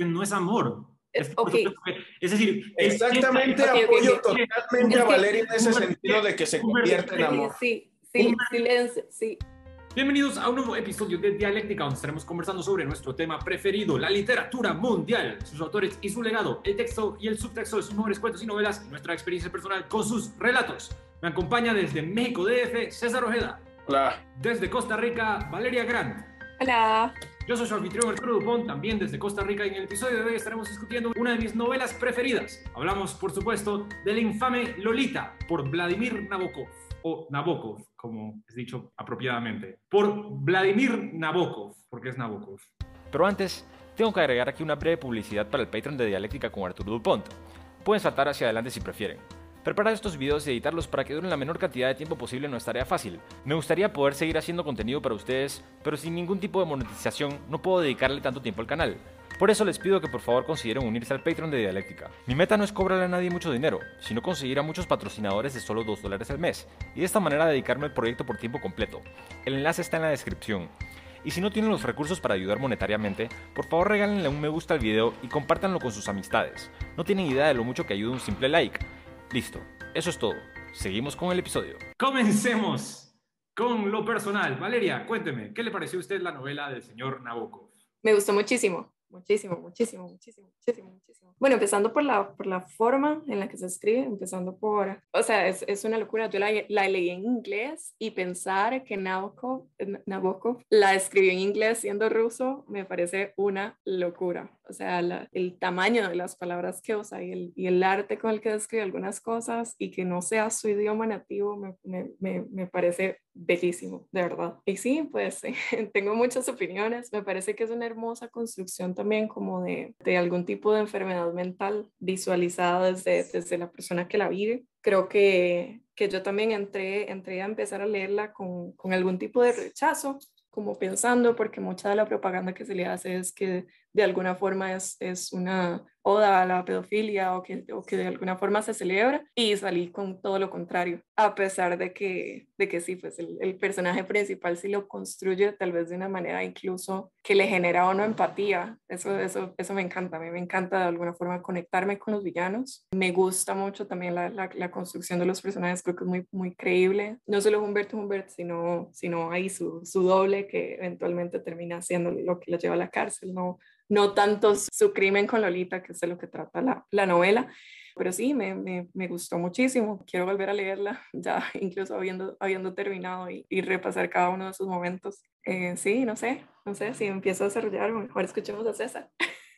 que no es amor. Es, Eh, ok. es decir, Exactamente, apoyo ok. totalmente Es a Valeria en ese sentido de que se convierte en amor. Sí, sí, silencio, sí. Bienvenidos a un nuevo episodio de Dialéctica, donde estaremos conversando sobre nuestro tema preferido, la literatura mundial, sus autores y su legado, el texto y el subtexto de sus mejores cuentos y novelas, y nuestra experiencia personal con sus relatos. Me acompaña desde México DF, César Ojeda. Hola. Desde Costa Rica, Valeria Grant. Hola. Yo soy su anfitrión Arturo Dupont, también desde Costa Rica, y en el episodio de hoy estaremos discutiendo una de mis novelas preferidas. Hablamos, por supuesto, de la infame Lolita, por Vladimir Nabokov, o Nabokov, como es dicho apropiadamente, por Vladimir Nabokov, porque es Nabokov. Pero antes, tengo que agregar aquí una breve publicidad para el Patreon de Dialéctica con Arturo Dupont. Pueden saltar hacia adelante si prefieren. Preparar estos videos y editarlos para que duren la menor cantidad de tiempo posible no es tarea fácil. Me gustaría poder seguir haciendo contenido para ustedes, pero sin ningún tipo de monetización no puedo dedicarle tanto tiempo al canal. Por eso les pido que por favor consideren unirse al Patreon de Dialéctica. Mi meta no es cobrarle a nadie mucho dinero, sino conseguir a muchos patrocinadores de solo 2 dólares al mes, y de esta manera dedicarme al proyecto por tiempo completo. El enlace está en la descripción. Y si no tienen los recursos para ayudar monetariamente, por favor regálenle un me gusta al video y compártanlo con sus amistades. No tienen idea de lo mucho que ayuda un simple like. Listo, eso es todo. Seguimos con el episodio. Comencemos con lo personal. Valeria, cuénteme, ¿qué le pareció a usted la novela del señor Nabokov? Me gustó muchísimo, muchísimo, muchísimo, muchísimo, muchísimo, muchísimo. Bueno, empezando por la, por la forma en la que se escribe, empezando por, o sea, es, es una locura. Yo la, la leí en inglés y pensar que Nabokov, Nabokov la escribió en inglés siendo ruso me parece una locura. O sea, el tamaño de las palabras que usa y el, y el arte con el que describe algunas cosas y que no sea su idioma nativo me, me, me, me parece bellísimo, de verdad. Y sí, pues tengo muchas opiniones. Me parece que es una hermosa construcción también como de, de algún tipo de enfermedad mental visualizada desde, desde la persona que la vive. Creo que, que yo también entré, entré a empezar a leerla con, con algún tipo de rechazo, como pensando, porque mucha de la propaganda que se le hace es que de alguna forma es, es una oda a la pedofilia o que, o que de alguna forma se celebra y salí con todo lo contrario, a pesar de que, de que sí, pues el, el personaje principal sí lo construye tal vez de una manera incluso que le genera a uno empatía, eso, eso, eso me encanta, a mí me encanta de alguna forma conectarme con los villanos, me gusta mucho también la, la, la construcción de los personajes, creo que es muy, muy creíble, no solo Humberto Humbert, sino, sino ahí su, su doble que eventualmente termina siendo lo que lo lleva a la cárcel, no, no tanto su crimen con Lolita, que es de lo que trata la, la novela, pero sí, me, me, me, gustó muchísimo. Quiero volver a leerla, ya incluso habiendo, habiendo terminado y, y repasar cada uno de sus momentos. Eh, sí, no sé, no sé, si empiezo a desarrollar, mejor escuchemos a César.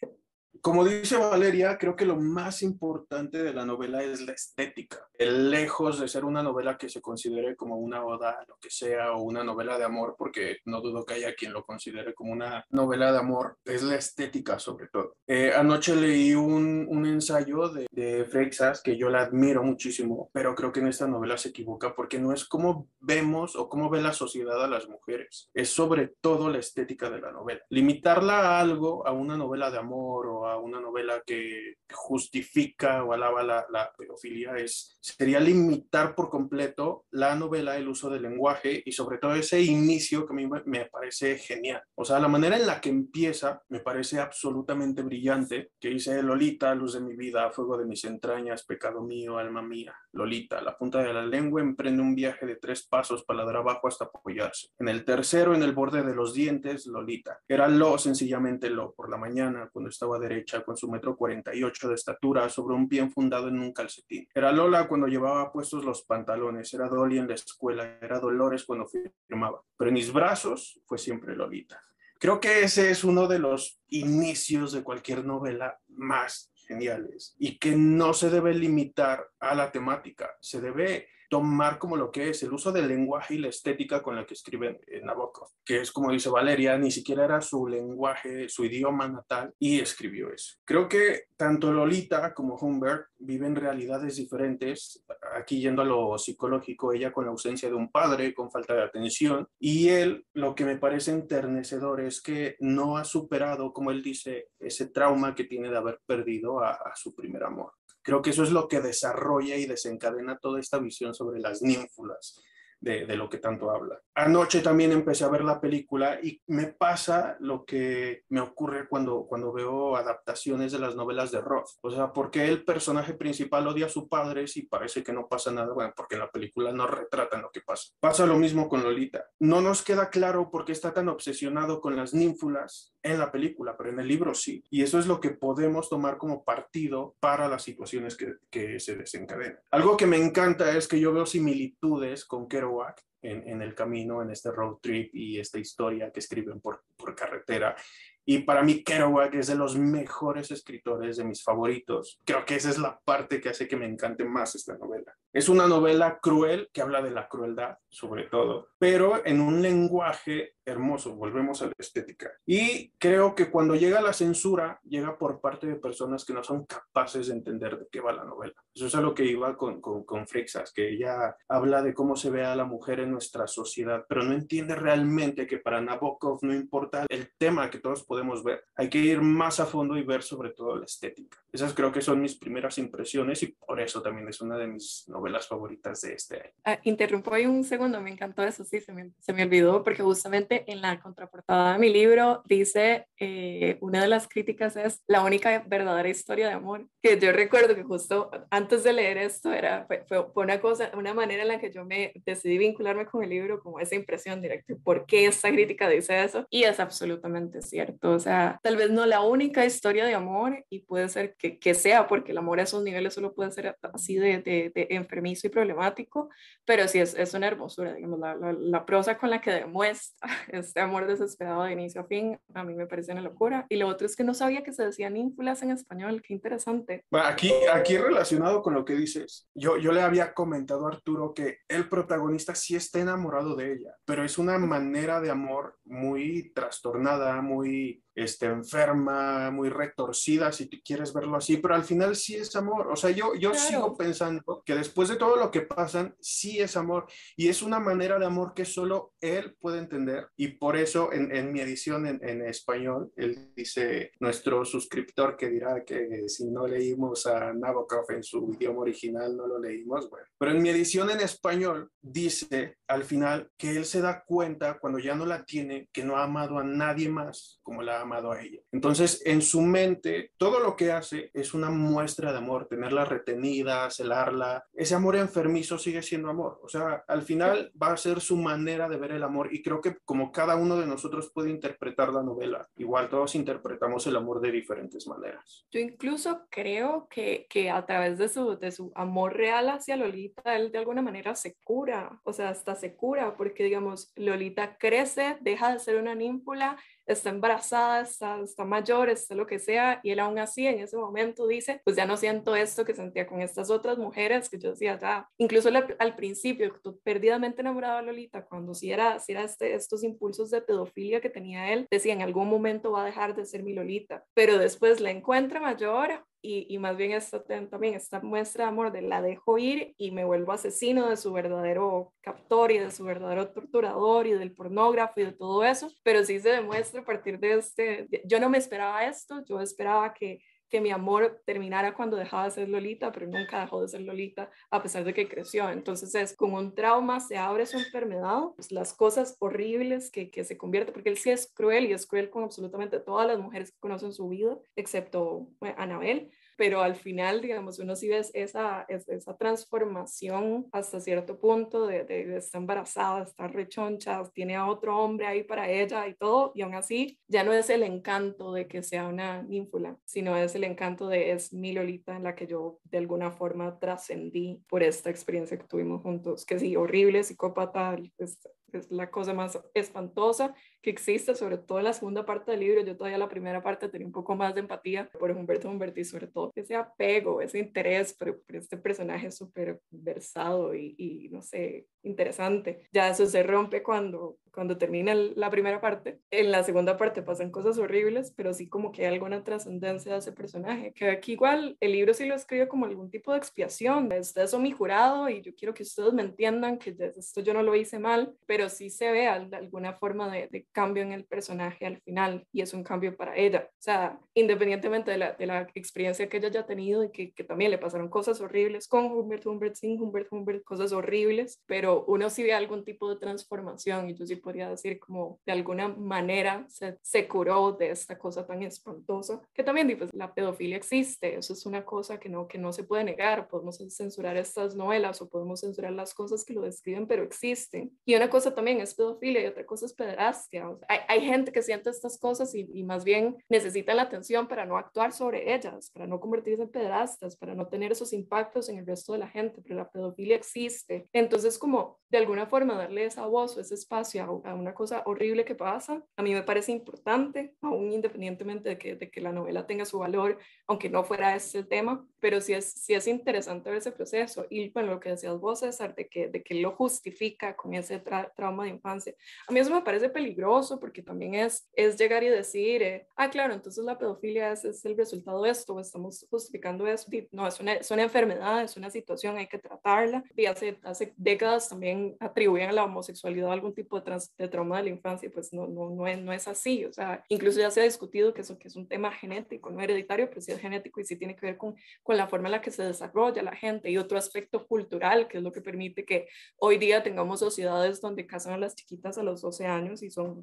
Como dice Valeria, creo que lo más importante de la novela es la estética. Lejos de ser una novela que se considere como una oda a lo que sea o una novela de amor, porque no dudo que haya quien lo considere como una novela de amor, es la estética sobre todo. Eh, anoche leí un, un ensayo de, de Freixas que yo la admiro muchísimo, pero creo que en esta novela se equivoca porque no es como vemos o cómo ve la sociedad a las mujeres, es sobre todo la estética de la novela. Limitarla a algo, a una novela de amor o a una novela que justifica o alaba la, pedofilia es, sería limitar por completo la novela, el uso del lenguaje y sobre todo ese inicio que a mí me parece genial. O sea, la manera en la que empieza me parece absolutamente brillante, que dice Lolita, luz de mi vida, fuego de mis entrañas, pecado mío, alma mía. Lolita, la punta de la lengua emprende un viaje de tres pasos, paladar abajo hasta apoyarse. En el tercero, en el borde de los dientes, Lolita. Era lo, sencillamente lo, por la mañana, cuando estaba con su metro 48 de estatura, sobre un pie enfundado en un calcetín. Era Lola cuando llevaba puestos los pantalones, era Dolly en la escuela, era Dolores cuando firmaba. Pero en mis brazos fue siempre Lolita. Creo que ese es uno de los inicios de cualquier novela más geniales y que no se debe limitar a la temática, se debe tomar como lo que es el uso del lenguaje y la estética con la que escribe Nabokov, que es como dice Valeria, ni siquiera era su lenguaje, su idioma natal y escribió eso. Creo que tanto Lolita como Humbert viven realidades diferentes, aquí yendo a lo psicológico, ella con la ausencia de un padre, con falta de atención, y él lo que me parece enternecedor es que no ha superado, como él dice, ese trauma que tiene de haber perdido a, a su primer amor. Creo que eso es lo que desarrolla y desencadena toda esta visión sobre las ninfulas. de, de, lo que tanto habla. Anoche también empecé a ver la película y me pasa lo que me ocurre cuando, cuando veo adaptaciones de las novelas de Roth. O sea, porque el personaje principal odia a su padre si parece que no pasa nada? Bueno, porque en la película no retratan lo que pasa. Pasa lo mismo con Lolita. No nos queda claro por qué está tan obsesionado con las ninfulas en la película, pero en el libro sí. Y eso es lo que podemos tomar como partido para las situaciones que, que se desencadenan. Algo que me encanta es que yo veo similitudes con Kerouac en, en, el camino, en este road trip y esta historia que escriben por, por carretera. Y para mí Kerouac es de los mejores escritores, de mis favoritos. Creo que esa es la parte que hace que me encante más esta novela. Es una novela cruel que habla de la crueldad, sobre todo, pero en un lenguaje hermoso. Volvemos a la estética. Y creo que cuando llega la censura, llega por parte de personas que no son capaces de entender de qué va la novela. Eso es a lo que iba con, con, con Frixas, que ella habla de cómo se ve a la mujer en nuestra sociedad, pero no entiende realmente que para Nabokov no importa el tema que todos podemos ver. Hay que ir más a fondo y ver sobre todo la estética. Esas creo que son mis primeras impresiones y por eso también es una de mis novelas favoritas de este año. Ah, interrumpo ahí un segundo, me encantó eso, sí, se me, se me olvidó porque justamente en la contraportada de mi libro dice, eh, una de las críticas es la única verdadera historia de amor, que yo recuerdo que justo antes de leer esto era, fue, fue una cosa, una manera en la que yo me decidí vincularme con el libro, como esa impresión directa, ¿por qué esta crítica dice eso? Y es absolutamente cierto, o sea, tal vez no la única historia de amor y puede ser que, que sea, porque el amor a esos niveles solo puede ser así de, de, de enfermizo y problemático, pero sí es, es una hermosura, digamos, la, la, prosa con la que demuestra este amor desesperado de inicio a fin, a mí me parece una locura. Y lo otro es que no sabía que se decían ínfulas en español, qué interesante. Aquí, aquí relacionado con lo que dices, yo, yo le había comentado a Arturo que el protagonista sí está enamorado de ella, pero es una manera de amor muy trastornada, muy este, enferma, muy retorcida, si tú quieres verlo así, pero al final sí es amor. O sea, yo, yo claro. sigo pensando que después de todo lo que pasan, sí es amor. Y es una manera de amor que solo él puede entender. Y por eso en, en mi edición en, en, español, él dice, nuestro suscriptor que dirá que si no leímos a Nabokov en su idioma original, no lo leímos. Bueno, pero en mi edición en español dice al final que él se da cuenta cuando ya no la tiene, que no ha amado a nadie más como la amado a ella. Entonces, en su mente, todo lo que hace es una muestra de amor, tenerla retenida, celarla. Ese amor enfermizo sigue siendo amor. O sea, al final va a ser su manera de ver el amor y creo que como cada uno de nosotros puede interpretar la novela, igual todos interpretamos el amor de diferentes maneras. Yo incluso creo que, que a través de su, de su amor real hacia Lolita, él de alguna manera se cura, o sea, hasta se cura porque, digamos, Lolita crece, deja de ser una ninfula está embarazada, está, está mayor, está lo que sea, y él aún así en ese momento dice, pues ya no siento esto que sentía con estas otras mujeres, que yo decía, ya, incluso al, principio, perdidamente enamorado de Lolita, cuando si era, si era este, estos impulsos de pedofilia que tenía él, decía, en algún momento va a dejar de ser mi Lolita, pero después la encuentra mayor, y, y, más bien esta, también esta muestra de amor de la dejo ir y me vuelvo asesino de su verdadero captor y de su verdadero torturador y del pornógrafo y de todo eso, pero sí se demuestra a partir de este, yo no me esperaba esto, yo esperaba que que mi amor terminara cuando dejaba de ser Lolita, pero nunca dejó de ser Lolita a pesar de que creció. Entonces es como un trauma, se abre su enfermedad, pues las cosas horribles que, que se convierte, porque él sí es cruel y es cruel con absolutamente todas las mujeres que conocen su vida, excepto Anabel pero al final, digamos, uno sí ve esa, esa transformación hasta cierto punto de, de, de estar embarazada, estar rechoncha, tiene a otro hombre ahí para ella y todo, y aún así ya no es el encanto de que sea una ninfula, sino es el encanto de es mi Lolita en la que yo de alguna forma trascendí por esta experiencia que tuvimos juntos, que sí, horrible, psicópata, es, es la cosa más espantosa que existe, sobre todo en la segunda parte del libro. Yo todavía la primera parte tenía un poco más de empatía por Humberto Humberti, sobre todo ese apego, ese interés por, por este personaje súper versado y, y, no sé, interesante. Ya eso se rompe cuando, cuando termina la primera parte. En la segunda parte pasan cosas horribles, pero sí como que hay alguna trascendencia de ese personaje. Que aquí igual el libro sí lo escribe como algún tipo de expiación. Ustedes son mi jurado y yo quiero que ustedes me entiendan que esto yo no lo hice mal, pero sí se ve alguna forma de, de cambio en el personaje al final y es un cambio para ella. O sea, independientemente de la, de la experiencia que ella haya tenido y que, que, también le pasaron cosas horribles con Humbert Humbert, sin Humbert Humbert, cosas horribles, pero uno sí ve algún tipo de transformación y yo sí podría decir como de alguna manera se, se curó de esta cosa tan espantosa, que también pues, la pedofilia existe, eso es una cosa que no, que no se puede negar, podemos censurar estas novelas o podemos censurar las cosas que lo describen, pero existen. Y una cosa también es pedofilia y otra cosa es pederastia. Hay, hay, gente que siente estas cosas y, y, más bien necesitan la atención para no actuar sobre ellas, para no convertirse en pederastas, para no tener esos impactos en el resto de la gente, pero la pedofilia existe. Entonces, como de alguna forma darle esa voz o ese espacio a, a una cosa horrible que pasa, a mí me parece importante, aún independientemente de que, de que la novela tenga su valor, aunque no fuera ese el tema, pero sí es, sí es interesante ver ese proceso. Y bueno, lo que decías vos, César, de que, de que lo justifica con ese trauma de infancia. A mí eso me parece peligroso porque también es, es llegar y decir, eh, ah, claro, entonces la pedofilia es, es, el resultado de esto, estamos justificando eso. No, es una, es una enfermedad, es una situación, hay que tratarla. Y hace, hace décadas también atribuían a la homosexualidad algún tipo de, trans, de trauma de la infancia, pues no, no, no, es, no es así. O sea, incluso ya se ha discutido que eso que es un tema genético, no hereditario, pero sí es genético y sí tiene que ver con, con la forma en la que se desarrolla la gente y otro aspecto cultural, que es lo que permite que hoy día tengamos sociedades donde casan a las chiquitas a los 12 años y son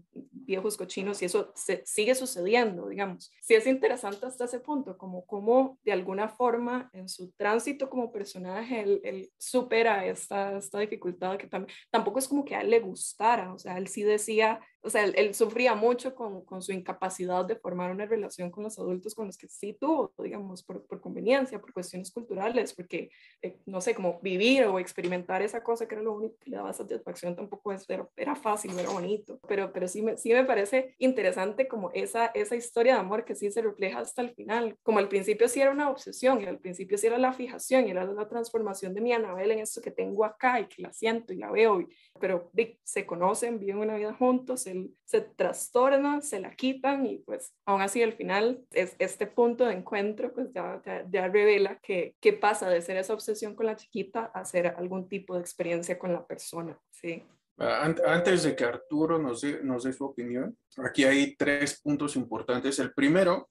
viejos cochinos y eso sigue sucediendo, digamos. Sí es interesante hasta ese punto, como cómo de alguna forma en su tránsito como personaje él, supera esta, esta dificultad que tam tampoco es como que a él le gustara, o sea, él sí decía, o sea, él, él sufría mucho con, con, su incapacidad de formar una relación con los adultos con los que sí tuvo, digamos, por, por conveniencia, por cuestiones culturales, porque, eh, no sé, como vivir o experimentar esa cosa que era lo único que le daba satisfacción tampoco es, era, era fácil, era bonito, pero, pero sí, me, sí me parece interesante como esa, esa historia de amor que sí se refleja hasta el final, como al principio sí era una obsesión y al principio sí era la fijación y era la transformación de mi Anabel en esto que tengo acá y que la siento y la veo, y, pero se conocen, viven una vida juntos, él se trastorna, se la quitan y pues aún así al final es este punto de encuentro pues ya, ya, ya revela que, que, pasa de ser esa obsesión con la chiquita a ser algún tipo de experiencia con la persona, sí. Antes de que Arturo nos dé, nos dé su opinión, aquí hay tres puntos importantes. El primero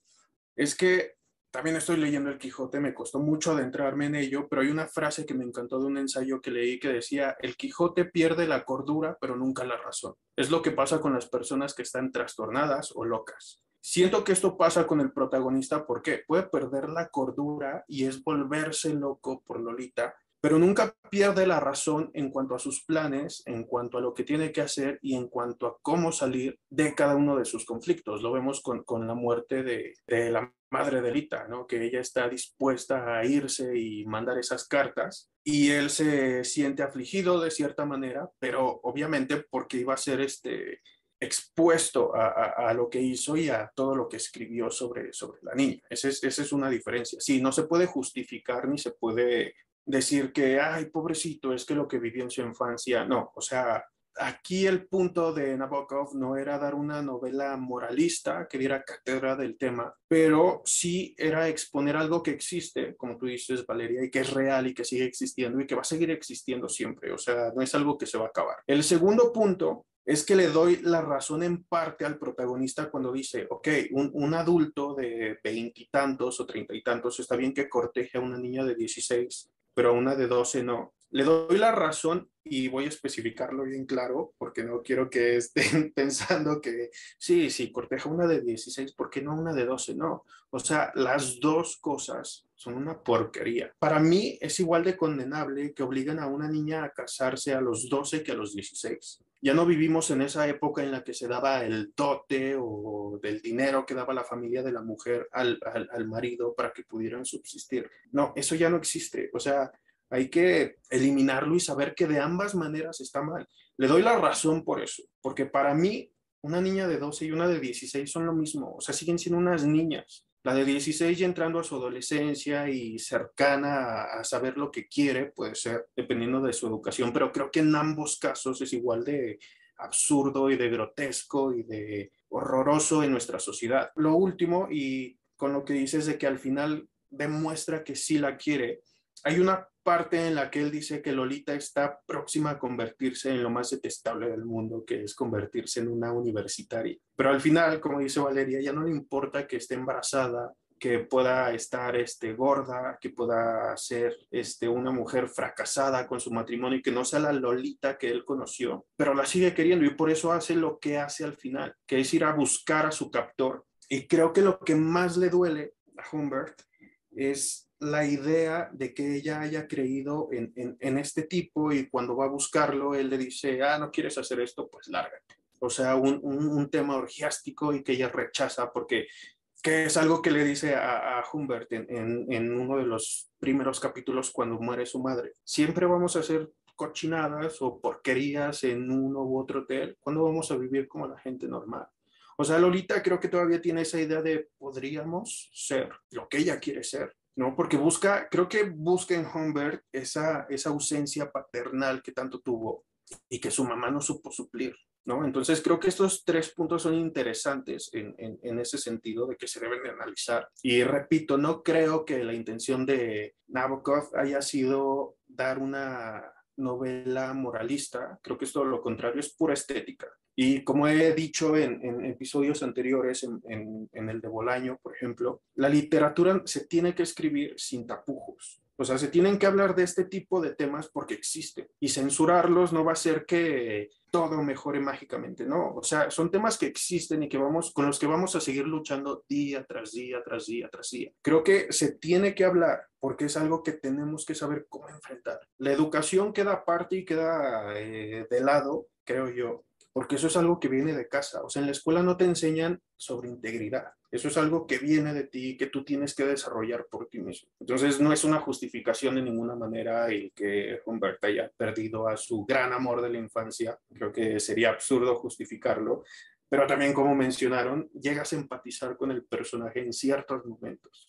es que también estoy leyendo El Quijote, me costó mucho adentrarme en ello, pero hay una frase que me encantó de un ensayo que leí que decía, el Quijote pierde la cordura, pero nunca la razón. Es lo que pasa con las personas que están trastornadas o locas. Siento que esto pasa con el protagonista porque puede perder la cordura y es volverse loco por Lolita, pero nunca pierde la razón en cuanto a sus planes, en cuanto a lo que tiene que hacer y en cuanto a cómo salir de cada uno de sus conflictos. Lo vemos con, con la muerte de, de, la madre de Lita, ¿no? que ella está dispuesta a irse y mandar esas cartas y él se siente afligido de cierta manera, pero obviamente porque iba a ser este expuesto a, a, a, lo que hizo y a todo lo que escribió sobre, sobre la niña. Esa es, esa es una diferencia. Sí, no se puede justificar ni se puede decir que, ay, pobrecito, es que lo que vivió en su infancia, no, o sea, aquí el punto de Nabokov no era dar una novela moralista que diera cátedra del tema, pero sí era exponer algo que existe, como tú dices, Valeria, y que es real y que sigue existiendo y que va a seguir existiendo siempre, o sea, no es algo que se va a acabar. El segundo punto es que le doy la razón en parte al protagonista cuando dice, ok, un, un adulto de veintitantos o treinta y tantos está bien que corteje a una niña de 16, pero una de 12 no. Le doy la razón y voy a especificarlo bien claro, porque no quiero que estén pensando que sí, sí, corteja una de 16, ¿por qué no una de 12? No, o sea, las dos cosas son una porquería. Para mí es igual de condenable que obliguen a una niña a casarse a los 12 que a los 16. Ya no vivimos en esa época en la que se daba el dote o del dinero que daba la familia de la mujer al, al, marido para que pudieran subsistir. No, eso ya no existe. O sea, hay que eliminarlo y saber que de ambas maneras está mal. Le doy la razón por eso, porque para mí una niña de 12 y una de 16 son lo mismo, o sea, siguen siendo unas niñas. La de 16 ya entrando a su adolescencia y cercana a, a, saber lo que quiere, puede ser, dependiendo de su educación, pero creo que en ambos casos es igual de absurdo y de grotesco y de horroroso en nuestra sociedad. Lo último, y con lo que dices de que al final demuestra que sí la quiere, hay una parte en la que él dice que Lolita está próxima a convertirse en lo más detestable del mundo, que es convertirse en una universitaria. Pero al final, como dice Valeria, ya no le importa que esté embarazada, que pueda estar este, gorda, que pueda ser este, una mujer fracasada con su matrimonio y que no sea la Lolita que él conoció, pero la sigue queriendo y por eso hace lo que hace al final, que es ir a buscar a su captor. Y creo que lo que más le duele a Humbert es la idea de que ella haya creído en, en, este tipo y cuando va a buscarlo, él le dice, ah, no quieres hacer esto, pues lárgate. O sea, un, un, tema orgiástico y que ella rechaza porque que es algo que le dice a, Humbert en, en, uno de los primeros capítulos cuando muere su madre. Siempre vamos a hacer cochinadas o porquerías en uno u otro hotel, cuando vamos a vivir como la gente normal? O sea, Lolita creo que todavía tiene esa idea de podríamos ser lo que ella quiere ser, ¿no? Porque busca, creo que busca en Humbert esa, esa ausencia paternal que tanto tuvo y que su mamá no supo suplir. ¿no? Entonces creo que estos tres puntos son interesantes en, en, ese sentido de que se deben de analizar. Y repito, no creo que la intención de Nabokov haya sido dar una novela moralista, creo que es todo lo contrario, es pura estética. Y como he dicho en, en episodios anteriores, en, en, el de Bolaño, por ejemplo, la literatura se tiene que escribir sin tapujos. O sea, se tienen que hablar de este tipo de temas porque existen. Y censurarlos no va a hacer que todo mejore mágicamente, ¿no? O sea, son temas que existen y que vamos, con los que vamos a seguir luchando día tras día, tras día, tras día. Creo que se tiene que hablar porque es algo que tenemos que saber cómo enfrentar. La educación queda aparte y queda eh, de lado, creo yo, porque eso es algo que viene de casa. O sea, en la escuela no te enseñan sobre integridad. Eso es algo que viene de ti, que tú tienes que desarrollar por ti mismo. Entonces, no es una justificación de ninguna manera el que Humbert haya perdido a su gran amor de la infancia. Creo que sería absurdo justificarlo. Pero también, como mencionaron, llegas a empatizar con el personaje en ciertos momentos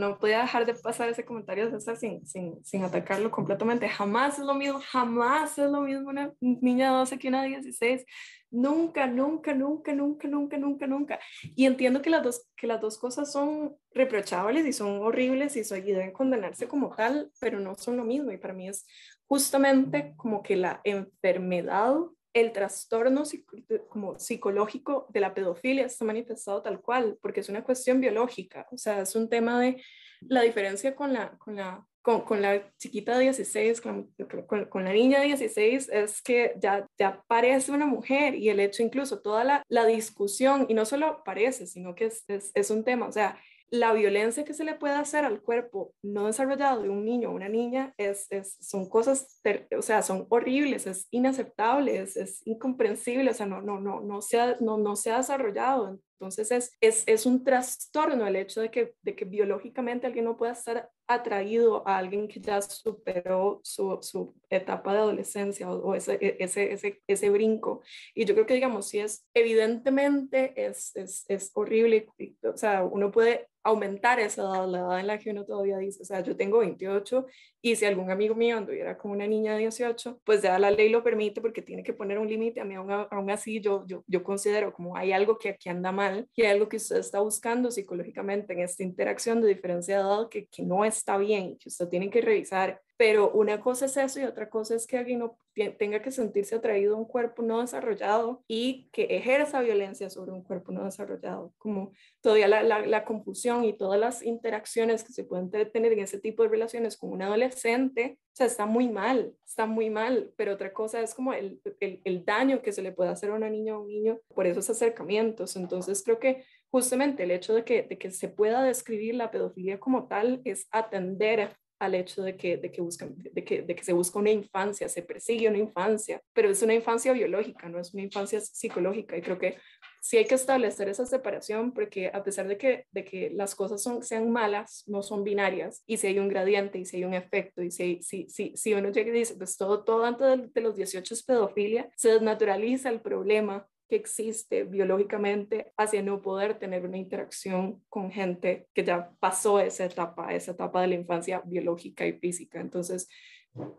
no podía dejar de pasar ese comentario de sin, sin, sin, atacarlo completamente. Jamás es lo mismo, jamás es lo mismo una niña de 12 que una de 16. Nunca, nunca, nunca, nunca, nunca, nunca, nunca. Y entiendo que las dos, que las dos cosas son reprochables y son horribles y, y deben condenarse como tal, pero no son lo mismo. Y para mí es justamente como que la enfermedad el trastorno como psicológico de la pedofilia está manifestado tal cual, porque es una cuestión biológica, o sea, es un tema de la diferencia con la, con la, con, la chiquita de 16, con, la niña de 16, es que ya, ya parece una mujer y el hecho incluso toda la, la discusión, y no solo parece, sino que es, es, es un tema, o sea, la violencia que se le puede hacer al cuerpo no desarrollado de un niño o una niña es, son cosas, o sea, son horribles, es inaceptable, es, incomprensible, o sea, no, no, no, no, se no, no se ha desarrollado. Entonces es, es, es, un trastorno el hecho de que, de que biológicamente alguien no pueda estar atraído a alguien que ya superó su, su etapa de adolescencia o, ese, e, ese, ese, ese, brinco. Y yo creo que, digamos, si es evidentemente es, es, es horrible, o sea, uno puede aumentar esa edad, la edad en la que uno todavía dice, o sea, yo tengo 28 y si algún amigo mío anduviera como una niña de 18, pues ya la ley lo permite porque tiene que poner un límite, a mí aún, aún, así yo, yo, yo considero como hay algo que aquí anda mal y hay algo que usted está buscando psicológicamente en esta interacción de diferencia de edad que, que no está bien, que usted tiene que revisar pero una cosa es eso y otra cosa es que alguien no tenga que sentirse atraído a un cuerpo no desarrollado y que ejerza violencia sobre un cuerpo no desarrollado, como todavía la, la, confusión y todas las interacciones que se pueden tener en ese tipo de relaciones con un adolescente, o sea, está muy mal, está muy mal, pero otra cosa es como el, el, el daño que se le puede hacer a una niña o un niño por esos acercamientos. Entonces creo que justamente el hecho de que, de que se pueda describir la pedofilia como tal es atender al hecho de que, de que, buscan, de que, de que se busca una infancia, se persigue una infancia, pero es una infancia biológica, no es una infancia psicológica. Y creo que sí hay que establecer esa separación porque a pesar de que, de que las cosas son, sean malas, no son binarias, y si hay un gradiente, y si hay un efecto, y si, si, si, si uno llega y dice, pues todo, todo antes de, de los 18 es pedofilia, se desnaturaliza el problema que existe biológicamente hacia no poder tener una interacción con gente que ya pasó esa etapa, esa etapa de la infancia biológica y física. Entonces,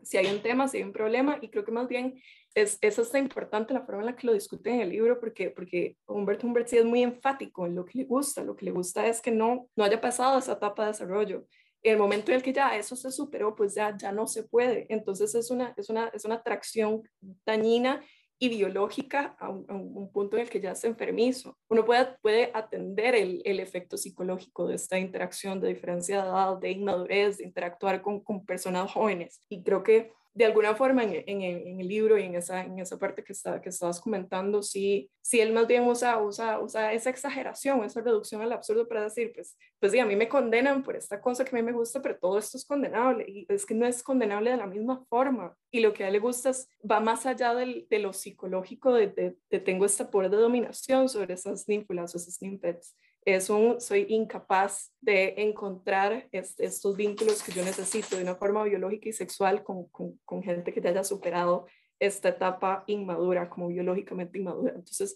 si hay un tema, si hay un problema, y creo que más bien es, es hasta importante la forma en la que lo discute en el libro, porque, porque Humberto Humbert sí es muy enfático en lo que le gusta. Lo que le gusta es que no, no haya pasado esa etapa de desarrollo En el momento en el que ya eso se superó, pues ya, ya no se puede. Entonces es una, es una, es una atracción dañina y biológica a un, punto en el que ya es enfermizo. Uno puede, puede atender el, el, efecto psicológico de esta interacción de diferencia de edad, de inmadurez, de interactuar con, con personas jóvenes. Y creo que de alguna forma en, el libro y en esa, en esa parte que, está, que estabas comentando, sí, sí él más bien usa, usa, esa exageración, esa reducción al absurdo para decir, pues, pues sí, a mí me condenan por esta cosa que a mí me gusta, pero todo esto es condenable y es que no es condenable de la misma forma. Y lo que a él le gusta es, va más allá de lo psicológico, de, de, tengo esta poder de dominación sobre esas ninfulas o esas ninfets es un, soy incapaz de encontrar estos vínculos que yo necesito de una forma biológica y sexual con, con, gente que ya haya superado esta etapa inmadura, como biológicamente inmadura. Entonces,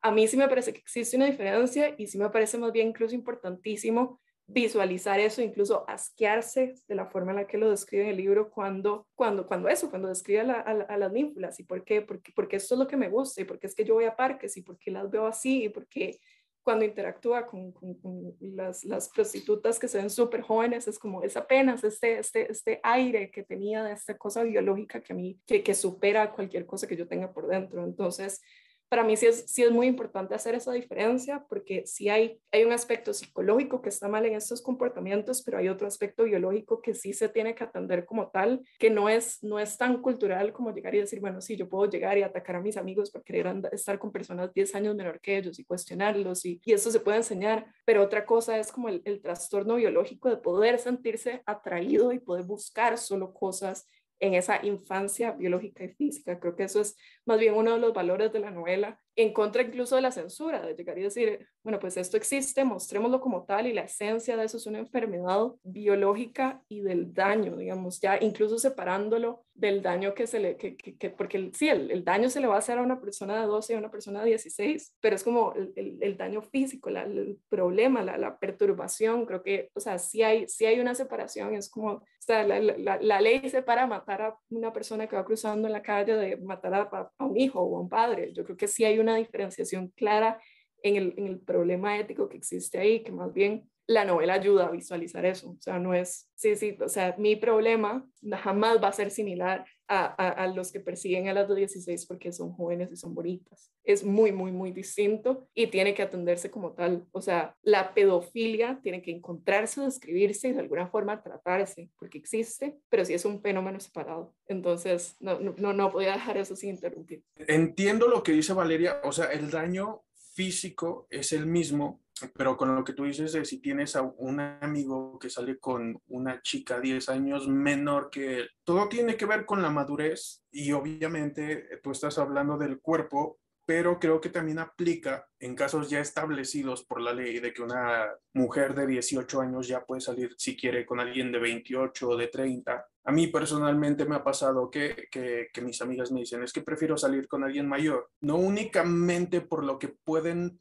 a mí sí me parece que existe una diferencia y sí me parece más bien incluso importantísimo visualizar eso, incluso asquearse de la forma en la que lo describe en el libro cuando, cuando, cuando eso, cuando describe a, a, las ninfulas y por qué, porque, porque esto es lo que me gusta y porque es que yo voy a parques y porque las veo así y porque cuando interactúa con, las, las, prostitutas que se ven súper jóvenes, es como es apenas este, este, este aire que tenía de esta cosa biológica que a mí, que, que supera cualquier cosa que yo tenga por dentro. Entonces, para mí sí es, sí es muy importante hacer esa diferencia porque sí hay, hay un aspecto psicológico que está mal en estos comportamientos, pero hay otro aspecto biológico que sí se tiene que atender como tal, que no es, no es tan cultural como llegar y decir, bueno, sí, yo puedo llegar y atacar a mis amigos por querer estar con personas 10 años menor que ellos y cuestionarlos y, y eso se puede enseñar, pero otra cosa es como el, el trastorno biológico de poder sentirse atraído y poder buscar solo cosas en esa infancia biológica y física. Creo que eso es más bien uno de los valores de la novela, en contra incluso de la censura, de llegar y decir, bueno, pues esto existe, mostrémoslo como tal y la esencia de eso es una enfermedad biológica y del daño, digamos, ya incluso separándolo del daño que se le, que, que, porque sí, el, el, daño se le va a hacer a una persona de 12 y a una persona de 16, pero es como el, el, el daño físico, la, el problema, la, la, perturbación, creo que, o sea, sí hay, sí hay una separación, es como, o sea, la, la, la ley separa matar a una persona que va cruzando en la calle de matar a, a un hijo o a un padre, yo creo que sí hay una diferenciación clara en el, en el problema ético que existe ahí, que más bien la novela ayuda a visualizar eso. O sea, no es, sí, sí, o sea, mi problema jamás va a ser similar a, a, los que persiguen a las de 16 porque son jóvenes y son bonitas. Es muy, muy, muy distinto y tiene que atenderse como tal. O sea, la pedofilia tiene que encontrarse, describirse y de alguna forma tratarse porque existe, pero sí es un fenómeno separado. Entonces, no, no, no podía dejar eso sin interrumpir. Entiendo lo que dice Valeria, o sea, el daño físico es el mismo, pero con lo que tú dices de si tienes a un amigo que sale con una chica 10 años menor que él, todo tiene que ver con la madurez y obviamente tú estás hablando del cuerpo, pero creo que también aplica en casos ya establecidos por la ley de que una mujer de 18 años ya puede salir si quiere con alguien de 28 o de 30. A mí personalmente me ha pasado que, que, que, mis amigas me dicen, es que prefiero salir con alguien mayor, no únicamente por lo que pueden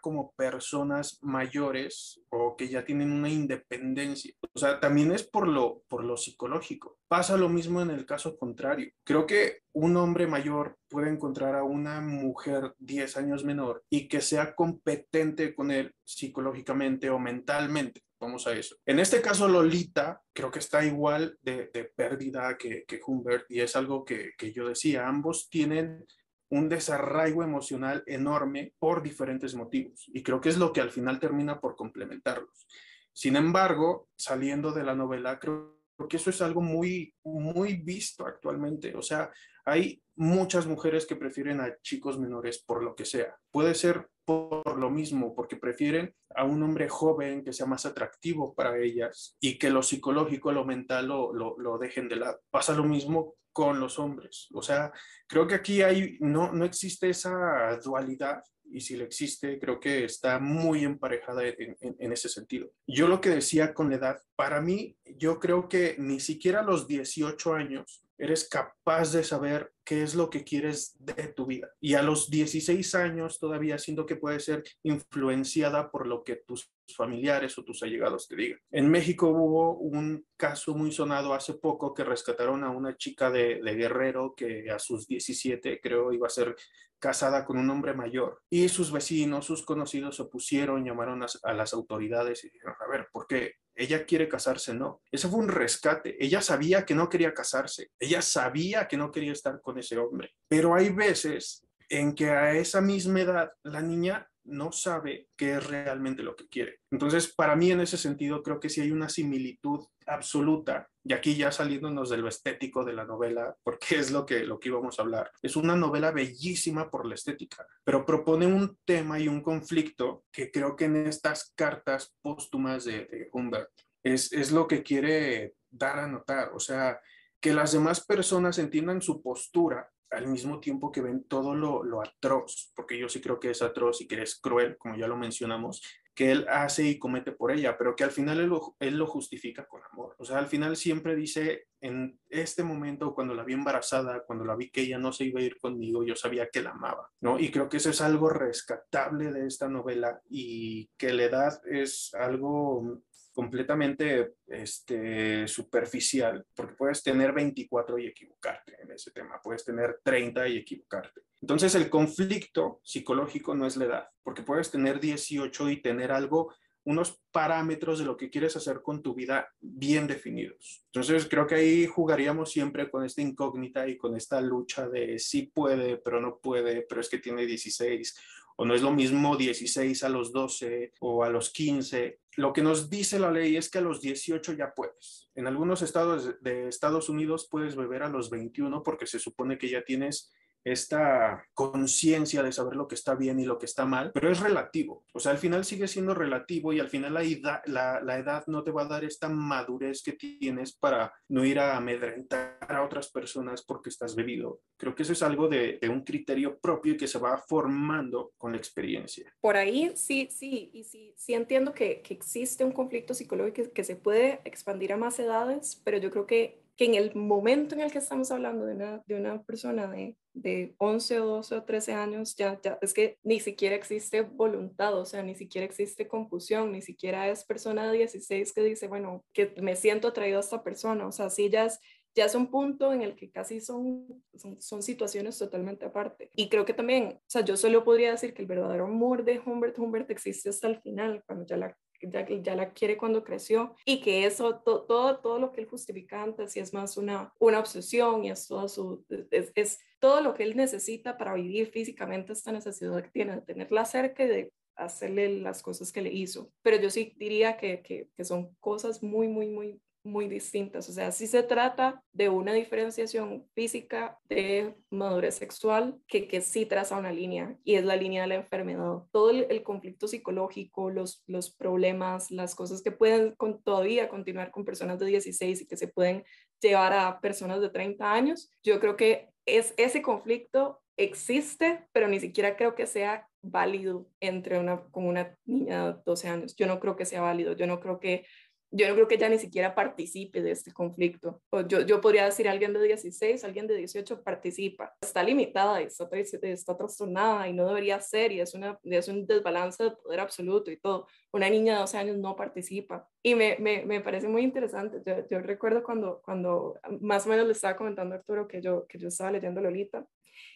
como personas mayores o que ya tienen una independencia. O sea, también es por lo, por lo psicológico. Pasa lo mismo en el caso contrario. Creo que un hombre mayor puede encontrar a una mujer 10 años menor y que sea competente con él psicológicamente o mentalmente. Vamos a eso. En este caso, Lolita creo que está igual de, de pérdida que, que Humbert y es algo que, que yo decía. Ambos tienen un desarraigo emocional enorme por diferentes motivos y creo que es lo que al final termina por complementarlos. Sin embargo, saliendo de la novela, creo que eso es algo muy, muy visto actualmente. O sea, hay muchas mujeres que prefieren a chicos menores por lo que sea. Puede ser por lo mismo, porque prefieren a un hombre joven que sea más atractivo para ellas y que lo psicológico, lo mental lo, lo, lo dejen de lado. Pasa lo mismo con los hombres. O sea, creo que aquí hay, no, no existe esa dualidad y si le existe, creo que está muy emparejada en, en, ese sentido. Yo lo que decía con la edad, para mí, yo creo que ni siquiera los 18 años eres capaz de saber qué es lo que quieres de tu vida. Y a los 16 años todavía siento que puede ser influenciada por lo que tus familiares o tus allegados te digan. En México hubo un caso muy sonado hace poco que rescataron a una chica de, Guerrero que a sus 17 creo iba a ser casada con un hombre mayor y sus vecinos, sus conocidos se opusieron, llamaron a, a las autoridades y dijeron, a ver, ¿por qué? Ella quiere casarse, no. Ese fue un rescate. Ella sabía que no quería casarse, ella sabía que no quería estar con ese hombre. Pero hay veces en que a esa misma edad la niña no sabe qué es realmente lo que quiere. Entonces, para mí en ese sentido, creo que sí hay una similitud absoluta, y aquí ya saliéndonos de lo estético de la novela, porque es lo que, lo que íbamos a hablar. Es una novela bellísima por la estética, pero propone un tema y un conflicto que creo que en estas cartas póstumas de, de Humbert es, es lo que quiere dar a notar, o sea, que las demás personas entiendan su postura al mismo tiempo que ven todo lo, lo, atroz, porque yo sí creo que es atroz y que es cruel, como ya lo mencionamos, que él hace y comete por ella, pero que al final él lo, justifica con amor. O sea, al final siempre dice, en este momento, cuando la vi embarazada, cuando la vi que ella no se iba a ir conmigo, yo sabía que la amaba, ¿no? Y creo que eso es algo rescatable de esta novela y que la edad es algo completamente este, superficial, porque puedes tener 24 y equivocarte en ese tema, puedes tener 30 y equivocarte. Entonces el conflicto psicológico no es la edad, porque puedes tener 18 y tener algo, unos parámetros de lo que quieres hacer con tu vida bien definidos. Entonces creo que ahí jugaríamos siempre con esta incógnita y con esta lucha de sí puede, pero no puede, pero es que tiene 16 o no es lo mismo 16 a los 12 o a los 15. Lo que nos dice la ley es que a los 18 ya puedes. En algunos estados de Estados Unidos puedes beber a los 21 porque se supone que ya tienes esta conciencia de saber lo que está bien y lo que está mal, pero es relativo. O sea, al final sigue siendo relativo y al final la edad, la, edad no te va a dar esta madurez que tienes para no ir a amedrentar a otras personas porque estás bebido. Creo que eso es algo de, de un criterio propio y que se va formando con la experiencia. Por ahí sí, sí, y sí, sí entiendo que, que existe un conflicto psicológico que, que se puede expandir a más edades, pero yo creo que que en el momento en el que estamos hablando de una, de una persona de, de 11 o 12 o 13 años, ya, ya es que ni siquiera existe voluntad, o sea, ni siquiera existe confusión, ni siquiera es persona de 16 que dice, bueno, que me siento atraído a esta persona, o sea, sí ya es, ya es un punto en el que casi son, son, son, situaciones totalmente aparte. Y creo que también, o sea, yo solo podría decir que el verdadero amor de Humbert Humbert existe hasta el final, cuando ya la ya, la quiere cuando creció y que eso, todo, todo lo que él justifica antes y es más una, una obsesión y es todo, su, es, es todo lo que él necesita para vivir físicamente esta necesidad que tiene de tenerla cerca y de hacerle las cosas que le hizo. Pero yo sí diría que, que, que son cosas muy, muy, muy muy distintas. O sea, sí se trata de una diferenciación física de madurez sexual que, que sí traza una línea y es la línea de la enfermedad. Todo el, el conflicto psicológico, los, los problemas, las cosas que pueden con, todavía continuar con personas de 16 y que se pueden llevar a personas de 30 años, yo creo que es, ese conflicto existe, pero ni siquiera creo que sea válido entre una, con una niña de 12 años. Yo no creo que sea válido, yo no creo que yo no creo que ella ni siquiera participe de este conflicto. Yo, yo podría decir, alguien de 16, alguien de 18 participa. Está limitada, está, está trastornada y no debería ser, y es, una, es un desbalance de poder absoluto y todo. Una niña de 12 años no participa. Y me, me, me parece muy interesante. Yo, yo, recuerdo cuando, cuando más o menos le estaba comentando a Arturo que yo, que yo estaba leyendo Lolita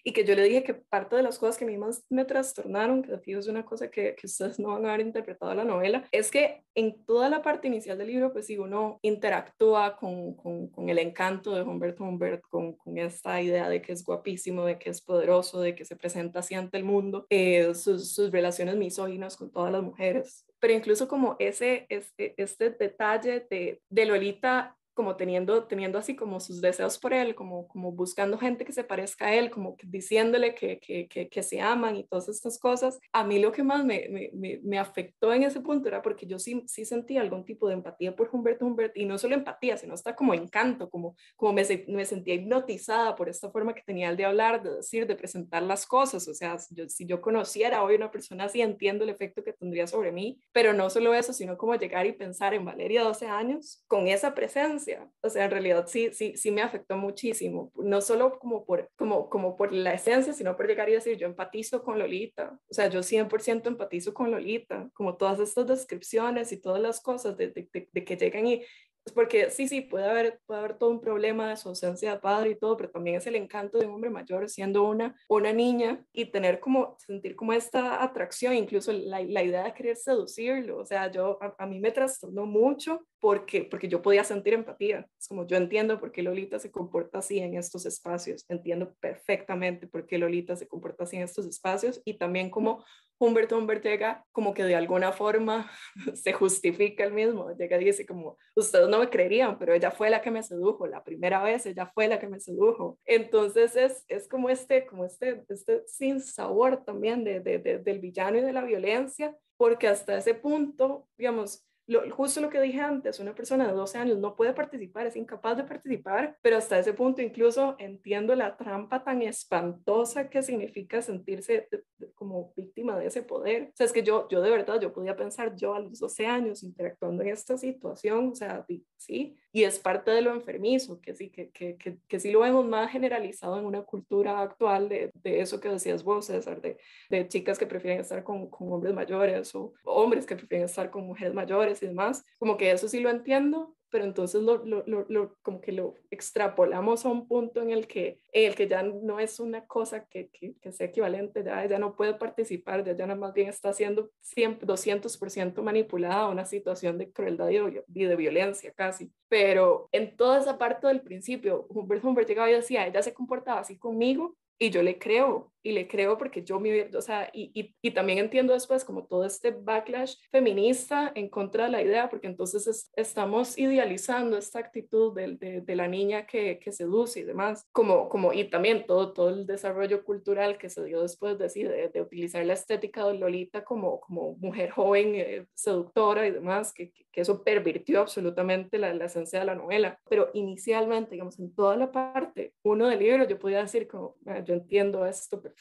y que yo le dije que parte de las cosas que a mí más me trastornaron, que de es una cosa que, que, ustedes no van a haber interpretado la novela, es que en toda la parte inicial del libro, pues si uno interactúa con, con, el encanto de Humbert Humbert, con, con, esta idea de que es guapísimo, de que es poderoso, de que se presenta así ante el mundo, eh, sus, sus relaciones misóginas con todas las mujeres, pero incluso como ese, este, este detalle de, de Lolita como teniendo, teniendo así como sus deseos por él, como, como buscando gente que se parezca a él, como diciéndole que, que, que, que se aman y todas estas cosas. A mí lo que más me, me, me, afectó en ese punto era porque yo sí, sí sentía algún tipo de empatía por Humberto Humbert y no solo empatía, sino hasta como encanto, como, como me, me sentía hipnotizada por esta forma que tenía el de hablar, de decir, de presentar las cosas. O sea, yo, si yo conociera hoy una persona así, entiendo el efecto que tendría sobre mí, pero no solo eso, sino como llegar y pensar en Valeria 12 años con esa presencia o sea, en realidad sí, sí, sí me afectó muchísimo, no solo como por, como, como por la esencia, sino por llegar y decir, yo empatizo con Lolita, o sea, yo 100% empatizo con Lolita, como todas estas descripciones y todas las cosas de, de, que llegan y porque sí, sí, puede haber, puede haber todo un problema de su ausencia de padre y todo, pero también es el encanto de un hombre mayor siendo una, una niña y tener como, sentir como esta atracción, incluso la, la idea de querer seducirlo. O sea, yo, a, a mí me trastornó mucho porque, porque yo podía sentir empatía. Es como yo entiendo por qué Lolita se comporta así en estos espacios, entiendo perfectamente por qué Lolita se comporta así en estos espacios y también como Humberto Humbert llega como que de alguna forma se justifica el mismo, llega y dice como, ustedes no me creerían, pero ella fue la que me sedujo, la primera vez ella fue la que me sedujo. Entonces es, es como este, como este, este sin sabor también de, de, de, del villano y de la violencia, porque hasta ese punto, digamos, justo lo que dije antes, una persona de 12 años no puede participar, es incapaz de participar, pero hasta ese punto incluso entiendo la trampa tan espantosa que significa sentirse como de ese poder. O sea, es que yo, yo de verdad, yo podía pensar yo a los 12 años interactuando en esta situación, o sea, sí, y es parte de lo enfermizo, que sí, que, que, que, que sí lo vemos más generalizado en una cultura actual de, de eso que decías vos, César, de, de chicas que prefieren estar con, con hombres mayores o hombres que prefieren estar con mujeres mayores y demás, como que eso sí lo entiendo, pero entonces lo, lo, lo, como que lo extrapolamos a un punto en el que, el que ya no es una cosa que, que, sea equivalente, ya ella no puede participar, ya, ya más bien está siendo 100, 200% manipulada a una situación de crueldad y de, violencia casi. Pero en toda esa parte del principio, Humbert Humbert llegaba y decía, ella se comportaba así conmigo y yo le creo, y le creo porque yo me, o sea, y, y, y, también entiendo después como todo este backlash feminista en contra de la idea, porque entonces es, estamos idealizando esta actitud de, de, de, la niña que, que seduce y demás, como, como, y también todo, todo el desarrollo cultural que se dio después de, de, de utilizar la estética de Lolita como, como mujer joven, eh, seductora y demás, que, que, eso pervirtió absolutamente la, la esencia de la novela, pero inicialmente, digamos, en toda la parte uno del libro, yo podía decir como, yo entiendo esto perfectamente,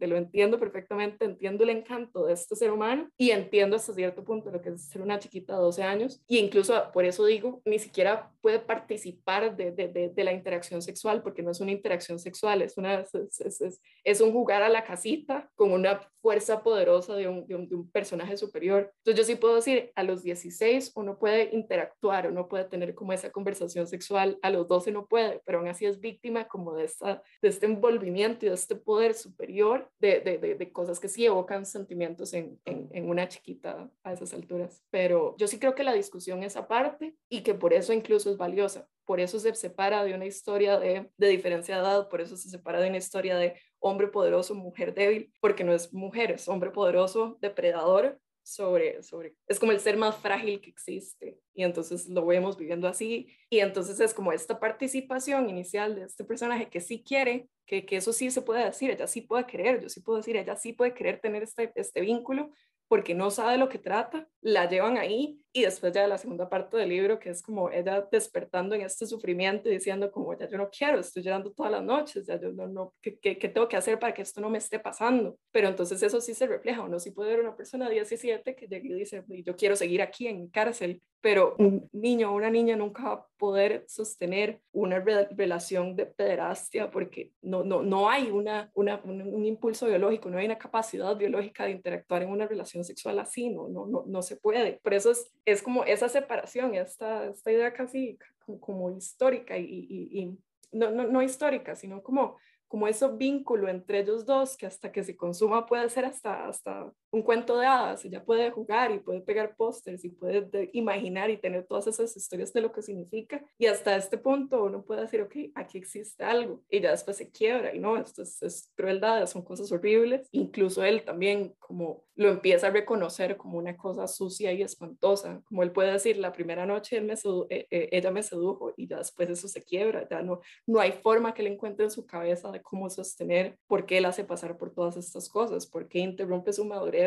lo entiendo perfectamente, entiendo el encanto de este ser humano y entiendo hasta cierto punto lo que es ser una chiquita de 12 años y incluso por eso digo, ni siquiera puede participar de, de, de, de la interacción sexual porque no es una interacción sexual, es, una, es, es, es, es un jugar a la casita con una fuerza poderosa de un, de un, de un personaje superior. Entonces yo sí puedo decir, a los 16 uno puede interactuar, uno puede tener como esa conversación sexual, a los 12 no puede, pero aún así es víctima como de, esta, de este envolvimiento y de este poder superior de, de, de, cosas que sí evocan sentimientos en, en, en, una chiquita a esas alturas. Pero yo sí creo que la discusión es aparte y que por eso incluso es valiosa. Por eso se separa de una historia de, de diferencia de edad, por eso se separa de una historia de hombre poderoso, mujer débil, porque no es mujer, es hombre poderoso, depredador, sobre, sobre, es como el ser más frágil que existe y entonces lo vemos viviendo así y entonces es como esta participación inicial de este personaje que sí quiere, que, que eso sí se puede decir, ella sí puede querer, yo sí puedo decir, ella sí puede querer tener este, este vínculo porque no sabe lo que trata, la llevan ahí y después ya la segunda parte del libro que es como ella despertando en este sufrimiento y diciendo como ya yo no quiero, estoy llorando todas las noches, ya yo no, no ¿qué, qué, qué tengo que hacer para que esto no me esté pasando? Pero entonces eso sí se refleja, uno sí puede ver una persona de 17 que llega y dice yo quiero seguir aquí en cárcel, pero un niño o una niña nunca va a poder sostener una re relación de pederastia porque no, no, no hay una, una, un, un, impulso biológico, no hay una capacidad biológica de interactuar en una relación sexual así, no, no, no, no se puede. Por eso es, es como esa separación, esta, esta idea casi como, como histórica y, y, y no, no, no histórica, sino como como ese vínculo entre ellos dos que hasta que se consuma puede ser hasta, hasta un cuento de hadas, ella puede jugar y puede pegar pósters y puede de, imaginar y tener todas esas historias de lo que significa. Y hasta este punto uno puede decir, ok, aquí existe algo y ya después se quiebra y no, esto es, es crueldad, son cosas horribles, incluso él también como lo empieza a reconocer como una cosa sucia y espantosa, como él puede decir, la primera noche él me eh, eh, ella me sedujo y ya después eso se quiebra, ya no, no hay forma que le encuentre en su cabeza de cómo sostener por qué él hace pasar por todas estas cosas, por qué interrumpe su madurez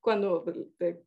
cuando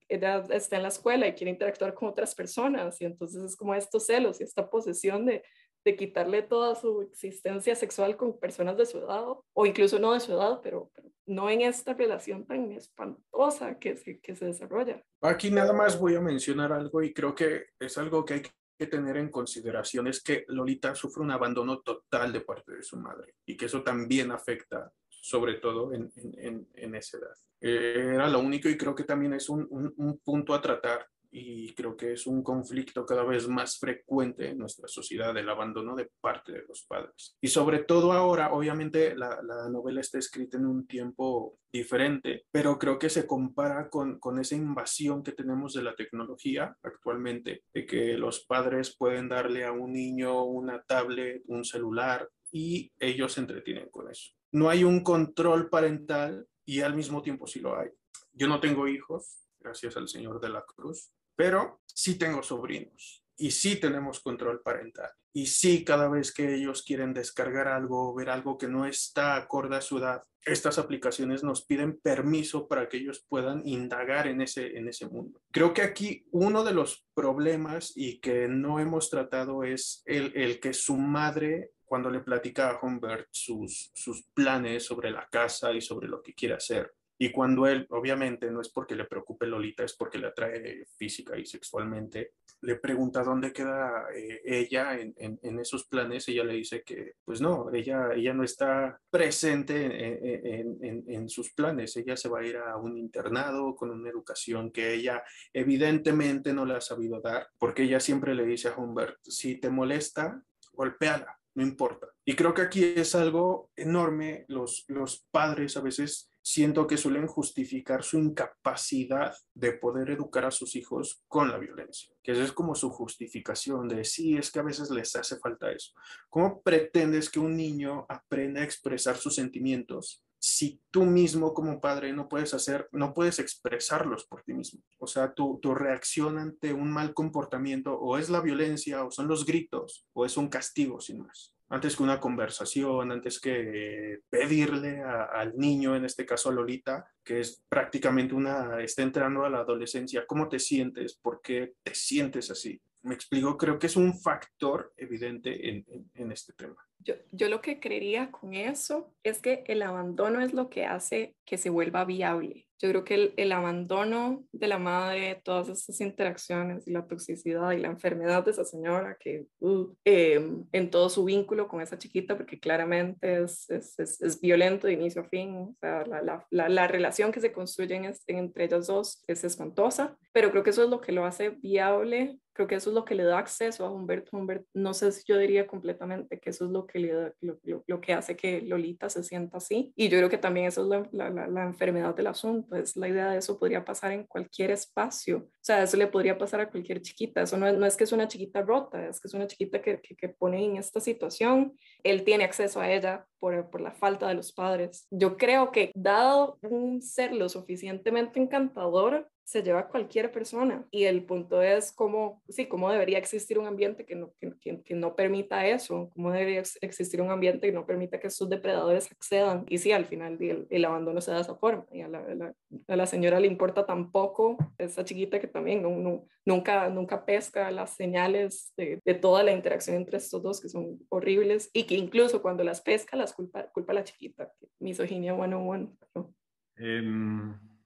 ella está en la escuela y quiere interactuar con otras personas y entonces es como estos celos y esta posesión de, de quitarle toda su existencia sexual con personas de su edad o incluso no de su edad, pero, pero no en esta relación tan espantosa que se, que se desarrolla. Aquí nada más voy a mencionar algo y creo que es algo que hay que tener en consideración es que Lolita sufre un abandono total de parte de su madre y que eso también afecta sobre todo en, en, en esa edad. Eh, era lo único y creo que también es un, un, un, punto a tratar y creo que es un conflicto cada vez más frecuente en nuestra sociedad, el abandono de parte de los padres. Y sobre todo ahora, obviamente la, la novela está escrita en un tiempo diferente, pero creo que se compara con, con esa invasión que tenemos de la tecnología actualmente, de que los padres pueden darle a un niño una tablet, un celular, y ellos se entretienen con eso. No hay un control parental y al mismo tiempo sí lo hay. Yo no tengo hijos, gracias al Señor de la Cruz, pero sí tengo sobrinos y sí tenemos control parental. Y sí, cada vez que ellos quieren descargar algo o ver algo que no está acorde a su edad, estas aplicaciones nos piden permiso para que ellos puedan indagar en ese, en ese mundo. Creo que aquí uno de los problemas y que no hemos tratado es el, el que su madre cuando le platica a Humbert sus, sus planes sobre la casa y sobre lo que quiere hacer, y cuando él, obviamente, no es porque le preocupe Lolita, es porque le atrae física y sexualmente, le pregunta dónde queda eh, ella en, en, en, esos planes, ella le dice que, pues no, ella, ella no está presente en, en, sus planes, ella se va a ir a un internado con una educación que ella evidentemente no le ha sabido dar, porque ella siempre le dice a Humbert, si te molesta, golpéala, no importa. Y creo que aquí es algo enorme, los, los padres a veces siento que suelen justificar su incapacidad de poder educar a sus hijos con la violencia, que esa es como su justificación de sí, es que a veces les hace falta eso. ¿Cómo pretendes que un niño aprenda a expresar sus sentimientos si tú mismo como padre no puedes hacer, no puedes expresarlos por ti mismo? O sea, tu, tu reacción ante un mal comportamiento o es la violencia o son los gritos o es un castigo sin más antes que una conversación, antes que pedirle al niño, en este caso a Lolita, que es prácticamente una, está entrando a la adolescencia, ¿cómo te sientes? ¿Por qué te sientes así? Me explico, creo que es un factor evidente en, en, en este tema. Yo, yo, lo que creería con eso es que el abandono es lo que hace que se vuelva viable. Yo creo que el, el, abandono de la madre, todas estas interacciones y la toxicidad y la enfermedad de esa señora que uh, eh, en todo su vínculo con esa chiquita, porque claramente es, es, es, violento de inicio a fin, o sea, la, la, la, la relación que se construye en, entre ellos dos es espantosa, pero creo que eso es lo que lo hace viable creo que eso es lo que le da acceso a Humberto. Humbert, no sé si yo diría completamente que eso es lo que, le lo, lo, lo, que hace que Lolita se sienta así. Y yo creo que también eso es la, la, la, enfermedad del asunto. Es la idea de eso podría pasar en cualquier espacio. O sea, eso le podría pasar a cualquier chiquita. Eso no es, no es que es una chiquita rota, es que es una chiquita que, que, que pone en esta situación. Él tiene acceso a ella por, por la falta de los padres. Yo creo que dado un ser lo suficientemente encantador, se lleva a cualquier persona. Y el punto es cómo, sí, cómo debería existir un ambiente que no, que, que no permita eso, cómo debería existir un ambiente que no permita que estos depredadores accedan. Y sí, al final el, el abandono se da de esa forma. Y a la, señora le importa tampoco esa chiquita que también no, nunca, nunca pesca las señales de, toda la interacción entre estos dos que son horribles y que incluso cuando las pesca las culpa, culpa la chiquita. Misoginia 101. Pero... Um...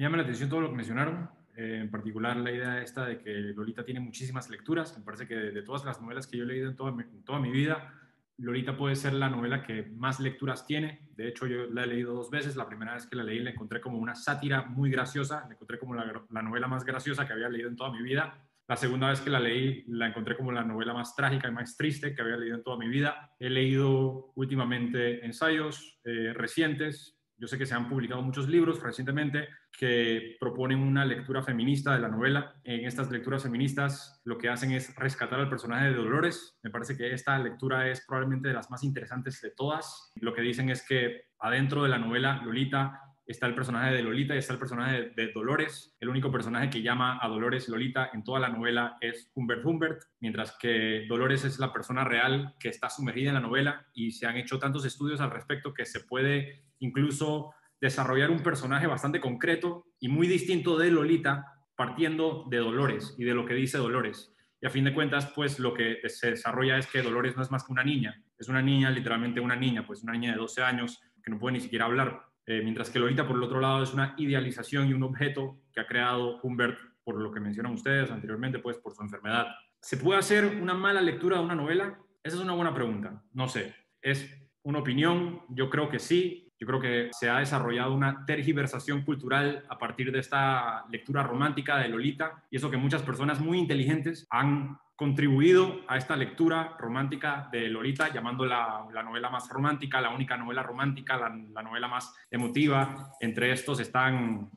Me llama la atención todo lo que mencionaron, eh, en particular la idea esta de que Lolita tiene muchísimas lecturas. Me parece que de, de todas las novelas que yo he leído en toda, mi, en toda mi vida, Lolita puede ser la novela que más lecturas tiene. De hecho, yo la he leído dos veces. La primera vez que la leí la encontré como una sátira muy graciosa, la encontré como la, la novela más graciosa que había leído en toda mi vida. La segunda vez que la leí la encontré como la novela más trágica y más triste que había leído en toda mi vida. He leído últimamente ensayos eh, recientes. Yo sé que se han publicado muchos libros recientemente que proponen una lectura feminista de la novela. En estas lecturas feministas lo que hacen es rescatar al personaje de Dolores. Me parece que esta lectura es probablemente de las más interesantes de todas. Lo que dicen es que adentro de la novela Lolita está el personaje de Lolita y está el personaje de, Dolores. El único personaje que llama a Dolores Lolita en toda la novela es Humbert Humbert, mientras que Dolores es la persona real que está sumergida en la novela y se han hecho tantos estudios al respecto que se puede incluso desarrollar un personaje bastante concreto y muy distinto de Lolita, partiendo de Dolores y de lo que dice Dolores. Y a fin de cuentas, pues lo que se desarrolla es que Dolores no es más que una niña, es una niña, literalmente una niña, pues una niña de 12 años que no puede ni siquiera hablar, eh, mientras que Lolita, por el otro lado, es una idealización y un objeto que ha creado Humbert, por lo que mencionan ustedes anteriormente, pues por su enfermedad. ¿Se puede hacer una mala lectura de una novela? Esa es una buena pregunta, no sé, es una opinión, yo creo que sí, Yo creo que se ha desarrollado una tergiversación cultural a partir de esta lectura romántica de Lolita. Y eso que muchas personas muy inteligentes han contribuido a esta lectura romántica de Lolita, llamándola la novela más romántica, la única novela romántica, la, la novela más emotiva. Entre estos están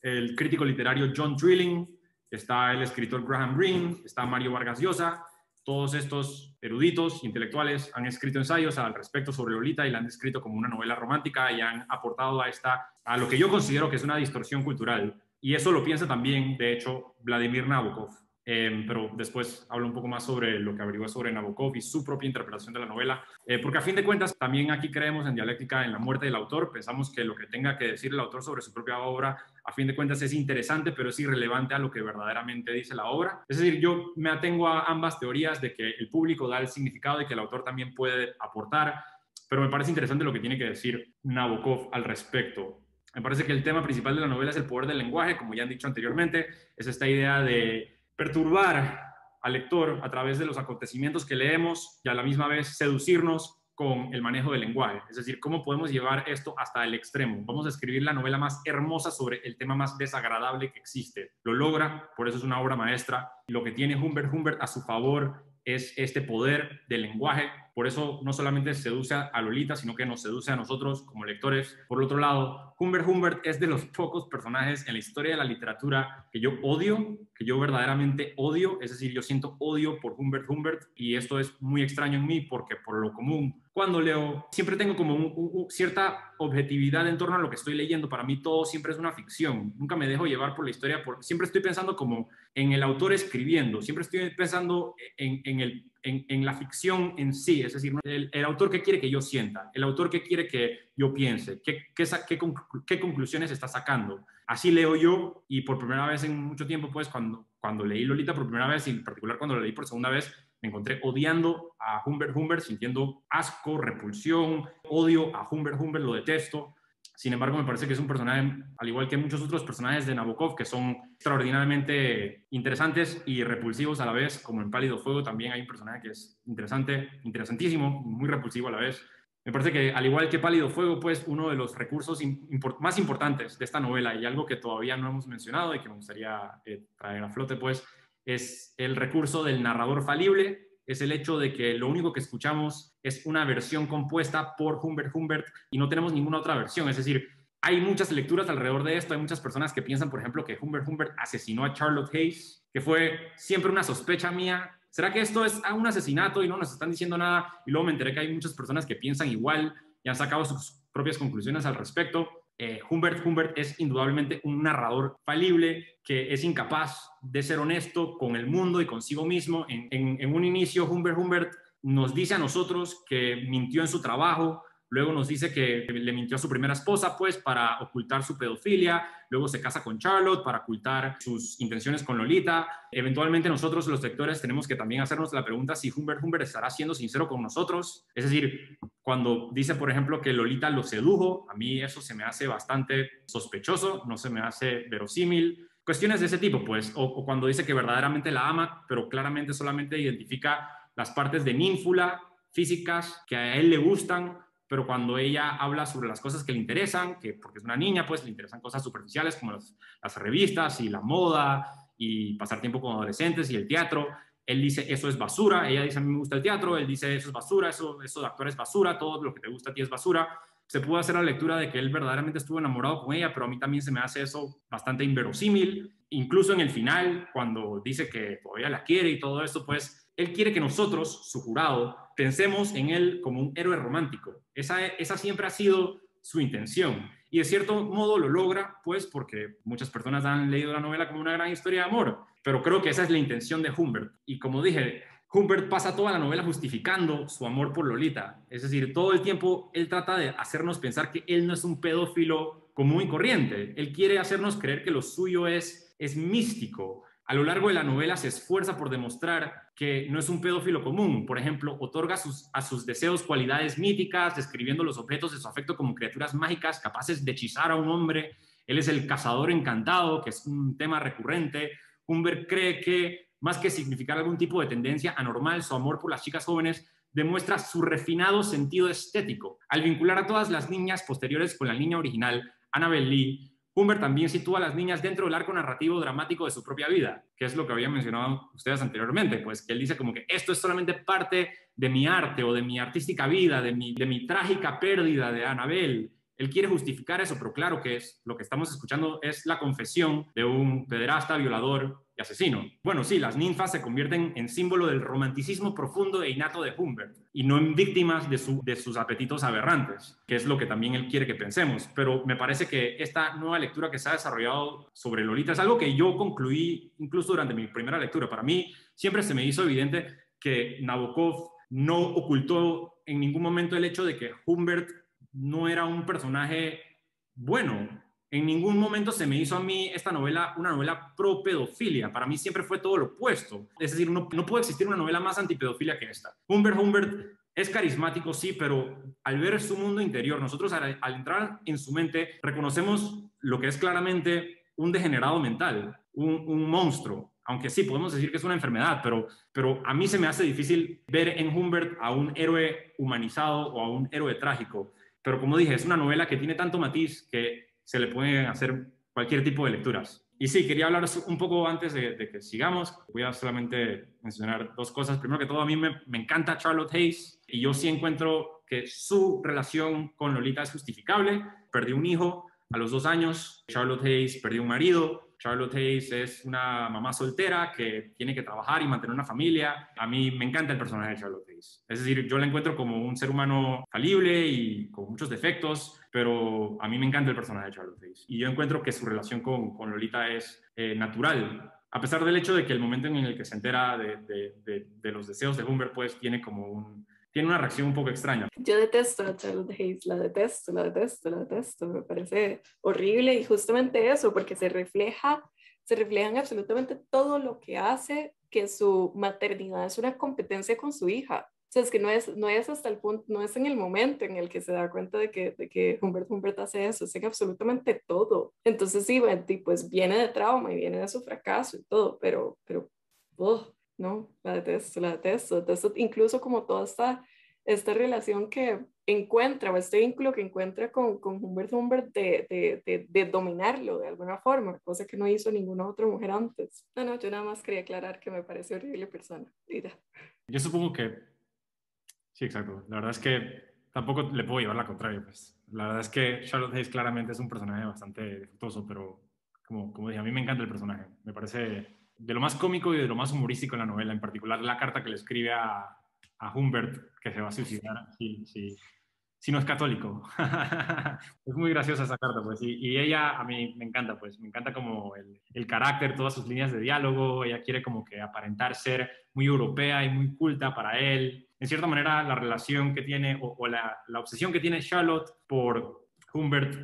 el crítico literario John Trilling, está el escritor Graham Greene, está Mario Vargas Llosa, todos estos eruditos, intelectuales, han escrito ensayos al respecto sobre Lolita y la han descrito como una novela romántica y han aportado a esta, a lo que yo considero que es una distorsión cultural. Y eso lo piensa también, de hecho, Vladimir Nabokov. Em, pero después hablo un poco más sobre lo que averiguó sobre Nabokov y su propia interpretación de la novela, eh, porque a fin de cuentas también aquí creemos en dialéctica, en la muerte del autor, pensamos que lo que tenga que decir el autor sobre su propia obra, a fin de cuentas es interesante, pero es irrelevante a lo que verdaderamente dice la obra. Es decir, yo me atengo a ambas teorías de que el público da el significado y que el autor también puede aportar, pero me parece interesante lo que tiene que decir Nabokov al respecto. Me parece que el tema principal de la novela es el poder del lenguaje, como ya han dicho anteriormente, es esta idea de perturbar al lector a través de los acontecimientos que leemos y a la misma vez seducirnos con el manejo del lenguaje. Es decir, cómo podemos llevar esto hasta el extremo. Vamos a escribir la novela más hermosa sobre el tema más desagradable que existe. Lo logra, por eso es una obra maestra. Lo que tiene Humbert Humbert a su favor es este poder del lenguaje. Por eso no solamente seduce a Lolita, sino que nos seduce a nosotros como lectores. Por otro lado, Humbert Humbert es de los pocos personajes en la historia de la literatura que yo odio, que yo verdaderamente odio. Es decir, yo siento odio por Humbert Humbert y esto es muy extraño en mí porque por lo común cuando leo, siempre tengo como cierta objetividad en torno a lo que estoy leyendo. Para mí todo siempre es una ficción. Nunca me dejo llevar por la historia. Por, siempre estoy pensando como en el autor escribiendo. Siempre estoy pensando en, en, el, en, la ficción en sí. Es decir, el, el, autor que quiere que yo sienta, el autor que quiere que yo piense, qué, qué, qué, qué conclusiones está sacando. Así leo yo y por primera vez en mucho tiempo, pues cuando, cuando leí Lolita por primera vez y en particular cuando leí por segunda vez, me encontré odiando a Humbert Humbert, sintiendo asco, repulsión, odio a Humbert Humbert, lo detesto. Sin embargo, me parece que es un personaje, al igual que muchos otros personajes de Nabokov, que son extraordinariamente interesantes y repulsivos a la vez, como en Pálido Fuego también hay un personaje que es interesante, interesantísimo, muy repulsivo a la vez. Me parece que, al igual que Pálido Fuego, pues uno de los recursos más importantes de esta novela y algo que todavía no hemos mencionado y que me gustaría eh, traer a flote, pues, es el recurso del narrador falible, es el hecho de que lo único que escuchamos es una versión compuesta por Humbert Humbert y no tenemos ninguna otra versión. Es decir, hay muchas lecturas alrededor de esto, hay muchas personas que piensan, por ejemplo, que Humbert Humbert asesinó a Charlotte Hayes, que fue siempre una sospecha mía. ¿Será que esto es un asesinato y no nos están diciendo nada? Y luego me enteré que hay muchas personas que piensan igual y han sacado sus propias conclusiones al respecto. Eh, Humbert Humbert es indudablemente un narrador falible que es incapaz de ser honesto con el mundo y consigo mismo. En, en un inicio, Humbert Humbert nos dice a nosotros que mintió en su trabajo, Luego nos dice que le mintió a su primera esposa, pues, para ocultar su pedofilia. Luego se casa con Charlotte para ocultar sus intenciones con Lolita. Eventualmente nosotros, los lectores, tenemos que también hacernos la pregunta si Humbert Humbert estará siendo sincero con nosotros. Es decir, cuando dice, por ejemplo, que Lolita lo sedujo, a mí eso se me hace bastante sospechoso, no se me hace verosímil. Cuestiones de ese tipo, pues, o, o cuando dice que verdaderamente la ama, pero claramente solamente identifica las partes de ninfula físicas que a él le gustan pero cuando ella habla sobre las cosas que le interesan, que porque es una niña, pues le interesan cosas superficiales como las, revistas y la moda y pasar tiempo con adolescentes y el teatro, él dice eso es basura, ella dice a mí me gusta el teatro, él dice eso es basura, eso, eso de actor es basura, todo lo que te gusta a ti es basura. Se pudo hacer la lectura de que él verdaderamente estuvo enamorado con ella, pero a mí también se me hace eso bastante inverosímil. Incluso en el final, cuando dice que todavía la quiere y todo esto, pues él quiere que nosotros, su jurado, pensemos en él como un héroe romántico. Esa, esa siempre ha sido su intención. Y de cierto modo lo logra, pues porque muchas personas han leído la novela como una gran historia de amor, pero creo que esa es la intención de Humbert. Y como dije, Humbert pasa toda la novela justificando su amor por Lolita. Es decir, todo el tiempo él trata de hacernos pensar que él no es un pedófilo común y corriente. Él quiere hacernos creer que lo suyo es, es místico, a lo largo de la novela se esfuerza por demostrar que no es un pedófilo común. Por ejemplo, otorga a sus deseos cualidades míticas, describiendo los objetos de su afecto como criaturas mágicas capaces de hechizar a un hombre. Él es el cazador encantado, que es un tema recurrente. Humbert cree que, más que significar algún tipo de tendencia anormal, su amor por las chicas jóvenes demuestra su refinado sentido estético. Al vincular a todas las niñas posteriores con la niña original, Annabel Lee, Humbert también sitúa a las niñas dentro del arco narrativo dramático de su propia vida, que es lo que habían mencionado ustedes anteriormente, pues que él dice como que esto es solamente parte de mi arte o de mi artística vida, de mi, de mi trágica pérdida de Annabel, él quiere justificar eso, pero claro que es lo que estamos escuchando es la confesión de un pederasta, violador y asesino. Bueno, sí, las ninfas se convierten en símbolo del romanticismo profundo e innato de Humbert y no en víctimas de, de sus apetitos aberrantes, que es lo que también él quiere que pensemos. Pero me parece que esta nueva lectura que se ha desarrollado sobre Lolita es algo que yo concluí incluso durante mi primera lectura. Para mí siempre se me hizo evidente que Nabokov no ocultó en ningún momento el hecho de que Humbert no era un personaje bueno. En ningún momento se me hizo a mí esta novela una novela pro pedofilia. Para mí siempre fue todo lo opuesto. Es decir, no, puede existir una novela más antipedofilia que esta. Humbert Humbert es carismático, sí, pero al ver su mundo interior, nosotros al, entrar en su mente reconocemos lo que es claramente un degenerado mental, un, monstruo, aunque sí, podemos decir que es una enfermedad, pero, pero a mí se me hace difícil ver en Humbert a un héroe humanizado o a un héroe trágico. Pero como dije, es una novela que tiene tanto matiz que se le pueden hacer cualquier tipo de lecturas. Y sí, quería hablar un poco antes de, que sigamos. Voy a solamente mencionar dos cosas. Primero que todo, a mí me, me, encanta Charlotte Hayes y yo sí encuentro que su relación con Lolita es justificable. Perdió un hijo a los dos años. Charlotte Hayes perdió un marido. Charlotte Hayes es una mamá soltera que tiene que trabajar y mantener una familia. A mí me encanta el personaje de Charlotte Hayes. Es decir, yo la encuentro como un ser humano falible y con muchos defectos, pero a mí me encanta el personaje de Charlotte Hayes. Y yo encuentro que su relación con, con Lolita es eh, natural, a pesar del hecho de que el momento en el que se entera de, de, de los deseos de Humbert, pues tiene como un, tiene una reacción un poco extraña. Yo detesto a Charlotte Hayes, la detesto, la detesto, la detesto, me parece horrible y justamente eso, porque se refleja, se refleja en absolutamente todo lo que hace que su maternidad es una competencia con su hija. Sea, es que no es, no es hasta el punto, no es en el momento en el que se da cuenta de que, de que Humbert Humbert hace eso, es en absolutamente todo. Entonces sí, pues viene de trauma y viene de su fracaso y todo, pero, pero, oh, no, la detesto, la detesto, detesto incluso como toda esta, esta relación que encuentra o este vínculo que encuentra con, con Humbert Humbert de, de, de, dominarlo de alguna forma, cosa que no hizo ninguna otra mujer antes. No, no, yo nada más quería aclarar que me parece horrible persona. Yo supongo que, sí, exacto, la verdad es que tampoco le puedo llevar la contraria, pues. La verdad es que Charlotte Hayes claramente es un personaje bastante defectuoso, pero como, como dije, a mí me encanta el personaje, me parece de lo más cómico y de lo más humorístico en la novela, en particular la carta que le escribe a, a Humbert, que se va a suicidar. Si, si, si no es católico. es muy graciosa esa carta, pues, y, y, ella a mí me encanta, pues, me encanta como el, el, carácter, todas sus líneas de diálogo, ella quiere como que aparentar ser muy europea y muy culta para él. En cierta manera, la relación que tiene, o, o la, la obsesión que tiene Charlotte por Humbert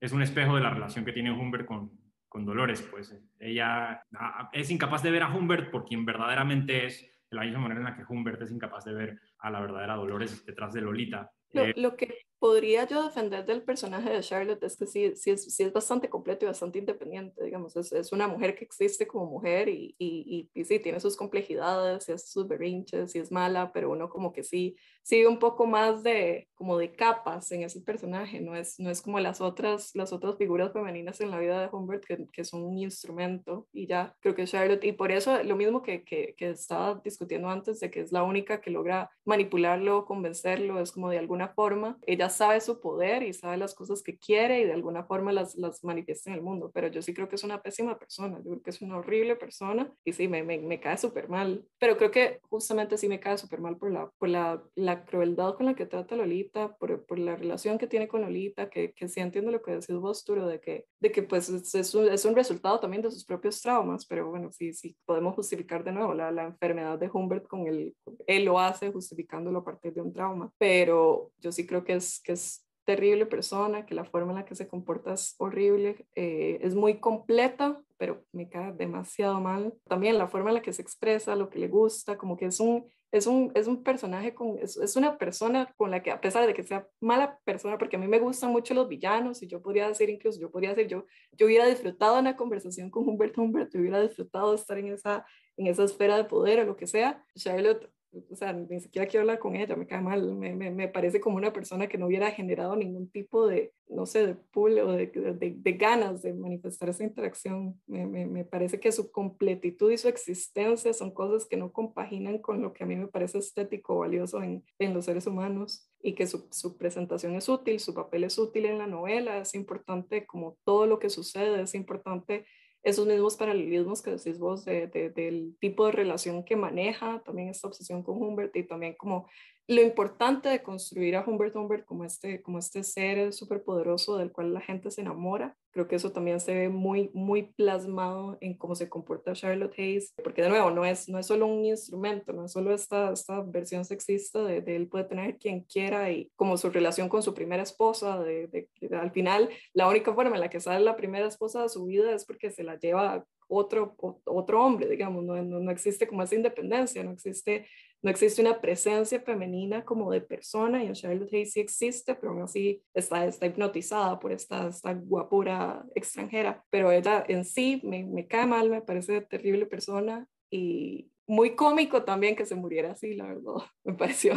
es un espejo de la relación que tiene Humbert con, con Dolores, pues ella ah, es incapaz de ver a Humbert por quien verdaderamente es, de la misma manera en la que Humbert es incapaz de ver a la verdadera Dolores detrás de Lolita. Lo, lo, que podría yo defender del personaje de Charlotte es que sí, sí, es, sí es bastante completo y bastante independiente, digamos, es, es una mujer que existe como mujer y, y, y, sí, tiene sus complejidades, y sus berrinches y es mala, pero uno como que sí sigue un poco más de, como de capas en ese personaje, no es, no es como las otras, las otras figuras femeninas en la vida de Humbert que, que son un instrumento y ya, creo que Charlotte, y por eso lo mismo que, que, que estaba discutiendo antes, de que es la única que logra manipularlo, convencerlo, es como de alguna forma, ella sabe su poder y sabe las cosas que quiere y de alguna forma las, las manifiesta en el mundo, pero yo sí creo que es una pésima persona, yo creo que es una horrible persona y sí, me, me, me cae súper mal, pero creo que justamente sí me cae súper mal por, la, por la, la, crueldad con la que trata Lolita, por, por la relación que tiene con Lolita, que, que sí entiendo lo que decís vos, Turo, de que, de que pues es, un, es un resultado también de sus propios traumas, pero bueno, sí, sí, podemos justificar de nuevo la, la enfermedad de Humbert con el, él lo hace justificándolo a partir de un trauma, pero yo sí creo que es que es terrible persona, que la forma en la que se comporta es horrible, eh, es muy completa, pero me cae demasiado mal. También la forma en la que se expresa, lo que le gusta, como que es un, es un, es un personaje, con, es, es, una persona con la que a pesar de que sea mala persona, porque a mí me gustan mucho los villanos y yo podría decir incluso, yo podría decir, yo, yo hubiera disfrutado una conversación con Humberto Humberto, hubiera disfrutado estar en esa, en esa esfera de poder o lo que sea. Charlotte o sea, ni siquiera quiero hablar con ella, me cae mal, me, me, me parece como una persona que no hubiera generado ningún tipo de, no sé, de pool o de, de, de ganas de manifestar esa interacción. Me, me, parece que su completitud y su existencia son cosas que no compaginan con lo que a mí me parece estético o valioso en, en los seres humanos y que su, su, presentación es útil, su papel es útil en la novela, es importante como todo lo que sucede, es importante esos mismos paralelismos que decís vos de, del tipo de relación que maneja, también esta obsesión con Humbert y también como lo importante de construir a Humbert Humbert como este, como este ser superpoderoso del cual la gente se enamora. Creo que eso también se ve muy, muy plasmado en cómo se comporta Charlotte Hayes, porque de nuevo, no es, no es solo un instrumento, no es solo esta, esta versión sexista de, de él puede tener quien quiera y como su relación con su primera esposa, de, al final la única forma en la que sale la primera esposa de su vida es porque se la lleva otro, otro hombre, digamos, no, no, no, existe como esa independencia, no existe, no existe una presencia femenina como de persona y en Charlotte Hayes sí existe, pero aún así está, está hipnotizada por esta, esta guapura extranjera, pero ella en sí me, me cae mal, me parece terrible persona y, muy cómico también que se muriera así, la verdad. Me pareció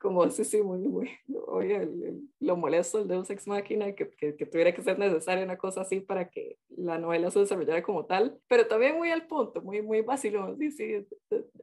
como, sí, sí, muy, muy, oye, lo molesto el Deus Ex Machina, que, que, tuviera que ser necesaria una cosa así para que la novela se desarrollara como tal, pero también muy al punto, muy, muy vacilón, sí, sí,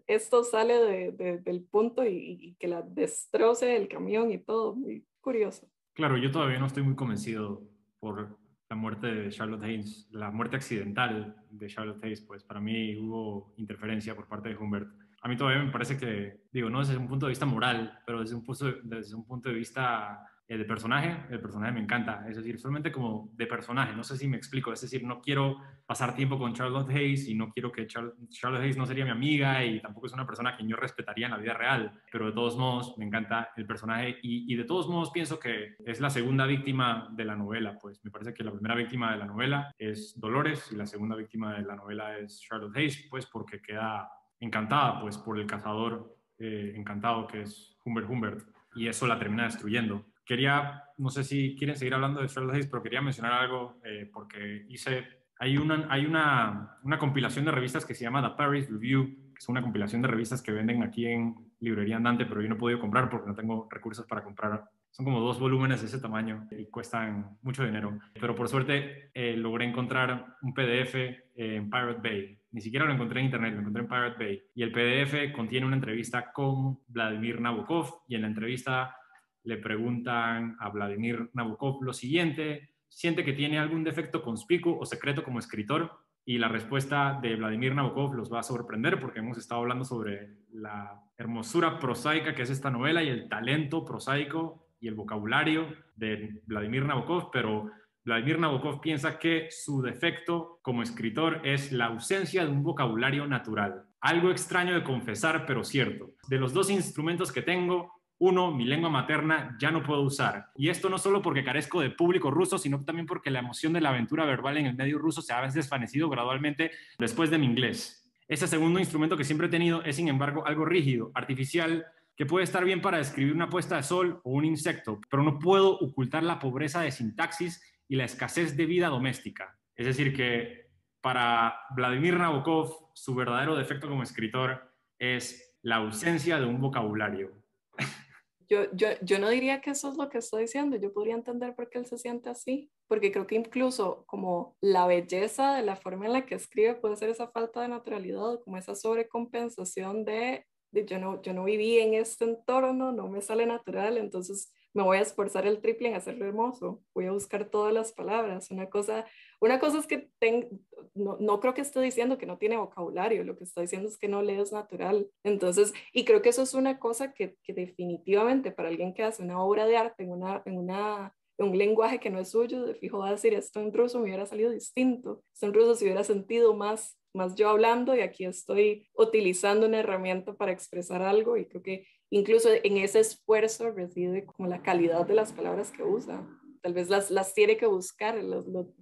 esto sale de, de, del punto y, y, que la destroce el camión y todo, muy curioso. Claro, yo todavía no estoy muy convencido por la muerte de Charlotte Hayes, la muerte accidental de Charlotte Hayes, pues para mí hubo interferencia por parte de Humbert. A mí todavía me parece que, digo, no desde un punto de vista moral, pero desde un punto, desde un punto de vista el personaje, el personaje me encanta, es decir, solamente como de personaje, no sé si me explico, es decir, no quiero pasar tiempo con Charlotte Hayes y no quiero que Charlotte Hayes no sería mi amiga y tampoco es una persona que yo respetaría en la vida real, pero de todos modos me encanta el personaje y, y de todos modos pienso que es la segunda víctima de la novela, pues. Me parece que la primera víctima de la novela es Dolores y la segunda víctima de la novela es Charlotte Hayes, pues porque queda encantada pues por el cazador eh, encantado que es Humbert Humbert. Y eso la termina destruyendo quería, no sé si quieren seguir hablando de Charlotte Hayes, pero quería mencionar algo eh, porque hice, hay, una, hay una, una, compilación de revistas que se llama The Paris Review, que es una compilación de revistas que venden aquí en Librería Andante, pero yo no he podido comprar porque no tengo recursos para comprar. Son como dos volúmenes de ese tamaño y cuestan mucho dinero. Pero por suerte eh, logré encontrar un PDF en Pirate Bay. Ni siquiera lo encontré en internet, lo encontré en Pirate Bay. Y el PDF contiene una entrevista con Vladimir Nabokov y en la entrevista le preguntan a Vladimir Nabokov lo siguiente, ¿siente que tiene algún defecto conspicuo o secreto como escritor? Y la respuesta de Vladimir Nabokov los va a sorprender porque hemos estado hablando sobre la hermosura prosaica que es esta novela y el talento prosaico y el vocabulario de Vladimir Nabokov, pero Vladimir Nabokov piensa que su defecto como escritor es la ausencia de un vocabulario natural. Algo extraño de confesar, pero cierto. De los dos instrumentos que tengo, uno, mi lengua materna ya no puedo usar. Y esto no solo porque carezco de público ruso, sino también porque la emoción de la aventura verbal en el medio ruso se ha desvanecido gradualmente después de mi inglés. Ese segundo instrumento que siempre he tenido es, sin embargo, algo rígido, artificial, que puede estar bien para describir una puesta de sol o un insecto, pero no puedo ocultar la pobreza de sintaxis y la escasez de vida doméstica. Es decir, que para Vladimir Nabokov, su verdadero defecto como escritor es la ausencia de un vocabulario, yo, yo, yo no diría que eso es lo que estoy diciendo, yo podría entender por qué él se siente así, porque creo que incluso como la belleza de la forma en la que escribe puede ser esa falta de naturalidad, como esa sobrecompensación de, de yo, no, yo no viví en este entorno, no me sale natural, entonces me voy a esforzar el triple en hacerlo hermoso, voy a buscar todas las palabras. Una cosa, una cosa es que no, no, creo que esté diciendo que no tiene vocabulario, lo que está diciendo es que no le es natural. Entonces, y creo que eso es una cosa que, definitivamente para alguien que hace una obra de arte en, una, en un lenguaje que no es suyo, de fijo va a decir, esto en ruso me hubiera salido distinto, esto en ruso se hubiera sentido más más yo hablando y aquí estoy utilizando una herramienta para expresar algo y creo que incluso en ese esfuerzo reside como la calidad de las palabras que usa. Tal vez las, las tiene que buscar,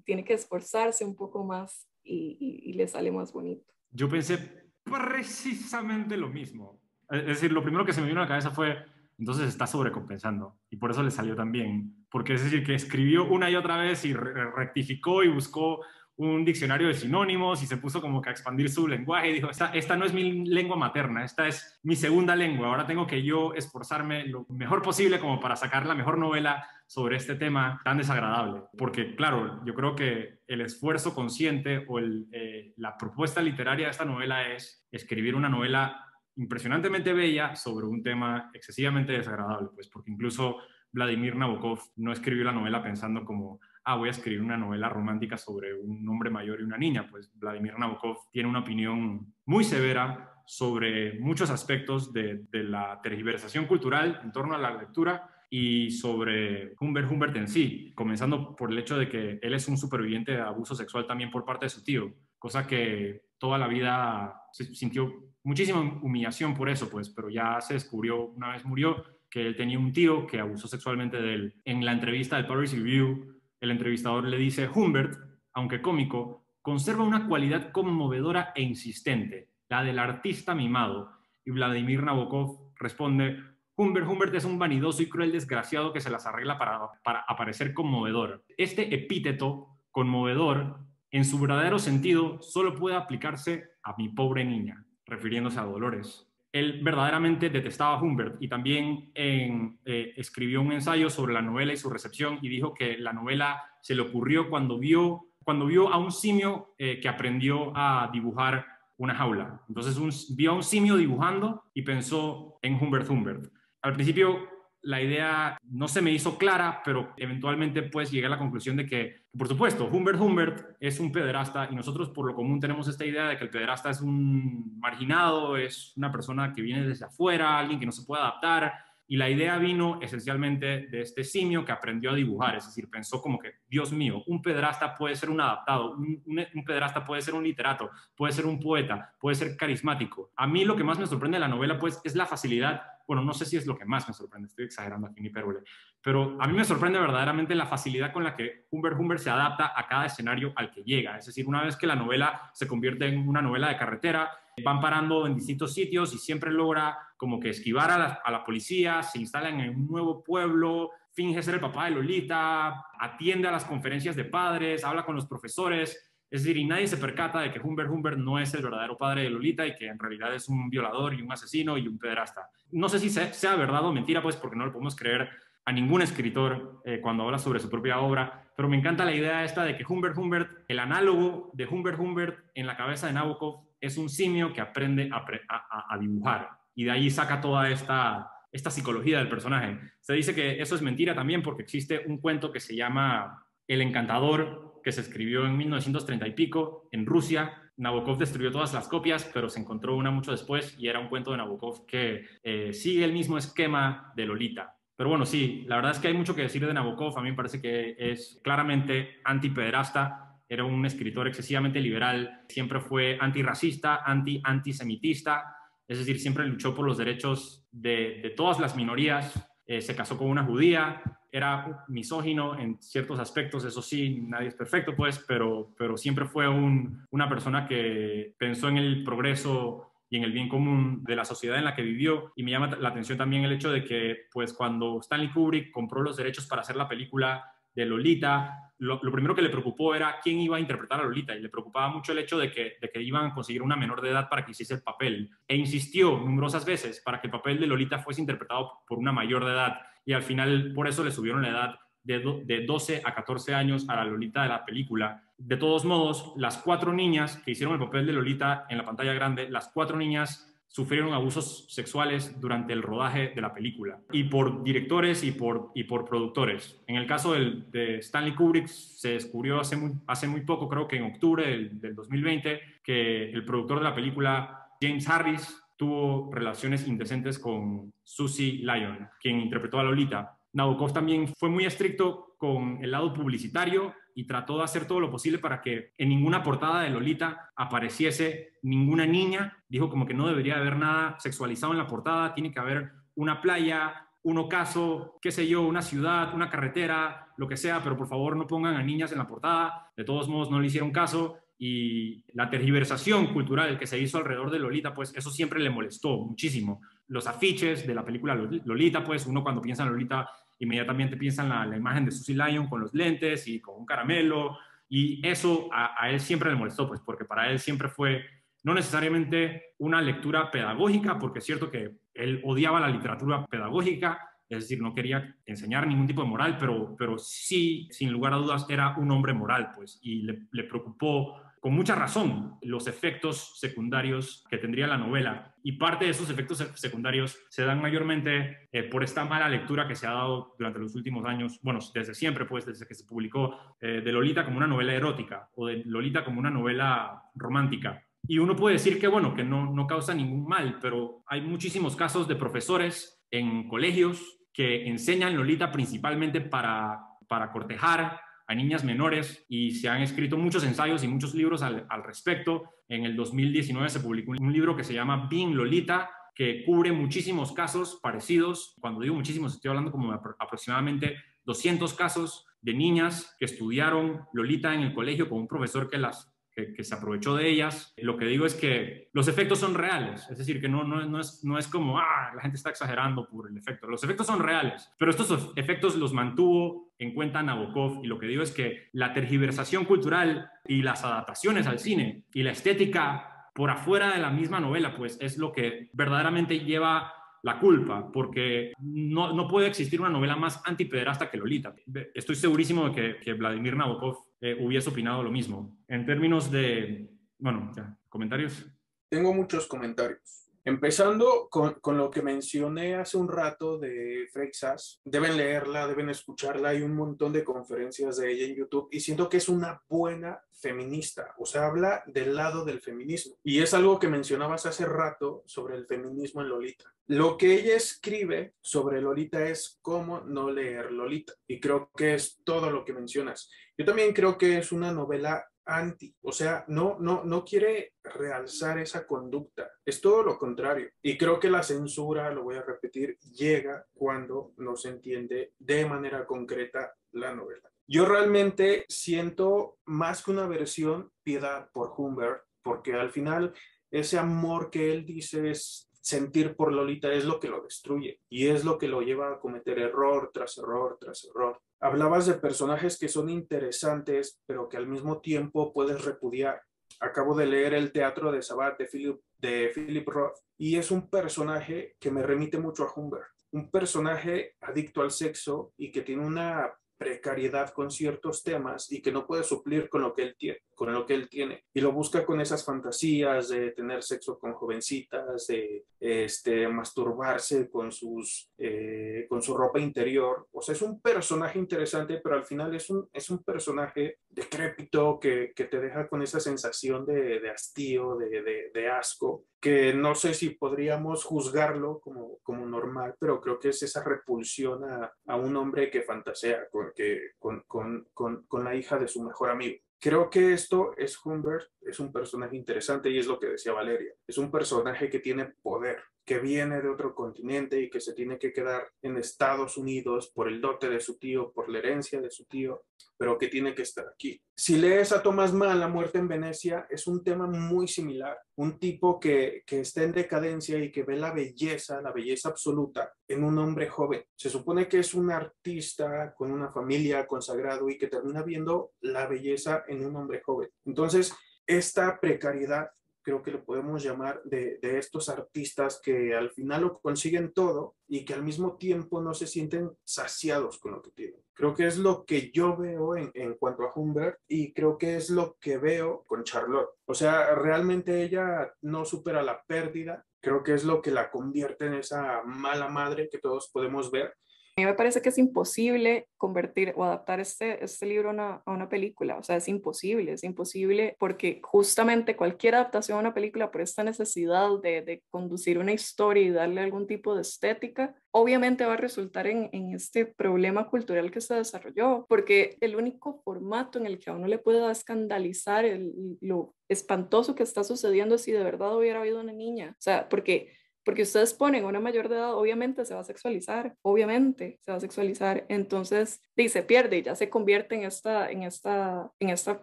tiene que esforzarse un poco más y, y, le sale más bonito. Yo pensé precisamente lo mismo. Es decir, lo primero que se me vino a la cabeza fue, entonces está sobrecompensando y por eso le salió tan bien. Porque es decir, que escribió una y otra vez y rectificó y buscó un diccionario de sinónimos y se puso como que a expandir su lenguaje y dijo, esta, esta no es mi lengua materna, esta es mi segunda lengua, ahora tengo que yo esforzarme lo mejor posible como para sacar la mejor novela sobre este tema tan desagradable. Porque claro, yo creo que el esfuerzo consciente o eh, la propuesta literaria de esta novela es escribir una novela impresionantemente bella sobre un tema excesivamente desagradable, pues porque incluso Vladimir Nabokov no escribió la novela pensando como ah, voy a escribir una novela romántica sobre un hombre mayor y una niña. Pues Vladimir Nabokov tiene una opinión muy severa sobre muchos aspectos de, la tergiversación cultural en torno a la lectura y sobre Humbert Humbert en sí, comenzando por el hecho de que él es un superviviente de abuso sexual también por parte de su tío, cosa que toda la vida se sintió muchísima humillación por eso, pues, pero ya se descubrió una vez murió que él tenía un tío que abusó sexualmente de él. En la entrevista del Paris Review, el entrevistador le dice, Humbert, aunque cómico, conserva una cualidad conmovedora e insistente, la del artista mimado. Y Vladimir Nabokov responde, Humbert, Humbert es un vanidoso y cruel desgraciado que se las arregla para, para aparecer conmovedor. Este epíteto, conmovedor, en su verdadero sentido, solo puede aplicarse a mi pobre niña, refiriéndose a Dolores él verdaderamente detestaba a Humbert y también eh, escribió un ensayo sobre la novela y su recepción y dijo que la novela se le ocurrió cuando vio, cuando vio a un simio eh, que aprendió a dibujar una jaula. Entonces vio a un simio dibujando y pensó en Humbert Humbert. Al principio la idea no se me hizo clara, pero eventualmente pues llegué a la conclusión de que, por supuesto, Humbert Humbert es un pederasta y nosotros por lo común tenemos esta idea de que el pederasta es un marginado, es una persona que viene desde afuera, alguien que no se puede adaptar. Y la idea vino esencialmente de este simio que aprendió a dibujar, es decir, pensó como que, Dios mío, un pederasta puede ser un adaptado, un, un, pederasta puede ser un literato, puede ser un poeta, puede ser carismático. A mí lo que más me sorprende de la novela, pues, es la facilidad bueno, no sé si es lo que más me sorprende, estoy exagerando aquí en hipérbole, pero a mí me sorprende verdaderamente la facilidad con la que Humbert Humbert se adapta a cada escenario al que llega. Es decir, una vez que la novela se convierte en una novela de carretera, van parando en distintos sitios y siempre logra como que esquivar a la, a la policía, se instalan en un nuevo pueblo, finge ser el papá de Lolita, atiende a las conferencias de padres, habla con los profesores es decir, y nadie se percata de que Humbert Humbert no es el verdadero padre de Lolita y que en realidad es un violador y un asesino y un pederasta. No sé si sea verdad o mentira, pues porque no le podemos creer a ningún escritor eh, cuando habla sobre su propia obra, pero me encanta la idea esta de que Humbert Humbert, el análogo de Humbert Humbert en la cabeza de Nabokov, es un simio que aprende a, dibujar y de ahí saca toda esta, esta psicología del personaje. Se dice que eso es mentira también porque existe un cuento que se llama El Encantador, que se escribió en 1930 y pico en Rusia. Nabokov destruyó todas las copias, pero se encontró una mucho después y era un cuento de Nabokov que eh, sigue el mismo esquema de Lolita. Pero bueno, sí, la verdad es que hay mucho que decir de Nabokov. A mí me parece que es claramente antipederasta. Era un escritor excesivamente liberal. Siempre fue antirracista, anti-antisemitista. Es decir, siempre luchó por los derechos de, todas las minorías. Eh, se casó con una judía, era misógino en ciertos aspectos, eso sí, nadie es perfecto, pues, pero, pero siempre fue una persona que pensó en el progreso y en el bien común de la sociedad en la que vivió. Y me llama la atención también el hecho de que, pues, cuando Stanley Kubrick compró los derechos para hacer la película de Lolita, lo, primero que le preocupó era quién iba a interpretar a Lolita y le preocupaba mucho el hecho de que, de que iban a conseguir una menor de edad para que hiciese el papel. E insistió numerosas veces para que el papel de Lolita fuese interpretado por una mayor de edad y al final por eso le subieron la edad de, de 12 a 14 años a la Lolita de la película. De todos modos, las cuatro niñas que hicieron el papel de Lolita en la pantalla grande, las cuatro niñas sufrieron abusos sexuales durante el rodaje de la película y por directores y por, y por productores. En el caso de Stanley Kubrick se descubrió hace muy, hace muy poco, creo que en octubre del, del 2020, que el productor de la película, James Harris, tuvo relaciones indecentes con Susie Lyon, quien interpretó a Lolita. Nabokov también fue muy estricto con el lado publicitario y trató de hacer todo lo posible para que en ninguna portada de Lolita apareciese ninguna niña. Dijo como que no debería haber nada sexualizado en la portada, tiene que haber una playa, un ocaso, qué sé yo, una ciudad, una carretera, lo que sea, pero por favor no pongan a niñas en la portada. De todos modos, no le hicieron caso y la tergiversación cultural que se hizo alrededor de Lolita, pues eso siempre le molestó muchísimo. Los afiches de la película Lolita, pues uno cuando piensa en Lolita inmediatamente piensa en la, imagen de Susie Lyon con los lentes y con un caramelo Y eso a, a él siempre le molestó, pues porque para él siempre fue no necesariamente una lectura pedagógica, porque es cierto que él odiaba la literatura pedagógica, es decir, no quería enseñar ningún tipo de moral, pero, pero sí, sin lugar a dudas, era un hombre moral, pues, y le, preocupó con mucha razón los efectos secundarios que tendría la novela. Y parte de esos efectos secundarios se dan mayormente eh, por esta mala lectura que se ha dado durante los últimos años, bueno, desde siempre, pues, desde que se publicó eh, de Lolita como una novela erótica o de Lolita como una novela romántica. Y uno puede decir que, bueno, que no, no causa ningún mal, pero hay muchísimos casos de profesores en colegios que enseñan Lolita principalmente para, para cortejar niñas menores y se han escrito muchos ensayos y muchos libros al, respecto. En el 2019 se publicó un libro que se llama Being Lolita, que cubre muchísimos casos parecidos. Cuando digo muchísimos, estoy hablando como aproximadamente 200 casos de niñas que estudiaron Lolita en el colegio con un profesor que las que, se aprovechó de ellas. Lo que digo es que los efectos son reales, es decir, que no, no, no, es, no es como, ah, la gente está exagerando por el efecto. Los efectos son reales, pero estos efectos los mantuvo en cuenta Nabokov y lo que digo es que la tergiversación cultural y las adaptaciones al cine y la estética por afuera de la misma novela, pues es lo que verdaderamente lleva la culpa, porque no, no, puede existir una novela más antipederasta que Lolita. Estoy segurísimo de que, que Vladimir Nabokov eh, hubiese opinado lo mismo. En términos de, bueno, ya, comentarios. Tengo muchos comentarios. Empezando con, con, lo que mencioné hace un rato de Freixas, deben leerla, deben escucharla, hay un montón de conferencias de ella en YouTube y siento que es una buena feminista, o sea, habla del lado del feminismo. Y es algo que mencionabas hace rato sobre el feminismo en Lolita. Lo que ella escribe sobre Lolita es cómo no leer Lolita y creo que es todo lo que mencionas. Yo también creo que es una novela anti, o sea, no, no, no quiere realzar esa conducta, es todo lo contrario. Y creo que la censura, lo voy a repetir, llega cuando no se entiende de manera concreta la novela. Yo realmente siento más que una versión piedad por Humbert, porque al final ese amor que él dice es sentir por Lolita es lo que lo destruye y es lo que lo lleva a cometer error tras error tras error. Hablabas de personajes que son interesantes, pero que al mismo tiempo puedes repudiar. Acabo de leer El Teatro de Sabat de Philip, de Philip Roth y es un personaje que me remite mucho a Humbert. Un personaje adicto al sexo y que tiene una precariedad con ciertos temas y que no puede suplir con lo que él tiene, con lo que él tiene. Y lo busca con esas fantasías de tener sexo con jovencitas, de este, masturbarse con, sus, eh, con su ropa interior. O sea, es un personaje interesante, pero al final es un, es un personaje decrépito que, que te deja con esa sensación de, de hastío, de, asco que no sé si podríamos juzgarlo como, como normal, pero creo que es esa repulsión a, a un hombre que fantasea con, que, con, con, con, la hija de su mejor amigo. Creo que esto es Humbert, es un personaje interesante y es lo que decía Valeria. Es un personaje que tiene poder, que viene de otro continente y que se tiene que quedar en Estados Unidos por el dote de su tío, por la herencia de su tío, pero que tiene que estar aquí. Si lees a Tomás Mann, La muerte en Venecia, es un tema muy similar. Un tipo que, que está en decadencia y que ve la belleza, la belleza absoluta, en un hombre joven. Se supone que es un artista con una familia consagrado y que termina viendo la belleza en un hombre joven. Entonces, esta precariedad creo que lo podemos llamar, de, de, estos artistas que al final lo consiguen todo y que al mismo tiempo no se sienten saciados con lo que tienen. Creo que es lo que yo veo en, en cuanto a Humbert y creo que es lo que veo con Charlotte. O sea, realmente ella no supera la pérdida, creo que es lo que la convierte en esa mala madre que todos podemos ver a mí me parece que es imposible convertir o adaptar este, este libro a una, película, o sea, es imposible, es imposible porque justamente cualquier adaptación a una película por esta necesidad de, de conducir una historia y darle algún tipo de estética, obviamente va a resultar en, en, este problema cultural que se desarrolló, porque el único formato en el que a uno le pueda escandalizar el, lo espantoso que está sucediendo es si de verdad hubiera habido una niña, o sea, porque porque ustedes ponen a una mayor de edad, obviamente se va a sexualizar, obviamente se va a sexualizar, entonces dice pierde y ya se convierte en esta, en esta, en esta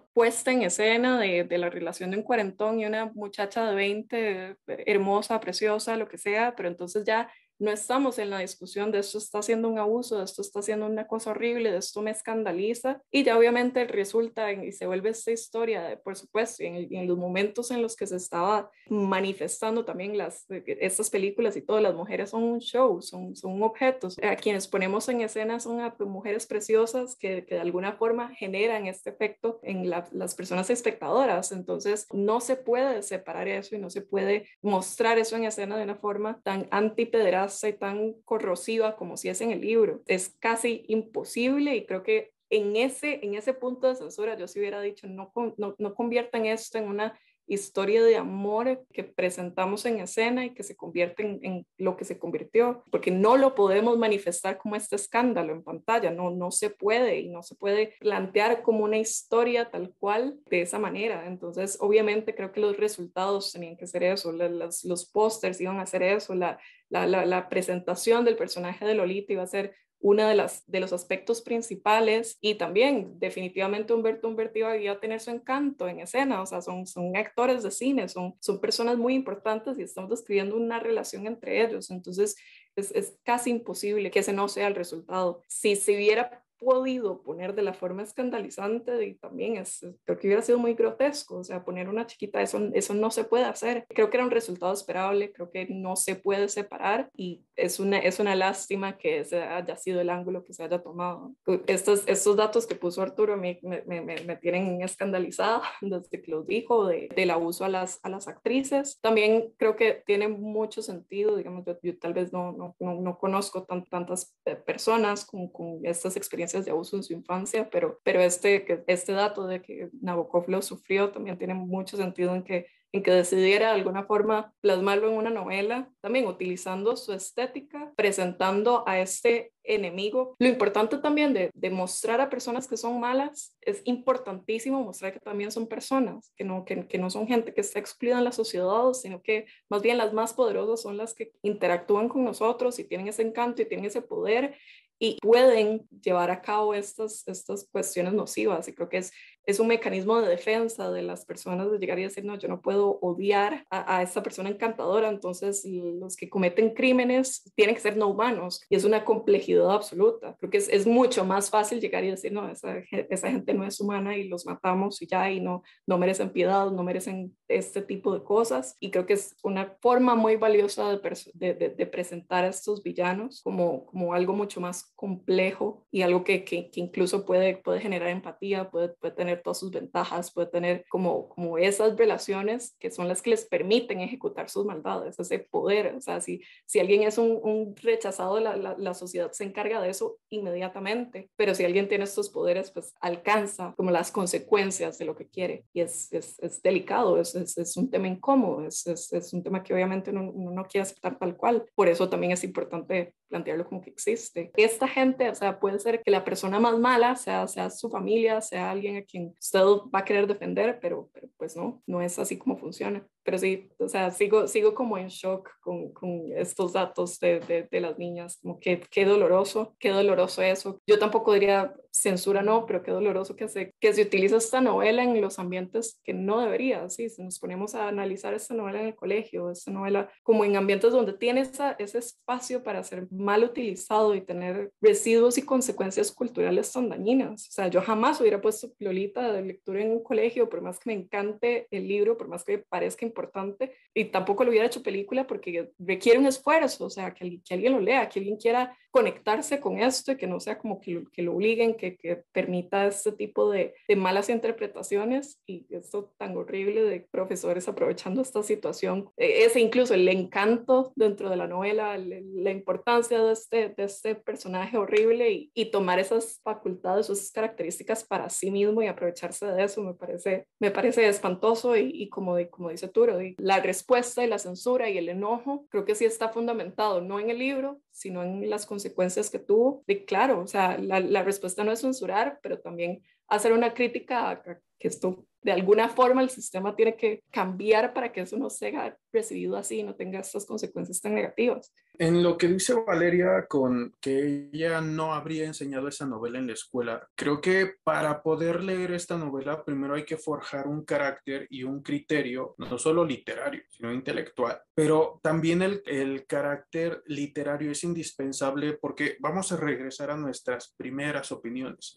puesta en escena de, de, la relación de un cuarentón y una muchacha de 20, hermosa, preciosa, lo que sea, pero entonces ya no estamos en la discusión de esto está haciendo un abuso, de esto está haciendo una cosa horrible, de esto me escandaliza y ya obviamente resulta y se vuelve esta historia, por supuesto, en, en, los momentos en los que se estaba manifestando también las, estas películas y todas las mujeres son un show, son, son objetos. A quienes ponemos en escena son a mujeres preciosas que, que de alguna forma generan este efecto en las personas espectadoras. Entonces, no se puede separar eso y no se puede mostrar eso en escena de una forma tan antipederasta y tan corrosiva como si es en el libro. Es casi imposible y creo que en ese, en ese punto de censura yo sí hubiera dicho, no, no, no conviertan esto en una historia de amor que presentamos en escena y que se convierte en, lo que se convirtió, porque no lo podemos manifestar como este escándalo en pantalla, no, no se puede y no se puede plantear como una historia tal cual de esa manera. Entonces, obviamente creo que los resultados tenían que ser eso, los, los pósters iban a ser eso, la, la, la, la presentación del personaje de Lolita iba a ser una de, las, de los aspectos principales y también definitivamente Humberto Humberto iba a tener su encanto en escena, o sea, son, son actores de cine, son, son personas muy importantes y estamos describiendo una relación entre ellos, entonces es, es casi imposible que ese no sea el resultado. Si se hubiera podido poner de la forma escandalizante y también es, creo que hubiera sido muy grotesco, o sea, poner una chiquita, eso, eso no se puede hacer. Creo que era un resultado esperable, creo que no se puede separar y es una, es una lástima que ese haya sido el ángulo que se haya tomado. Estos, estos datos que puso Arturo me, me, me, me tienen escandalizada desde que los dijo, de, del abuso a las, a las actrices. También creo que tiene mucho sentido, digamos, yo, yo tal vez no, no, no, no conozco tan, tantas personas con, con estas experiencias de abuso en su infancia, pero, pero este, este dato de que Nabokov lo sufrió también tiene mucho sentido en que en que decidiera de alguna forma plasmarlo en una novela, también utilizando su estética, presentando a este enemigo. Lo importante también de, de, mostrar a personas que son malas, es importantísimo mostrar que también son personas, que no, que, no son gente que está excluida en la sociedad, sino que más bien las más poderosas son las que interactúan con nosotros y tienen ese encanto y tienen ese poder y pueden llevar a cabo estas, estas cuestiones nocivas. Y creo que es, es un mecanismo de defensa de las personas de llegar y decir, no, yo no puedo odiar a, a esta persona encantadora, entonces los que cometen crímenes tienen que ser no humanos. Y es una complejidad absoluta. Creo que es, es mucho más fácil llegar y decir, no, esa, esa, gente no es humana y los matamos y ya, y no, no merecen piedad, no merecen este tipo de cosas. Y creo que es una forma muy valiosa de, de, de presentar a estos villanos como, como algo mucho más complejo y algo que, que, incluso puede, puede generar empatía, puede, puede, tener todas sus ventajas, puede tener como, como esas relaciones que son las que les permiten ejecutar sus maldades, ese poder. O sea, si, si alguien es un, un rechazado, la, la, la, sociedad se encarga de eso inmediatamente, pero si alguien tiene estos poderes, pues alcanza como las consecuencias de lo que quiere y es, es, es delicado, es, es, un tema incómodo, es, es, un tema que obviamente uno, uno no quiere aceptar tal cual. Por eso también es importante plantearlo como que existe. Esta gente, o sea, puede ser que la persona más mala sea, sea su familia, sea alguien a quien usted va a querer defender, pero, pero pues no, no es así como funciona pero sí, o sea, sigo, sigo como en shock con, con estos datos de, de, de, las niñas, como que qué doloroso, qué doloroso eso. Yo tampoco diría censura no, pero qué doloroso que se, que se utiliza esta novela en los ambientes que no debería, sí, si nos ponemos a analizar esta novela en el colegio, esta novela como en ambientes donde tiene esa, ese espacio para ser mal utilizado y tener residuos y consecuencias culturales tan dañinas. O sea, yo jamás hubiera puesto Lolita de lectura en un colegio, por más que me encante el libro, por más que me parezca importante y tampoco lo hubiera hecho película porque requiere un esfuerzo, o sea, que alguien lo lea, que alguien quiera conectarse con esto y que no sea como que lo, obliguen, que, permita este tipo de, malas interpretaciones y esto tan horrible de profesores aprovechando esta situación. E, ese incluso el encanto dentro de la novela, la importancia de este, de este personaje horrible y, tomar esas facultades, esas características para sí mismo y aprovecharse de eso me parece, me parece espantoso y, y como, como dice Turo, la respuesta y la censura y el enojo creo que sí está fundamentado no en el libro, sino en las consecuencias que tuvo. Y claro, o sea, la, la respuesta no es censurar, pero también hacer una crítica que esto de alguna forma el sistema tiene que cambiar para que eso no sea recibido así y no tenga estas consecuencias tan negativas. En lo que dice Valeria con que ella no habría enseñado esa novela en la escuela, creo que para poder leer esta novela primero hay que forjar un carácter y un criterio, no solo literario, sino intelectual. Pero también el, el carácter literario es indispensable porque vamos a regresar a nuestras primeras opiniones.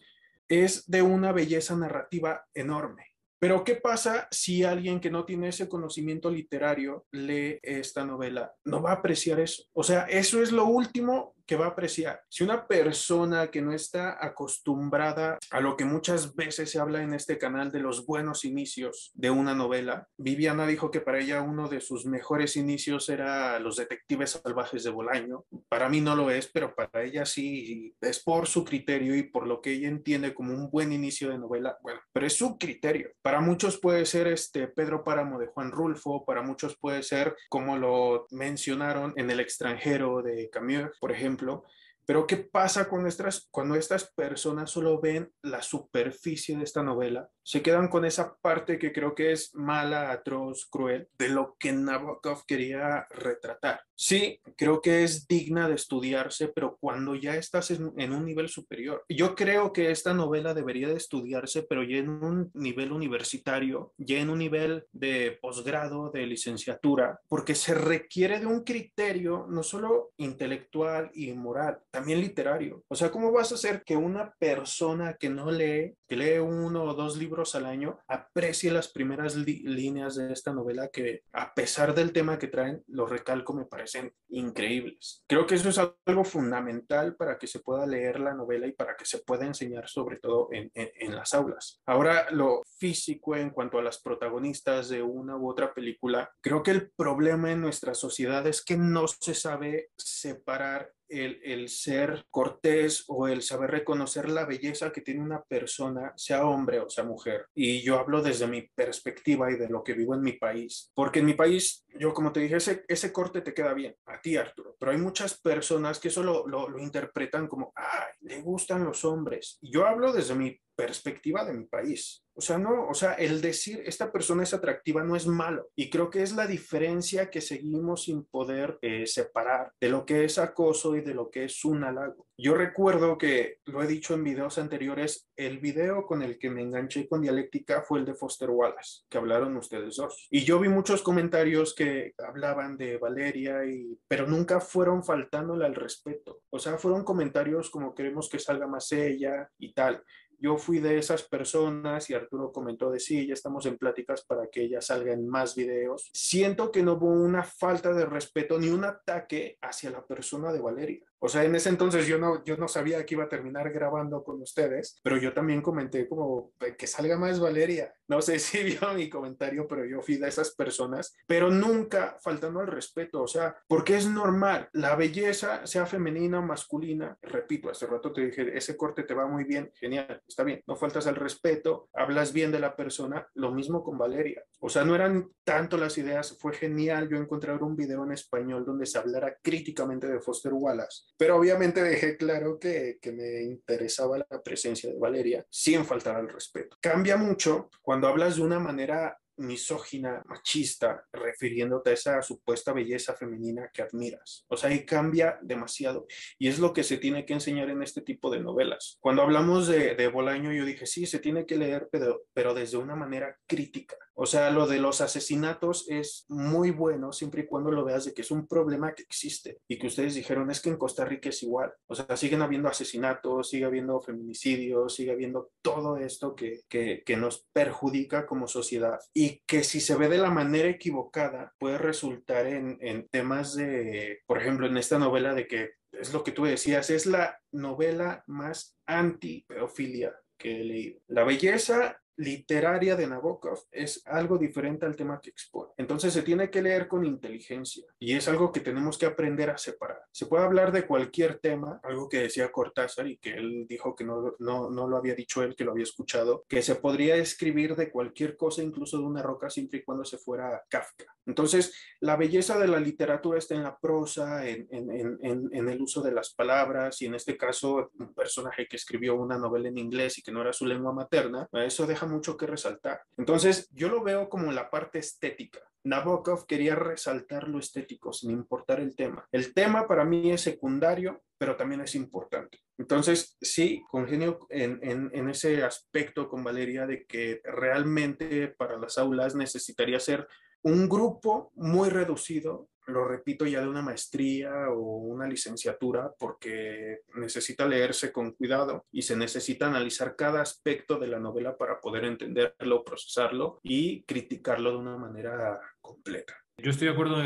Es de una belleza narrativa enorme pero ¿qué pasa si alguien que no tiene ese conocimiento literario lee esta novela? No va a apreciar eso. O sea, eso es lo último que va a apreciar. Si una persona que no está acostumbrada a lo que muchas veces se habla en este canal de los buenos inicios de una novela, Viviana dijo que para ella uno de sus mejores inicios era Los Detectives Salvajes de Bolaño. Para mí no lo es, pero para ella sí, es por su criterio y por lo que ella entiende como un buen inicio de novela. Bueno, pero es su criterio. Para muchos puede ser este Pedro Páramo de Juan Rulfo, para muchos puede ser como lo mencionaron en El extranjero de Camus, por ejemplo ejemplo, pero ¿qué pasa con nuestras, cuando estas personas solo ven la superficie de esta novela? Se quedan con esa parte que creo que es mala, atroz, cruel, de lo que Nabokov quería retratar. Sí, creo que es digna de estudiarse, pero cuando ya estás en, en, un nivel superior. Yo creo que esta novela debería de estudiarse, pero ya en un nivel universitario, ya en un nivel de posgrado, de licenciatura, porque se requiere de un criterio no solo intelectual y moral, también literario. O sea, ¿cómo vas a hacer que una persona que no lee, que lee uno o dos libros al año, aprecie las primeras líneas de esta novela que, a pesar del tema que traen, lo recalco, me parece increíbles. Creo que eso es algo fundamental para que se pueda leer la novela y para que se pueda enseñar sobre todo en, en, las aulas. Ahora, lo físico en cuanto a las protagonistas de una u otra película, creo que el problema en nuestra sociedad es que no se sabe separar el, ser cortés o el saber reconocer la belleza que tiene una persona, sea hombre o sea mujer. Y yo hablo desde mi perspectiva y de lo que vivo en mi país. Porque en mi país, yo como te dije, ese, ese corte te queda bien, a ti Arturo. Pero hay muchas personas que eso lo, lo, lo interpretan como, ay, le gustan los hombres. Y yo hablo desde mi perspectiva de mi país. O sea, no, o sea, el decir esta persona es atractiva no es malo. Y creo que es la diferencia que seguimos sin poder eh, separar de lo que es acoso y de lo que es un halago. Yo recuerdo que, lo he dicho en videos anteriores, el video con el que me enganché con dialéctica fue el de Foster Wallace, que hablaron ustedes dos. Y yo vi muchos comentarios que hablaban de Valeria, y, pero nunca fueron faltándole al respeto. O sea, fueron comentarios como queremos que salga más ella y tal. Yo fui de esas personas y Arturo comentó de sí, ya estamos en pláticas para que ella salga en más videos. Siento que no hubo una falta de respeto ni un ataque hacia la persona de Valeria. O sea, en ese entonces yo no, yo no sabía que iba a terminar grabando con ustedes, pero yo también comenté como que salga más Valeria. No sé si vio mi comentario, pero yo fui de esas personas, pero nunca faltando al respeto. O sea, porque es normal, la belleza, sea femenina o masculina, repito, hace rato te dije, ese corte te va muy bien, genial, está bien, no faltas al respeto, hablas bien de la persona, lo mismo con Valeria. O sea, no eran tanto las ideas, fue genial yo encontrar un video en español donde se hablara críticamente de Foster Wallace pero obviamente dejé claro que, que, me interesaba la presencia de Valeria sin faltar al respeto. Cambia mucho cuando hablas de una manera misógina, machista, refiriéndote a esa supuesta belleza femenina que admiras. O sea, ahí cambia demasiado. Y es lo que se tiene que enseñar en este tipo de novelas. Cuando hablamos de, de Bolaño, yo dije, sí, se tiene que leer, pero, pero desde una manera crítica. O sea, lo de los asesinatos es muy bueno siempre y cuando lo veas de que es un problema que existe y que ustedes dijeron es que en Costa Rica es igual. O sea, siguen habiendo asesinatos, sigue habiendo feminicidios, sigue habiendo todo esto que, que, que nos perjudica como sociedad y que si se ve de la manera equivocada puede resultar en, en temas de, por ejemplo, en esta novela de que es lo que tú decías, es la novela más anti-pedofilia que he leído. La belleza literaria de Nabokov es algo diferente al tema que expone. Entonces se tiene que leer con inteligencia y es algo que tenemos que aprender a separar. Se puede hablar de cualquier tema, algo que decía Cortázar y que él dijo que no, no, no lo había dicho él, que lo había escuchado, que se podría escribir de cualquier cosa, incluso de una roca, siempre y cuando se fuera Kafka. Entonces, la belleza de la literatura está en la prosa, en, el uso de las palabras, y en este caso, un personaje que escribió una novela en inglés y que no era su lengua materna, eso deja mucho que resaltar. Entonces, yo lo veo como la parte estética. Nabokov quería resaltar lo estético sin importar el tema. El tema para mí es secundario, pero también es importante. Entonces, sí, congenio en, en, ese aspecto con Valeria de que realmente para las aulas necesitaría ser un grupo muy reducido, lo repito ya de una maestría o una licenciatura, porque necesita leerse con cuidado y se necesita analizar cada aspecto de la novela para poder entenderlo, procesarlo y criticarlo de una manera completa. Yo estoy de acuerdo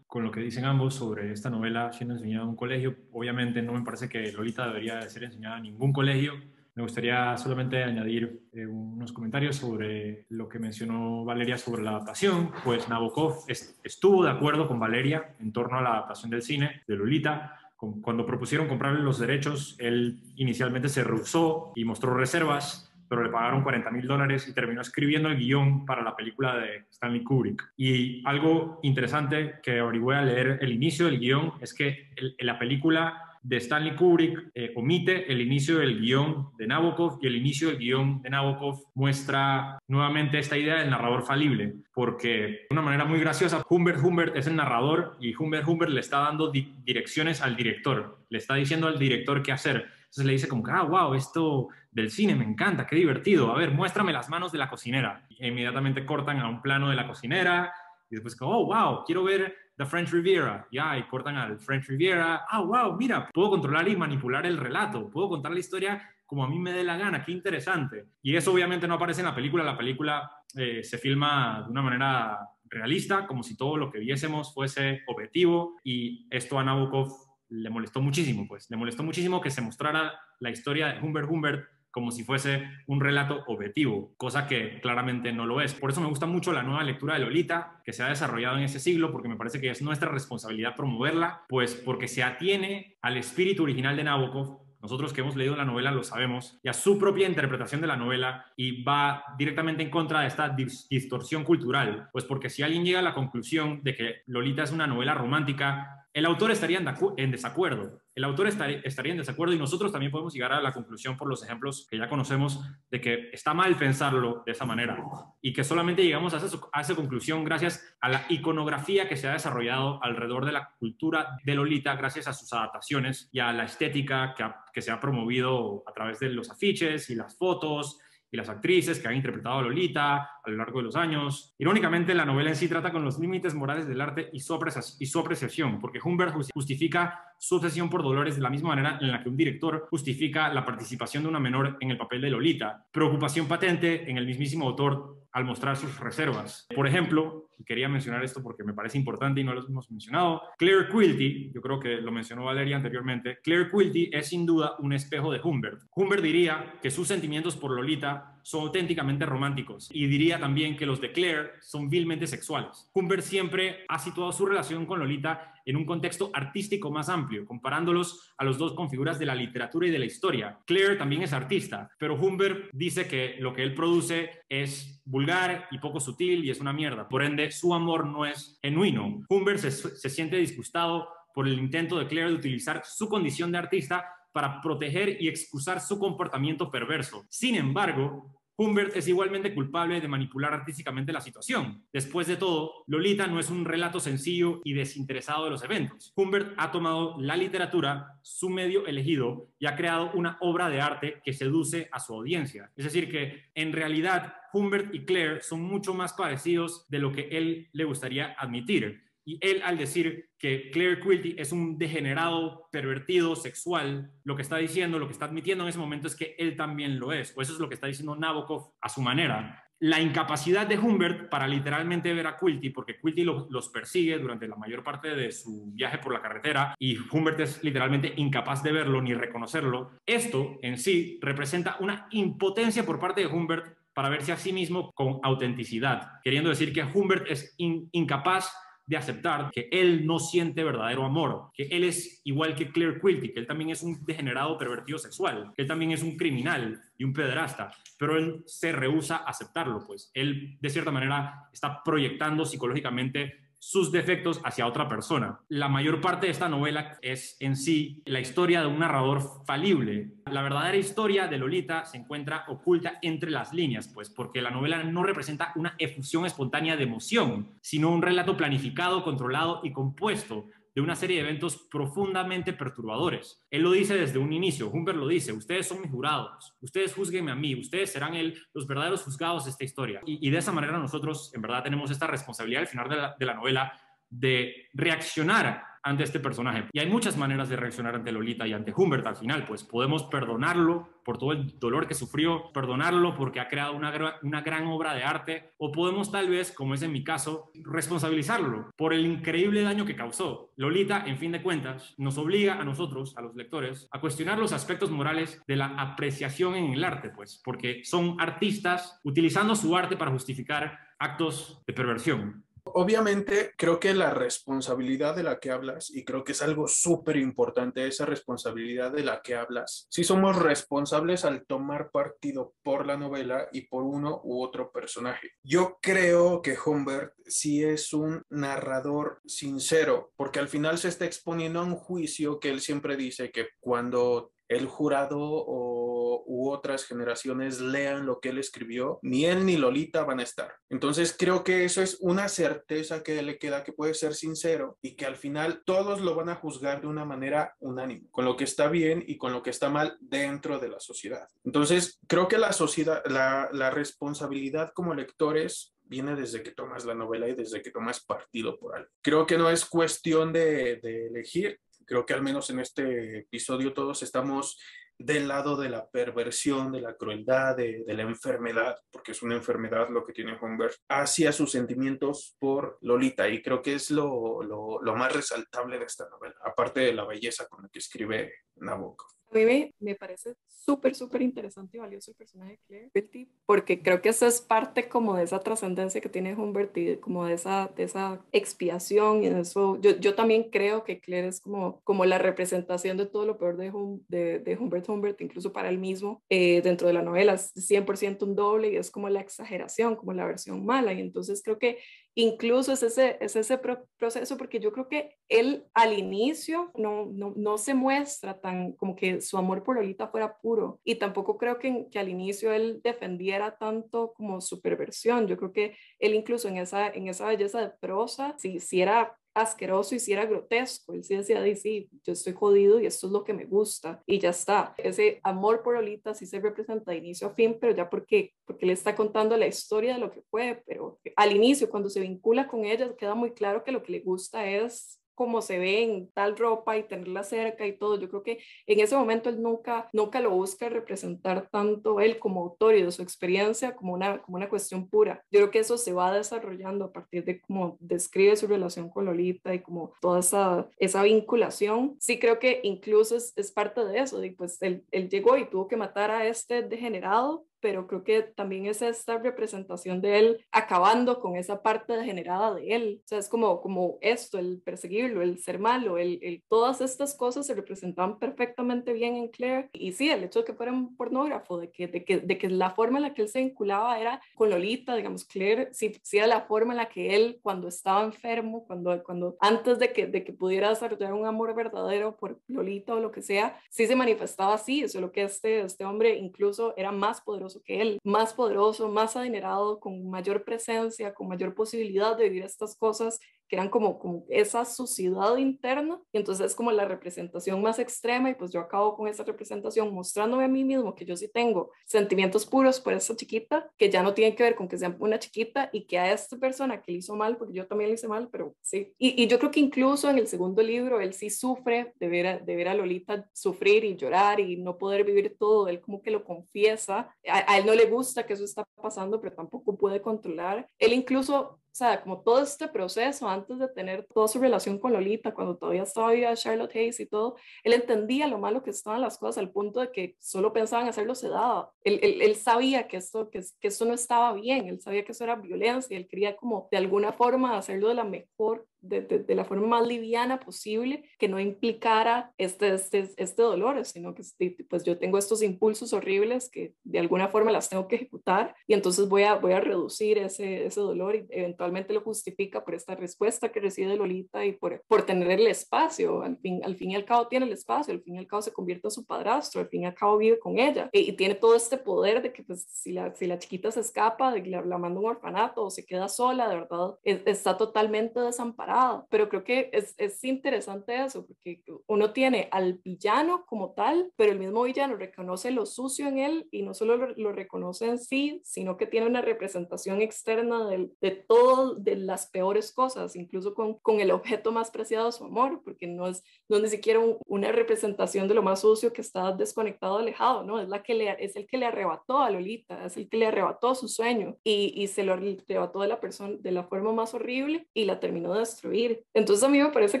con lo que dicen ambos sobre esta novela siendo enseñada en un colegio. Obviamente no me parece que Lolita debería de ser enseñada en ningún colegio me gustaría solamente añadir eh, unos comentarios sobre lo que mencionó Valeria sobre la adaptación. Pues Nabokov estuvo de acuerdo con Valeria en torno a la adaptación del cine de Lolita. Cuando propusieron comprarle los derechos, él inicialmente se rehusó y mostró reservas, pero le pagaron 40 mil dólares y terminó escribiendo el guion para la película de Stanley Kubrick. Y algo interesante que voy a leer el inicio del guion es que la película de Stanley Kubrick eh, omite el inicio del guion de Nabokov y el inicio del guion de Nabokov muestra nuevamente esta idea del narrador falible, porque de una manera muy graciosa, Humbert Humbert es el narrador y Humbert Humbert le está dando direcciones al director, le está diciendo al director qué hacer. Entonces le dice como ah, wow, esto del cine me encanta, qué divertido, a ver, muéstrame las manos de la cocinera. E inmediatamente cortan a un plano de la cocinera y después, oh, wow, quiero ver The French Riviera, ya, y cortan al French Riviera, ah, wow, mira, puedo controlar y manipular el relato, puedo contar la historia como a mí me dé la gana, qué interesante. Y eso obviamente no aparece en la película, la película eh, se filma de una manera realista, como si todo lo que viésemos fuese objetivo, y esto a Nabokov le molestó muchísimo, pues, le molestó muchísimo que se mostrara la historia de Humbert Humbert como si fuese un relato objetivo, cosa que claramente no lo es. Por eso me gusta mucho la nueva lectura de Lolita, que se ha desarrollado en ese siglo, porque me parece que es nuestra responsabilidad promoverla, pues porque se atiene al espíritu original de Nabokov, nosotros que hemos leído la novela lo sabemos, y a su propia interpretación de la novela y va directamente en contra de esta distorsión cultural. Pues porque si alguien llega a la conclusión de que Lolita es una novela romántica, el autor estaría en, desacuerdo. El autor estaría en desacuerdo y nosotros también podemos llegar a la conclusión por los ejemplos que ya conocemos de que está mal pensarlo de esa manera y que solamente llegamos a esa, conclusión gracias a la iconografía que se ha desarrollado alrededor de la cultura de Lolita, gracias a sus adaptaciones y a la estética que se ha promovido a través de los afiches y las fotos y las actrices que han interpretado a Lolita a lo largo de los años. Irónicamente, la novela en sí trata con los límites morales del arte y su, apreciación, porque Humbert justifica su obsesión por Dolores de la misma manera en la que un director justifica la participación de una menor en el papel de Lolita. Preocupación patente en el mismísimo autor al mostrar sus reservas. Por ejemplo, quería mencionar esto porque me parece importante y no lo hemos mencionado, Claire Quilty, yo creo que lo mencionó Valeria anteriormente, Claire Quilty es sin duda un espejo de Humbert. Humbert diría que sus sentimientos por Lolita son auténticamente románticos y diría también que los de Claire son vilmente sexuales. Humbert siempre ha situado su relación con Lolita en un contexto artístico más amplio, comparándolos a los dos con figuras de la literatura y de la historia. Claire también es artista, pero Humbert dice que lo que él produce es vulgar y poco sutil y es una mierda. Por ende, su amor no es genuino. Humbert se, se siente disgustado por el intento de Claire de utilizar su condición de artista para proteger y excusar su comportamiento perverso. Sin embargo, Humbert es igualmente culpable de manipular artísticamente la situación. Después de todo, Lolita no es un relato sencillo y desinteresado de los eventos. Humbert ha tomado la literatura, su medio elegido, y ha creado una obra de arte que seduce a su audiencia. Es decir, que en realidad Humbert y Claire son mucho más parecidos de lo que él le gustaría admitir. Y él al decir que Claire Quilty es un degenerado, pervertido, sexual, lo que está diciendo, lo que está admitiendo en ese momento es que él también lo es. O eso es lo que está diciendo Nabokov a su manera. La incapacidad de Humbert para literalmente ver a Quilty, porque Quilty los persigue durante la mayor parte de su viaje por la carretera y Humbert es literalmente incapaz de verlo ni reconocerlo, esto en sí representa una impotencia por parte de Humbert para verse a sí mismo con autenticidad, queriendo decir que Humbert es incapaz de aceptar que él no siente verdadero amor, que él es igual que Claire Quilty, que él también es un degenerado pervertido sexual, que él también es un criminal y un pederasta, pero él se rehúsa a aceptarlo, pues. Él de cierta manera está proyectando psicológicamente sus defectos hacia otra persona. La mayor parte de esta novela es en sí la historia de un narrador falible. La verdadera historia de Lolita se encuentra oculta entre las líneas, pues porque la novela no representa una efusión espontánea de emoción, sino un relato planificado, controlado y compuesto de una serie de eventos profundamente perturbadores. Él lo dice desde un inicio, Humbert lo dice, ustedes son mis jurados, ustedes juzguenme a mí, ustedes serán el, los verdaderos juzgados de esta historia. Y, de esa manera nosotros en verdad tenemos esta responsabilidad al final de la, de la novela de reaccionar ante este personaje. Y hay muchas maneras de reaccionar ante Lolita y ante Humbert al final, pues podemos perdonarlo por todo el dolor que sufrió, perdonarlo porque ha creado una, una gran obra de arte, o podemos tal vez, como es en mi caso, responsabilizarlo por el increíble daño que causó. Lolita, en fin de cuentas, nos obliga a nosotros, a los lectores, a cuestionar los aspectos morales de la apreciación en el arte, pues, porque son artistas utilizando su arte para justificar actos de perversión. Obviamente, creo que la responsabilidad de la que hablas, y creo que es algo súper importante, esa responsabilidad de la que hablas, si somos responsables al tomar partido por la novela y por uno u otro personaje. Yo creo que Humbert sí es un narrador sincero, porque al final se está exponiendo a un juicio que él siempre dice que cuando el jurado o, u otras generaciones lean lo que él escribió, ni él ni Lolita van a estar. Entonces creo que eso es una certeza que le queda, que puede ser sincero y que al final todos lo van a juzgar de una manera unánime, con lo que está bien y con lo que está mal dentro de la sociedad. Entonces creo que la sociedad, la, la responsabilidad como lectores viene desde que tomas la novela y desde que tomas partido por algo. Creo que no es cuestión de, de elegir, creo que al menos en este episodio todos estamos del lado de la perversión, de la crueldad, de, la enfermedad, porque es una enfermedad lo que tiene Humbert, hacia sus sentimientos por Lolita. Y creo que es lo, lo, lo más resaltable de esta novela, aparte de la belleza con la que escribe Nabokov. A mí me, parece súper, súper interesante y valioso el personaje de Claire porque creo que eso es parte como de esa trascendencia que tiene Humbert y como de esa, de esa expiación y eso. Yo, yo también creo que Claire es como, como la representación de todo lo peor de, de, de Humbert Humbert, incluso para él mismo, eh, dentro de la novela. Es 100% un doble y es como la exageración, como la versión mala. Y entonces creo que incluso es ese, es ese proceso, porque yo creo que él al inicio no, no, no, se muestra tan como que su amor por Lolita fuera puro, y tampoco creo que, que, al inicio él defendiera tanto como su perversión, yo creo que él incluso en esa, en esa belleza de prosa, si, si era asqueroso y si era grotesco. Él sí decía, sí, yo estoy jodido y esto es lo que me gusta y ya está. Ese amor por Lolita sí se representa de inicio a fin, pero ya porque, porque le está contando la historia de lo que fue, pero al inicio, cuando se vincula con ella, queda muy claro que lo que le gusta es como se ve en tal ropa y tenerla cerca y todo. Yo creo que en ese momento él nunca, nunca lo busca representar tanto él como autor y de su experiencia como una, como una cuestión pura. Yo creo que eso se va desarrollando a partir de cómo describe su relación con Lolita y como toda esa, esa vinculación. Sí creo que incluso es, es parte de eso, y pues él, él llegó y tuvo que matar a este degenerado pero creo que también es esta representación de él acabando con esa parte degenerada de él. O sea, es como, como esto, el perseguirlo, el ser malo, el, el, todas estas cosas se representaban perfectamente bien en Claire. Y sí, el hecho de que fuera un pornógrafo, de que, de que, de que la forma en la que él se vinculaba era con Lolita, digamos, Claire, sí, sí era la forma en la que él, cuando estaba enfermo, cuando, cuando antes de que, de que pudiera desarrollar un amor verdadero por Lolita o lo que sea, sí se manifestaba así, eso es lo que este, este hombre incluso era más poderoso que él, más poderoso, más adinerado, con mayor presencia, con mayor posibilidad de vivir estas cosas que eran como, como esa suciedad interna, y entonces es como la representación más extrema, y pues yo acabo con esa representación mostrándome a mí mismo que yo sí tengo sentimientos puros por esa chiquita, que ya no tienen que ver con que sea una chiquita, y que a esta persona que le hizo mal, porque yo también le hice mal, pero sí. Y, y yo creo que incluso en el segundo libro él sí sufre de ver, a, de ver a Lolita sufrir y llorar y no poder vivir todo, él como que lo confiesa, a, a él no le gusta que eso está pasando, pero tampoco puede controlar. Él incluso o sea, como todo este proceso antes de tener toda su relación con Lolita, cuando todavía estaba viva Charlotte Hayes y todo, él entendía lo malo que estaban las cosas al punto de que solo pensaba en hacerlo sedada. Él, sabía que esto, que, que no estaba bien, él sabía que eso era violencia, él quería como de alguna forma hacerlo de la mejor de, la forma más liviana posible, que no implicara este, este, este dolor, sino que pues yo tengo estos impulsos horribles que de alguna forma las tengo que ejecutar y entonces voy a, voy a reducir ese, ese dolor y eventualmente lo justifica por esta respuesta que recibe Lolita y por, por tener el espacio. Al fin, al fin y al cabo tiene el espacio, al fin y al cabo se convierte en su padrastro, al fin y al cabo vive con ella y, tiene todo este poder de que pues, si, la, si la chiquita se escapa, de que la, la manda a un orfanato o se queda sola, de verdad, está totalmente desamparada. Pero creo que es, es interesante eso, porque uno tiene al villano como tal, pero el mismo villano reconoce lo sucio en él y no solo lo, lo reconoce en sí, sino que tiene una representación externa de, de todo, de las peores cosas, incluso con, con el objeto más preciado de su amor, porque no es, no es ni siquiera una representación de lo más sucio que está desconectado, alejado, ¿no? Es, la que le, es el que le arrebató a Lolita, es el que le arrebató su sueño y, y se lo arrebató de la persona de la forma más horrible y la terminó de destruir. Entonces a mí me parece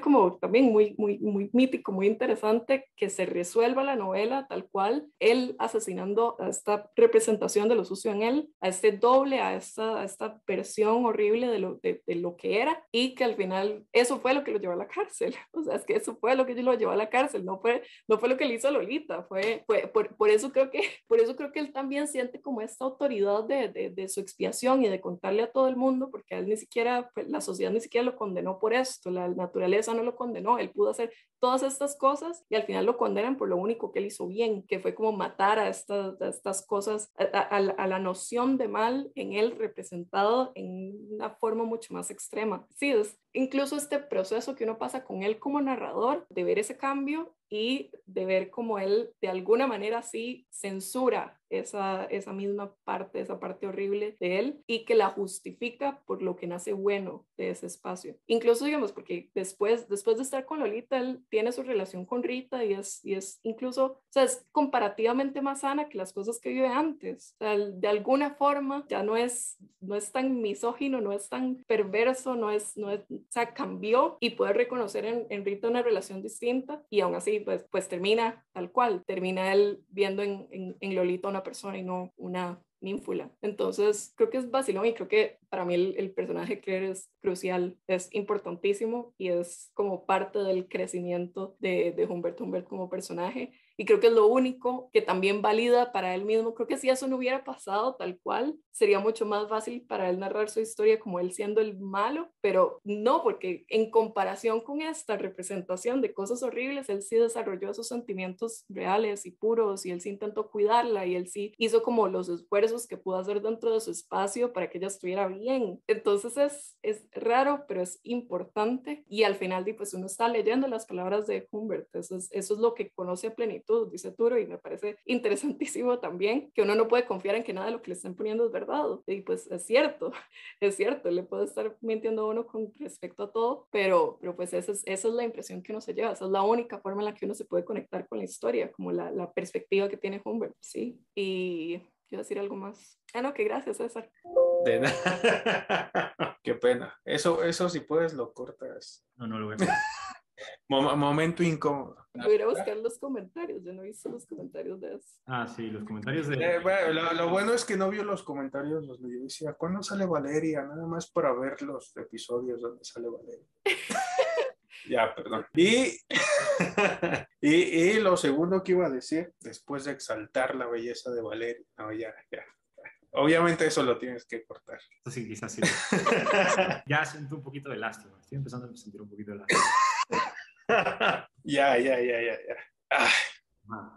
como también muy, muy, muy mítico, muy interesante que se resuelva la novela tal cual, él asesinando a esta representación de lo sucio en él, a este doble, a esta, a esta versión horrible de lo, de, de lo que era y que al final eso fue lo que lo llevó a la cárcel. O sea, es que eso fue lo que lo llevó a la cárcel, no fue, no fue lo que le hizo a Lolita, fue, fue por, por, eso creo que, por eso creo que él también siente como esta autoridad de, de, de su expiación y de contarle a todo el mundo, porque él ni siquiera, pues, la sociedad ni siquiera lo condenó por esto, la naturaleza no lo condenó, él pudo hacer todas estas cosas y al final lo condenan por lo único que él hizo bien, que fue como matar a estas, a estas cosas, a, a, a, la noción de mal en él representado en una forma mucho más extrema. Sí, es incluso este proceso que uno pasa con él como narrador, de ver ese cambio y de ver cómo él de alguna manera sí censura esa, esa misma parte, esa parte horrible de él y que la justifica por lo que nace bueno de ese espacio. Incluso, digamos, porque después, después de estar con Lolita, él tiene su relación con Rita y es, y es incluso, o sea, es comparativamente más sana que las cosas que vive antes. De alguna forma ya no es, no es tan misógino, no es tan perverso, no es, no es, o sea, cambió y puede reconocer en, en Rita una relación distinta y aún así, pues, pues termina tal cual, termina él viendo en, en, Lolita una persona y no una ninfula. Entonces, creo que es vacilón y creo que para mí el, el, personaje Claire es crucial, es importantísimo y es como parte del crecimiento de, de Humbert Humbert como personaje y creo que es lo único que también valida para él mismo. Creo que si eso no hubiera pasado tal cual, sería mucho más fácil para él narrar su historia como él siendo el malo, pero no, porque en comparación con esta representación de cosas horribles, él sí desarrolló esos sentimientos reales y puros y él sí intentó cuidarla y él sí hizo como los esfuerzos que pudo hacer dentro de su espacio para que ella estuviera bien. Entonces es, es raro, pero es importante y al final pues uno está leyendo las palabras de Humbert, eso es, eso es lo que conoce a plenitud dice Turo, y me parece interesantísimo también que uno no puede confiar en que nada de lo que le están poniendo es verdad. Y pues es cierto, es cierto, le puede estar mintiendo a uno con respecto a todo, pero, pero pues esa es, esa es la impresión que uno se lleva, esa es la única forma en la que uno se puede conectar con la historia, como la, la perspectiva que tiene Humbert, ¿sí? Y quiero decir algo más. Ah, no, que gracias, César. De nada. Qué pena. Eso, eso si puedes lo cortas. No, no lo voy a momento incómodo. Voy a buscar los comentarios, yo no he visto los comentarios de eso. Ah, sí, los comentarios de... Eh, bueno, lo, lo, bueno es que no vio los comentarios, los yo decía, ¿cuándo sale Valeria? Nada más para ver los episodios donde sale Valeria. ya, perdón. Y, y, y, lo segundo que iba a decir, después de exaltar la belleza de Valeria, no, ya, ya. Obviamente eso lo tienes que cortar. Sí, quizás sí. ya siento un poquito de lástima. Estoy empezando a sentir un poquito de lástima. ya, ya, ya, ya, ya. Ah.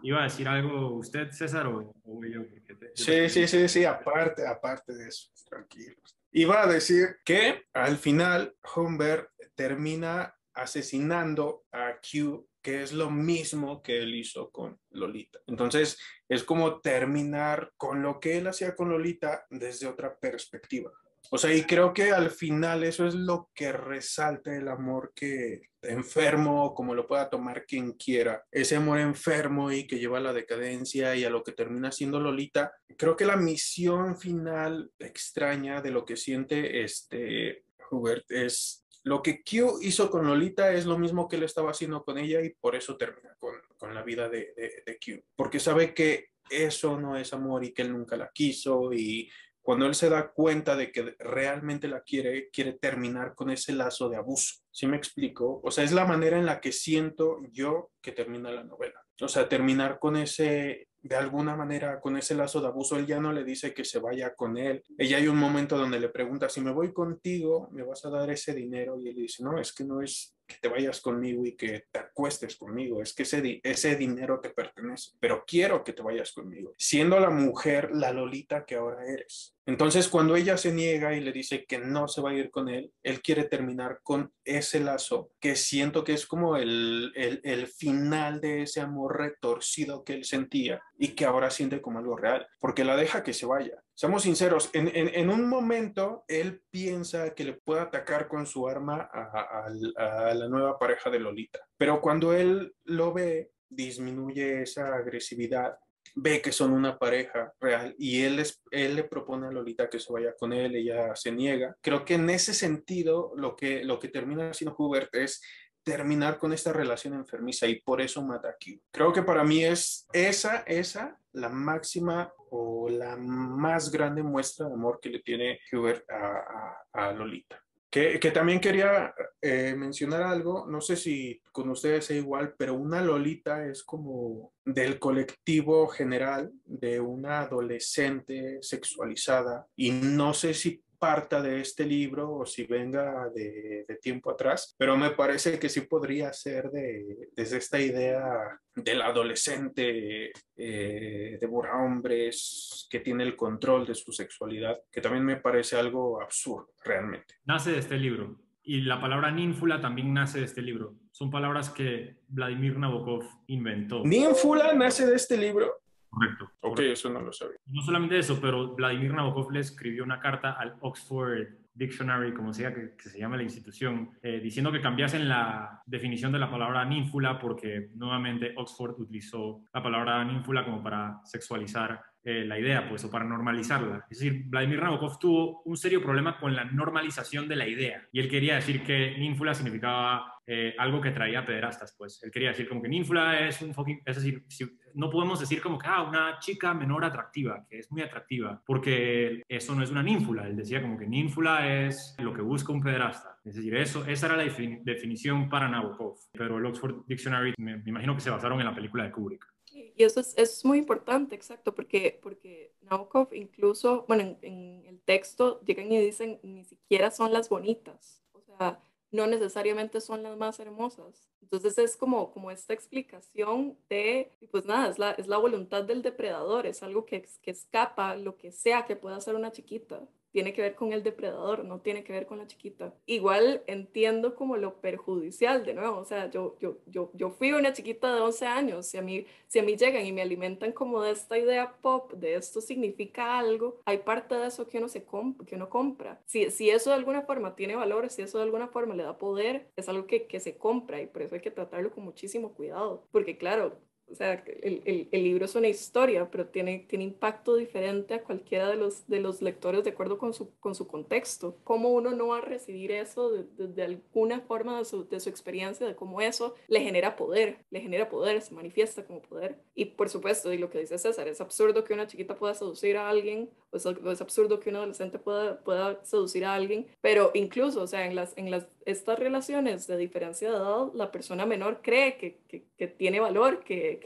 ¿Iba a decir algo usted, César, o, o yo? Te, sí, sí, sí, sí, aparte, aparte de eso, tranquilos. Iba a decir que al final Humbert termina asesinando a Q, que es lo mismo que él hizo con Lolita. Entonces, es como terminar con lo que él hacía con Lolita desde otra perspectiva. O sea, y creo que al final eso es lo que resalta el amor que enfermo, como lo pueda tomar quien quiera, ese amor enfermo y que lleva a la decadencia y a lo que termina siendo Lolita. Creo que la misión final extraña de lo que siente este Hubert es lo que Q hizo con Lolita es lo mismo que él estaba haciendo con ella y por eso termina con, con la vida de, de, de Q, porque sabe que eso no es amor y que él nunca la quiso y cuando él se da cuenta de que realmente la quiere, quiere terminar con ese lazo de abuso. ¿Sí me explico? O sea, es la manera en la que siento yo que termina la novela. O sea, terminar con ese, de alguna manera, con ese lazo de abuso. Él ya no le dice que se vaya con él. Ella hay un momento donde le pregunta, si me voy contigo, ¿me vas a dar ese dinero? Y él dice, no, es que no es que te vayas conmigo y que te acuestes conmigo, es que ese, ese dinero te pertenece, pero quiero que te vayas conmigo, siendo la mujer la Lolita que ahora eres. Entonces, cuando ella se niega y le dice que no se va a ir con él, él quiere terminar con ese lazo que siento que es como el, el, el final de ese amor retorcido que él sentía y que ahora siente como algo real, porque la deja que se vaya. Seamos sinceros, en, un momento él piensa que le puede atacar con su arma a, la nueva pareja de Lolita, pero cuando él lo ve, disminuye esa agresividad ve que son una pareja real y él le propone a Lolita que se vaya con él, ella se niega. Creo que en ese sentido lo que, lo que termina haciendo Hubert es terminar con esta relación enfermiza y por eso mata a Q. Creo que para mí es esa, esa la máxima o la más grande muestra de amor que le tiene Hubert a, a, Lolita. Que, que, también quería eh, mencionar algo, no sé si con ustedes es igual, pero una Lolita es como del colectivo general de una adolescente sexualizada y no sé si parta de este libro o si venga de, de, tiempo atrás, pero me parece que sí podría ser de, desde esta idea del adolescente eh, devora hombres que tiene el control de su sexualidad, que también me parece algo absurdo realmente. Nace de este libro y la palabra ninfula también nace de este libro. Son palabras que Vladimir Nabokov inventó. ¿Ninfula nace de este libro? Correcto. Ok, correcto. eso no lo sabía. No solamente eso, pero Vladimir Nabokov le escribió una carta al Oxford Dictionary, como sea que, que se llame la institución, eh, diciendo que cambiasen la definición de la palabra ninfula porque nuevamente Oxford utilizó la palabra ninfula como para sexualizar eh, la idea, pues, o para normalizarla. Es decir, Vladimir Nabokov tuvo un serio problema con la normalización de la idea y él quería decir que ninfula significaba eh, algo que traía pederastas, pues. Él quería decir como que ninfula es un fucking, es decir, si, no podemos decir como que, ah, una chica menor atractiva, que es muy atractiva, porque eso no es una ninfula. Él decía como que ninfula es lo que busca un pederasta. Es decir, eso, esa era la definición para Nabokov. Pero el Oxford Dictionary, me, me imagino que se basaron en la película de Kubrick. Y eso es, es, muy importante, exacto, porque, porque Nabokov incluso, bueno, en, en, el texto llegan y dicen, ni siquiera son las bonitas, o sea, no necesariamente son las más hermosas. Entonces es como, como esta explicación de, pues nada, es la, es la voluntad del depredador, es algo que, que escapa lo que sea que pueda hacer una chiquita tiene que ver con el depredador, no tiene que ver con la chiquita. Igual entiendo como lo perjudicial, de nuevo, o sea, yo, yo, yo, yo fui una chiquita de 11 años, si a, mí, si a mí llegan y me alimentan como de esta idea pop, de esto significa algo, hay parte de eso que uno, se que uno compra. Si, si eso de alguna forma tiene valor, si eso de alguna forma le da poder, es algo que, que se compra y por eso hay que tratarlo con muchísimo cuidado, porque claro, o sea, el, el, libro es una historia, pero tiene, tiene impacto diferente a cualquiera de los, de los lectores de acuerdo con su, con su contexto. ¿Cómo uno no va a recibir eso de, de, de alguna forma de su, de su, experiencia, de cómo eso le genera poder, le genera poder, se manifiesta como poder? Y por supuesto, y lo que dice César, es absurdo que una chiquita pueda seducir a alguien, o es, es absurdo que un adolescente pueda, pueda seducir a alguien, pero incluso, o sea, en las, en las, estas relaciones de diferencia de edad, la persona menor cree que, que, tiene valor, que,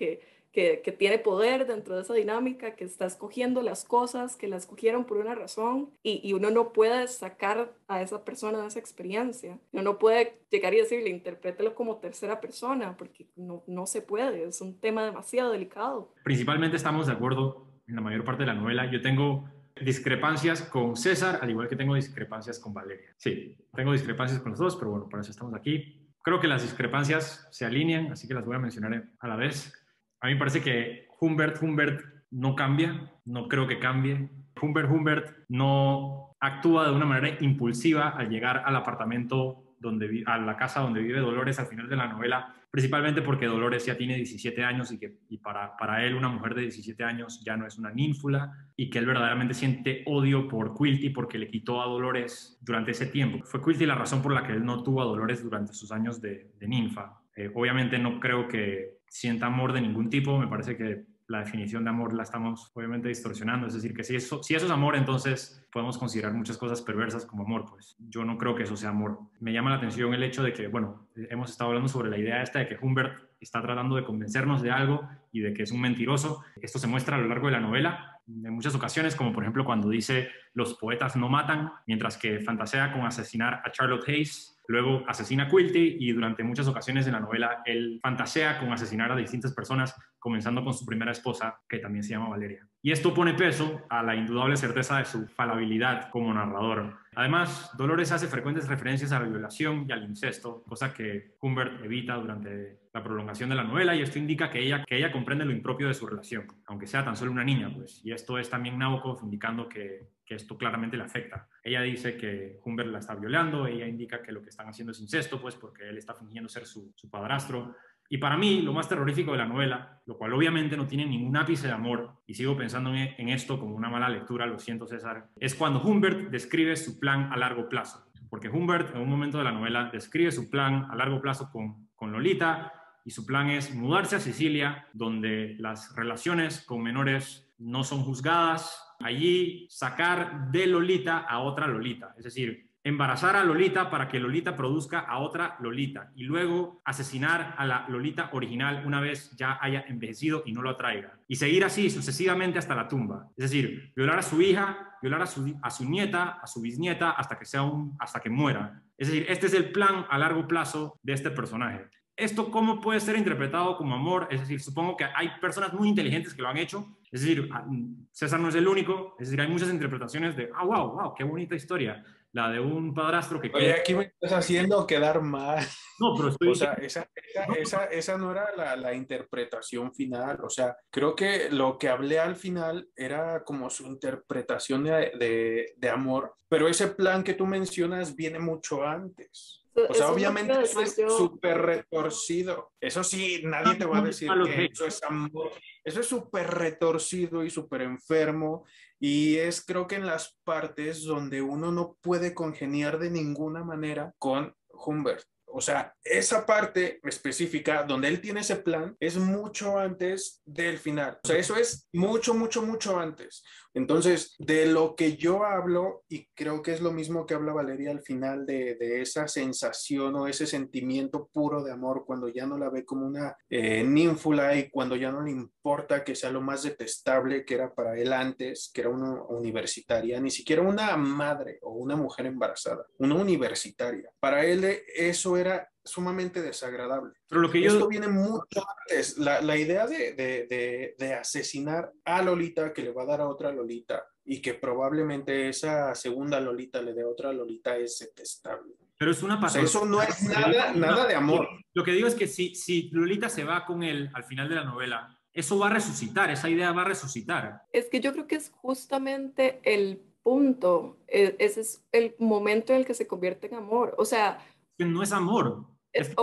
que, tiene poder dentro de esa dinámica, que está escogiendo las cosas, que las escogieron por una razón y, y, uno no puede sacar a esa persona de esa experiencia. Uno no puede llegar y decirle, interprételo como tercera persona, porque no, no se puede, es un tema demasiado delicado. Principalmente estamos de acuerdo en la mayor parte de la novela. Yo tengo discrepancias con César, al igual que tengo discrepancias con Valeria. Sí, tengo discrepancias con los dos, pero bueno, por eso estamos aquí. Creo que las discrepancias se alinean, así que las voy a mencionar a la vez. A mí me parece que Humbert Humbert no cambia, no creo que cambie. Humbert Humbert no actúa de una manera impulsiva al llegar al apartamento donde a la casa donde vive Dolores al final de la novela, principalmente porque Dolores ya tiene 17 años y que para, para él una mujer de 17 años ya no es una ninfula y que él verdaderamente siente odio por Quilty porque le quitó a Dolores durante ese tiempo. Fue Quilty la razón por la que él no tuvo a Dolores durante sus años de, de ninfa. Eh, obviamente no creo que sienta amor de ningún tipo, me parece que la definición de amor la estamos obviamente distorsionando. Es decir, que si eso, si eso es amor, entonces podemos considerar muchas cosas perversas como amor. Pues yo no creo que eso sea amor. Me llama la atención el hecho de que, bueno, hemos estado hablando sobre la idea esta de que Humbert está tratando de convencernos de algo y de que es un mentiroso. Esto se muestra a lo largo de la novela en muchas ocasiones, como por ejemplo cuando dice los poetas no matan, mientras que fantasea con asesinar a Charlotte Hayes Luego asesina a Quilty y durante muchas ocasiones en la novela él fantasea con asesinar a distintas personas, comenzando con su primera esposa, que también se llama Valeria. Y esto pone peso a la indudable certeza de su falabilidad como narrador. Además, Dolores hace frecuentes referencias a la violación y al incesto, cosa que Humbert evita durante la prolongación de la novela y esto indica que ella, que ella comprende lo impropio de su relación, aunque sea tan solo una niña, pues. Y esto es también Nabokov indicando que, que esto claramente le afecta. Ella dice que Humbert la está violando, ella indica que lo que están haciendo es incesto, pues porque él está fingiendo ser su, su padrastro. Y para mí, lo más terrorífico de la novela, lo cual obviamente no tiene ningún ápice de amor, y sigo pensando en, esto como una mala lectura, lo siento César, es cuando Humbert describe su plan a largo plazo. Porque Humbert en un momento de la novela describe su plan a largo plazo con, con Lolita, y su plan es mudarse a Sicilia, donde las relaciones con menores no son juzgadas, allí sacar de Lolita a otra Lolita, es decir, embarazar a Lolita para que Lolita produzca a otra Lolita y luego asesinar a la Lolita original una vez ya haya envejecido y no lo atraiga. Y seguir así sucesivamente hasta la tumba. Es decir, violar a su hija, violar a su, a su nieta, a su bisnieta, hasta que, sea un, hasta que muera. Es decir, este es el plan a largo plazo de este personaje. ¿Esto cómo puede ser interpretado como amor? Es decir, supongo que hay personas muy inteligentes que lo han hecho. Es decir, ah, César no es el único. Es decir, hay muchas interpretaciones de, ah, wow, wow, qué bonita historia la de un padrastro que... Oye, aquí me estás haciendo quedar mal. No, pero estoy... O sea, esa, esa, esa, no era la, la, interpretación final. O sea, creo que lo que hablé al final era como su interpretación de, de, de amor, pero ese plan que tú mencionas viene mucho antes. O sea, obviamente eso es súper retorcido. Eso sí, nadie te va a decir que eso es amor. Eso es súper retorcido y súper enfermo. Y es creo que en las partes donde uno no puede congeniar de ninguna manera con Humbert. O sea, esa parte específica donde él tiene ese plan es mucho antes del final. O sea, eso es mucho, mucho, mucho antes. Entonces, de lo que yo hablo, y creo que es lo mismo que habla Valeria al final de, esa sensación o ese sentimiento puro de amor cuando ya no la ve como una eh, ninfula y cuando ya no le importa que sea lo más detestable que era para él antes, que era una universitaria, ni siquiera una madre o una mujer embarazada, una universitaria. Para él eso era sumamente desagradable. Pero lo que yo... Esto viene mucho antes. La, la idea de, de, de, asesinar a Lolita, que le va a dar a otra Lolita, y que probablemente esa segunda Lolita le dé a otra Lolita, es detestable. Pero es una pasada. eso no es nada, nada de amor. Lo que digo es que si, si Lolita se va con él al final de la novela, eso va a resucitar, esa idea va a resucitar. Es que yo creo que es justamente el punto, e, ese es el momento en el que se convierte en amor. O sea, no es amor. Es,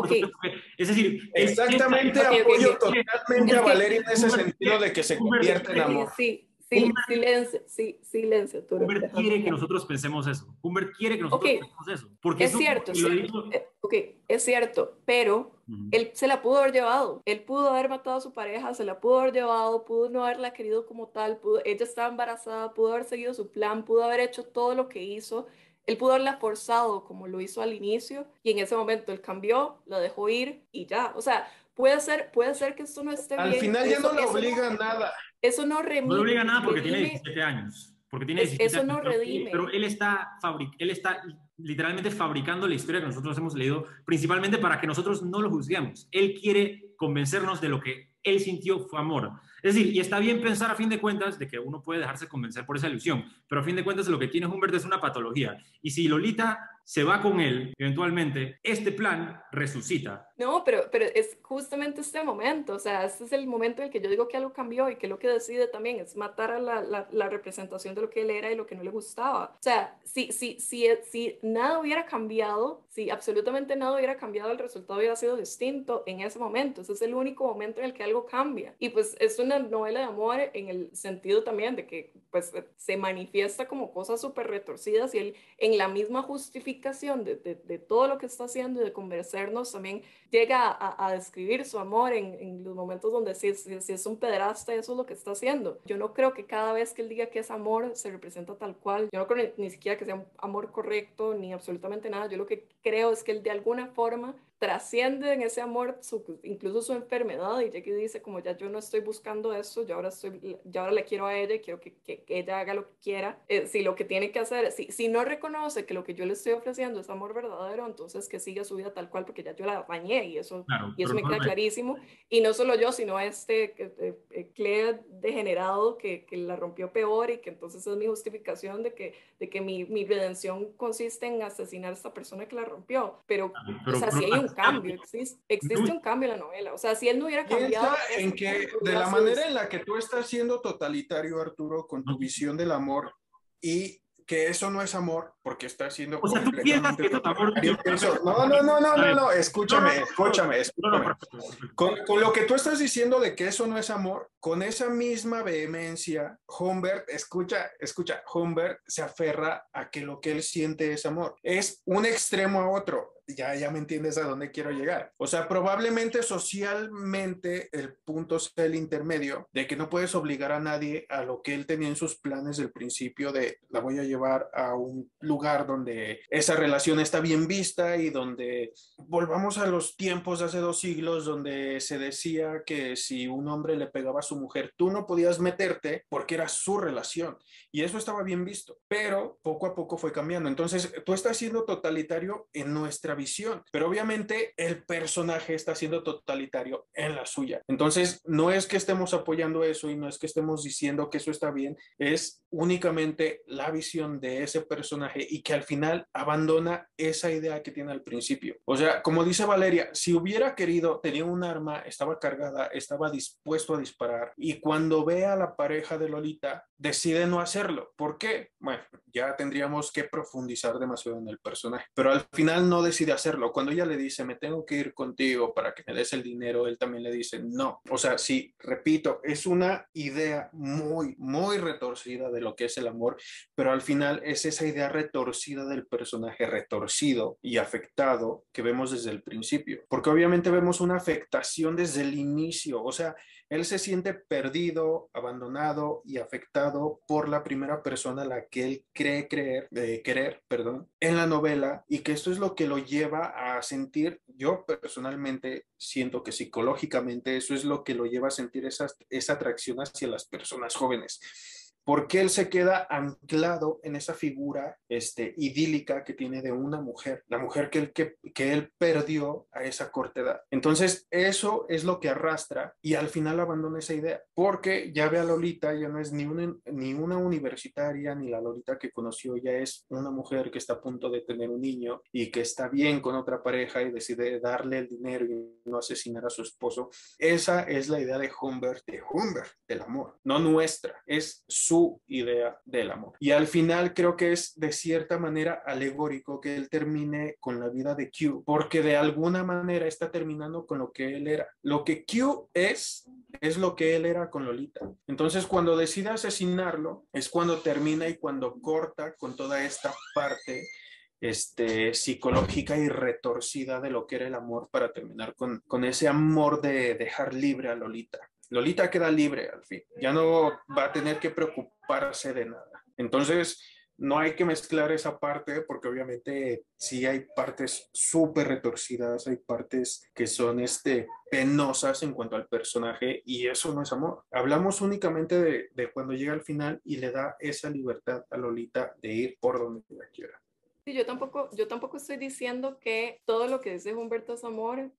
es decir, exactamente apoyo totalmente a Valeria en ese sentido de que se convierte en amor. Sí, sí, silencio, sí, silencio. Humbert quiere que nosotros pensemos eso. Humbert quiere que nosotros pensemos eso. Porque es cierto, eh, ok, es cierto, pero él se la pudo haber llevado. Él pudo haber matado a su pareja, se la pudo haber llevado, pudo no haberla querido como tal, pudo, ella estaba embarazada, pudo haber seguido su plan, pudo haber hecho todo lo que hizo él pudo haberla forzado como lo hizo al inicio y en ese momento él cambió, la dejó ir y ya. O sea, puede ser, puede ser que esto no esté al bien. Al final ya no le obliga a nada. Eso no remite. No le obliga a nada porque tiene 17 años. Porque tiene 17 eso no redime. Pero él está, él está literalmente fabricando la historia que nosotros hemos leído, principalmente para que nosotros no lo juzguemos. Él quiere convencernos de lo que él sintió fue amor. Es decir, y está bien pensar a fin de cuentas de que uno puede dejarse convencer por esa ilusión, pero a fin de cuentas lo que tiene Humbert es una patología. Y si Lolita se va con él, eventualmente, este plan resucita. No, pero, pero es justamente este momento, o sea, este es el momento en el que yo digo que algo cambió y que lo que decide también es matar a la, la, la representación de lo que él era y lo que no le gustaba. O sea, si, si, si, si nada hubiera cambiado, si absolutamente nada hubiera cambiado, el resultado hubiera sido distinto en ese momento. Ese es el único momento en el que algo cambia. Y pues es una novela de amor en el sentido también de que pues se manifiesta como cosas súper retorcidas y él en la misma justificación de, de, todo lo que está haciendo y de convencernos también llega a, a describir su amor en, en, los momentos donde si, si, es un pederasta eso es lo que está haciendo. Yo no creo que cada vez que él diga que es amor se representa tal cual. Yo no creo ni, ni siquiera que sea un amor correcto ni absolutamente nada. Yo lo que creo es que él de alguna forma trasciende en ese amor su, incluso su enfermedad y Jackie dice como ya yo no estoy buscando eso, yo ahora, estoy, ya ahora le quiero a ella y quiero que, que, ella haga lo que quiera. Eh, si lo que tiene que hacer, si, si no reconoce que lo que yo le estoy ofreciendo es amor verdadero, entonces que siga su vida tal cual porque ya yo la bañé y eso, y eso me queda clarísimo. Y no solo yo, sino este eh, eh degenerado que, que, la rompió peor y que entonces es mi justificación de que, de que mi, mi redención consiste en asesinar a esta persona que la rompió. Pero, o sea, si hay un cambio, existe, existe un cambio en la novela. O sea, si él no hubiera cambiado... En que de la manera en la que tú estás siendo totalitario, Arturo, con tu visión del amor y que eso no es amor porque está siendo o sea, tú piensas que amor no no no no no no escúchame escúchame escúchame con, con, lo que tú estás diciendo de que eso no es amor con esa misma vehemencia Humbert escucha escucha Humbert se aferra a que lo que él siente es amor es un extremo a otro ya, ya me entiendes a dónde quiero llegar. O sea, probablemente socialmente el punto sea el intermedio de que no puedes obligar a nadie a lo que él tenía en sus planes del principio de la voy a llevar a un lugar donde esa relación está bien vista y donde volvamos a los tiempos de hace dos siglos donde se decía que si un hombre le pegaba a su mujer, tú no podías meterte porque era su relación y eso estaba bien visto, pero poco a poco fue cambiando. Entonces, tú estás siendo totalitario en nuestra visión, pero obviamente el personaje está siendo totalitario en la suya. Entonces, no es que estemos apoyando eso y no es que estemos diciendo que eso está bien, es únicamente la visión de ese personaje y que al final abandona esa idea que tiene al principio. O sea, como dice Valeria, si hubiera querido, tenía un arma, estaba cargada, estaba dispuesto a disparar y cuando ve a la pareja de Lolita, decide no hacerlo. ¿Por qué? Bueno, ya tendríamos que profundizar demasiado en el personaje, pero al final no decide hacerlo. Cuando ella le dice, me tengo que ir contigo para que me des el dinero, él también le dice, no. O sea, sí, repito, es una idea muy, muy retorcida de lo que es el amor, pero al final es esa idea retorcida del personaje, retorcido y afectado que vemos desde el principio, porque obviamente vemos una afectación desde el inicio, o sea, él se siente perdido, abandonado y afectado por la primera persona a la que él cree creer, de querer, perdón, en la novela y que esto es lo que lo lleva a sentir, yo personalmente siento que psicológicamente eso es lo que lo lleva a sentir esa, esa atracción hacia las personas jóvenes porque él se queda anclado en esa figura este, idílica que tiene de una mujer, la mujer que él, que, que él perdió a esa corta edad. Entonces, eso es lo que arrastra y al final abandona esa idea, porque ya ve a Lolita, ya no es ni una, ni una universitaria, ni la Lolita que conoció, ya es una mujer que está a punto de tener un niño y que está bien con otra pareja y decide darle el dinero y no asesinar a su esposo. Esa es la idea de Humbert, de Humbert, del amor, no nuestra, es su idea del amor. Y al final creo que es de cierta manera alegórico que él termine con la vida de Q, porque de alguna manera está terminando con lo que él era. Lo que Q es, es lo que él era con Lolita. Entonces cuando decide asesinarlo, es cuando termina y cuando corta con toda esta parte este, psicológica y retorcida de lo que era el amor para terminar con, con ese amor de dejar libre a Lolita. Lolita queda libre al fin, ya no va a tener que preocuparse de nada. Entonces, no hay que mezclar esa parte porque obviamente sí hay partes súper retorcidas, hay partes que son este, penosas en cuanto al personaje y eso no es amor. Hablamos únicamente de, cuando llega al final y le da esa libertad a Lolita de ir por donde quiera. Sí, yo tampoco, yo tampoco estoy diciendo que todo lo que dice Humberto es amor,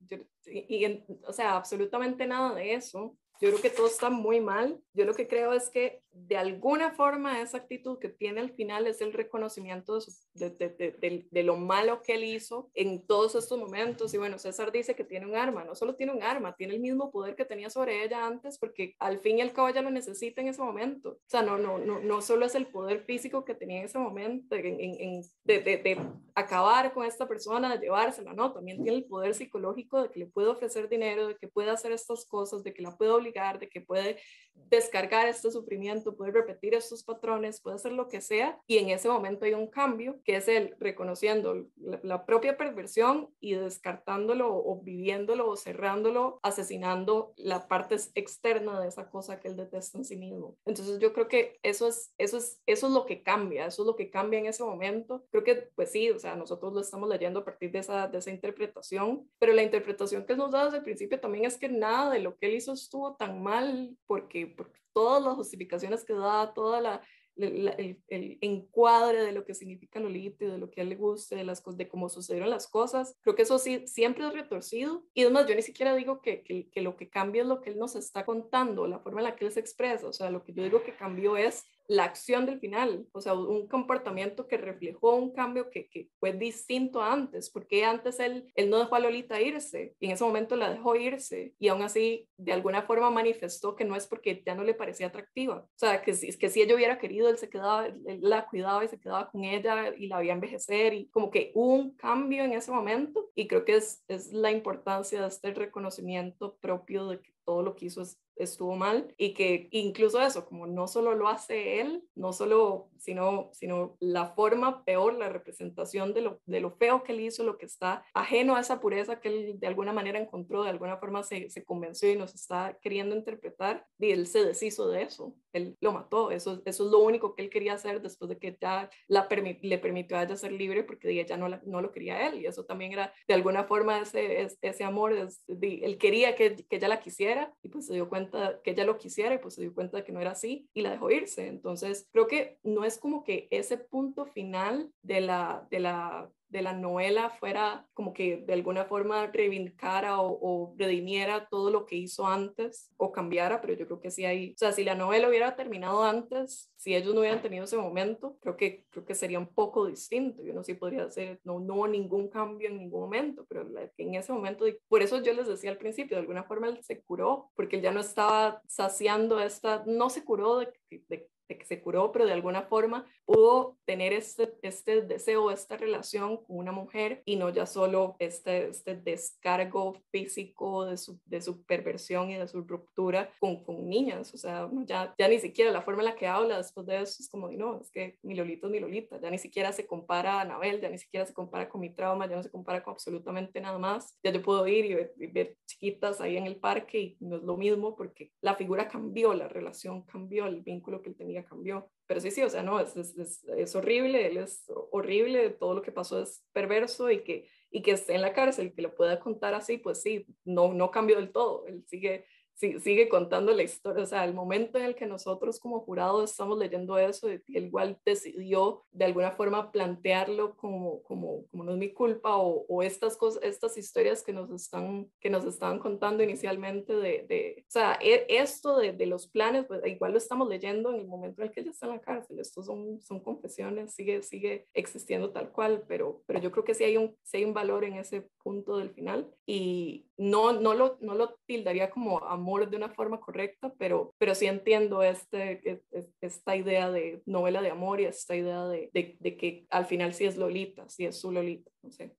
y, o sea, absolutamente nada de eso. Yo creo que todo está muy mal. Yo lo que creo es que de alguna forma esa actitud que tiene al final es el reconocimiento de, lo malo que él hizo en todos estos momentos. Y bueno, César dice que tiene un arma, no solo tiene un arma, tiene el mismo poder que tenía sobre ella antes, porque al fin y al cabo ella lo necesita en ese momento. O sea, no, no, no, no solo es el poder físico que tenía en ese momento en, en, de, acabar con esta persona, de llevársela, no, también tiene el poder psicológico de que le puede ofrecer dinero, de que puede hacer estas cosas, de que la puede obligar, de que puede descargar este sufrimiento, puede repetir estos patrones, puede hacer lo que sea. Y en ese momento hay un cambio, que es el reconociendo la, propia perversión y descartándolo o viviéndolo o cerrándolo, asesinando la parte externa de esa cosa que él detesta en sí mismo. Entonces yo creo que eso es, eso es, eso es lo que cambia, eso es lo que cambia en ese momento. Creo que, pues sí, o sea, nosotros lo estamos leyendo a partir de esa, de esa interpretación, pero la interpretación que él nos da desde el principio también es que nada de lo que él hizo estuvo tan mal porque por todas las justificaciones que da, toda la, el, el, encuadre de lo que significa Lolita y de lo que a él le guste, de, las, de cómo sucedieron las cosas, creo que eso sí siempre es retorcido. Y además, yo ni siquiera digo que, que, que, lo que cambia es lo que él nos está contando, la forma en la que él se expresa. O sea, lo que yo digo que cambió es la acción del final, o sea, un comportamiento que reflejó un cambio que, fue distinto antes, porque antes él, no dejó a Lolita irse y en ese momento la dejó irse y aún así de alguna forma manifestó que no es porque ya no le parecía atractiva, o sea, que, que si ella hubiera querido, él se quedaba, él la cuidaba y se quedaba con ella y la veía envejecer y como que hubo un cambio en ese momento y creo que es, es la importancia de este reconocimiento propio de que todo lo que hizo es estuvo mal y que incluso eso, como no solo lo hace él, no solo, sino, sino la forma peor, la representación de lo, de lo feo que él hizo, lo que está ajeno a esa pureza que él de alguna manera encontró, de alguna forma se, se convenció y nos está queriendo interpretar, y él se deshizo de eso, él lo mató, eso, eso es lo único que él quería hacer después de que ya la le permitió a ella ser libre porque ella no, no lo quería él, y eso también era de alguna forma ese, ese amor, él quería que, que ella la quisiera y pues se dio cuenta que ella lo quisiera y pues se dio cuenta de que no era así y la dejó irse. Entonces, creo que no es como que ese punto final de la, de la de la novela fuera como que de alguna forma reivindicara o, o, redimiera todo lo que hizo antes o cambiara, pero yo creo que sí hay, o sea, si la novela hubiera terminado antes, si ellos no hubieran tenido ese momento, creo que, creo que sería un poco distinto. Yo no sé podría decir, no, no ningún cambio en ningún momento, pero en ese momento, por eso yo les decía al principio, de alguna forma él se curó, porque él ya no estaba saciando esta, no se curó de de que se curó, pero de alguna forma pudo tener este, este deseo, esta relación con una mujer y no ya solo este, este descargo físico de su, de su perversión y de su ruptura con, con niñas. O sea, ya, ya ni siquiera la forma en la que habla después de eso es como, no, es que mi Lolita es mi Lolita, ya ni siquiera se compara a Anabel, ya ni siquiera se compara con mi trauma, ya no se compara con absolutamente nada más. Ya yo puedo ir y ver, y ver chiquitas ahí en el parque y no es lo mismo porque la figura cambió, la relación cambió, el vínculo que él tenía cambió. Pero sí, sí, o sea, no, es, es, es, horrible, él es horrible, todo lo que pasó es perverso y que, y que esté en la cárcel, que lo pueda contar así, pues sí, no, no cambió del todo, él sigue sigue contando la historia, o sea, el momento en el que nosotros como jurado estamos leyendo eso, igual decidió de alguna forma plantearlo como, como, no es mi culpa o, o, estas cosas, estas historias que nos están, que nos estaban contando inicialmente de, de o sea, e, esto de, de, los planes, pues igual lo estamos leyendo en el momento en el que él está en la cárcel, estos son, son confesiones, sigue, sigue existiendo tal cual, pero, pero yo creo que sí hay un, sí hay un valor en ese punto del final y no, no, lo, no lo tildaría como amor de una forma correcta, pero, pero sí entiendo este, esta idea de novela de amor y esta idea de, de, que al final sí es Lolita, sí es su Lolita, no sé.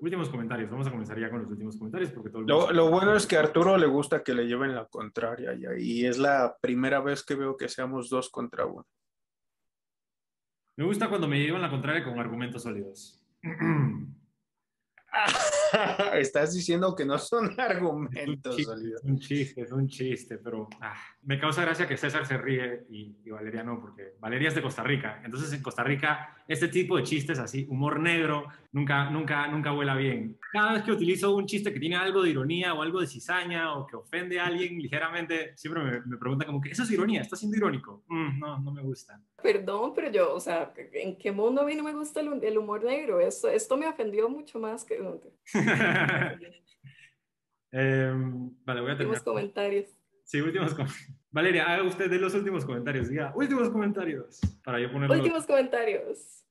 últimos comentarios, vamos a comenzar ya con los últimos comentarios porque todo lo, lo, bueno es que a Arturo le gusta que le lleven la contraria y, y es la primera vez que veo que seamos dos contra uno. Me gusta cuando me llevan la contraria con argumentos sólidos. Estás diciendo que no son argumentos. Es un chiste, es un chiste, pero ah, me causa gracia que César se ríe y, y, Valeria no, porque Valeria es de Costa Rica. Entonces en Costa Rica este tipo de chistes así, humor negro, nunca, nunca, nunca vuela bien. Cada vez que utilizo un chiste que tiene algo de ironía o algo de cizaña o que ofende a alguien ligeramente, siempre me, me preguntan como que eso es ironía, está siendo irónico. Mm, no, no me gusta. Perdón, pero yo, o sea, ¿en qué mundo a mí no me gusta el, el humor negro? Esto, esto me ofendió mucho más que... eh, vale, voy a terminar. Últimos comentarios. Sí, últimos comentarios. Valeria, haga usted de los últimos comentarios. Diga, últimos comentarios. Para yo. Últimos comentarios.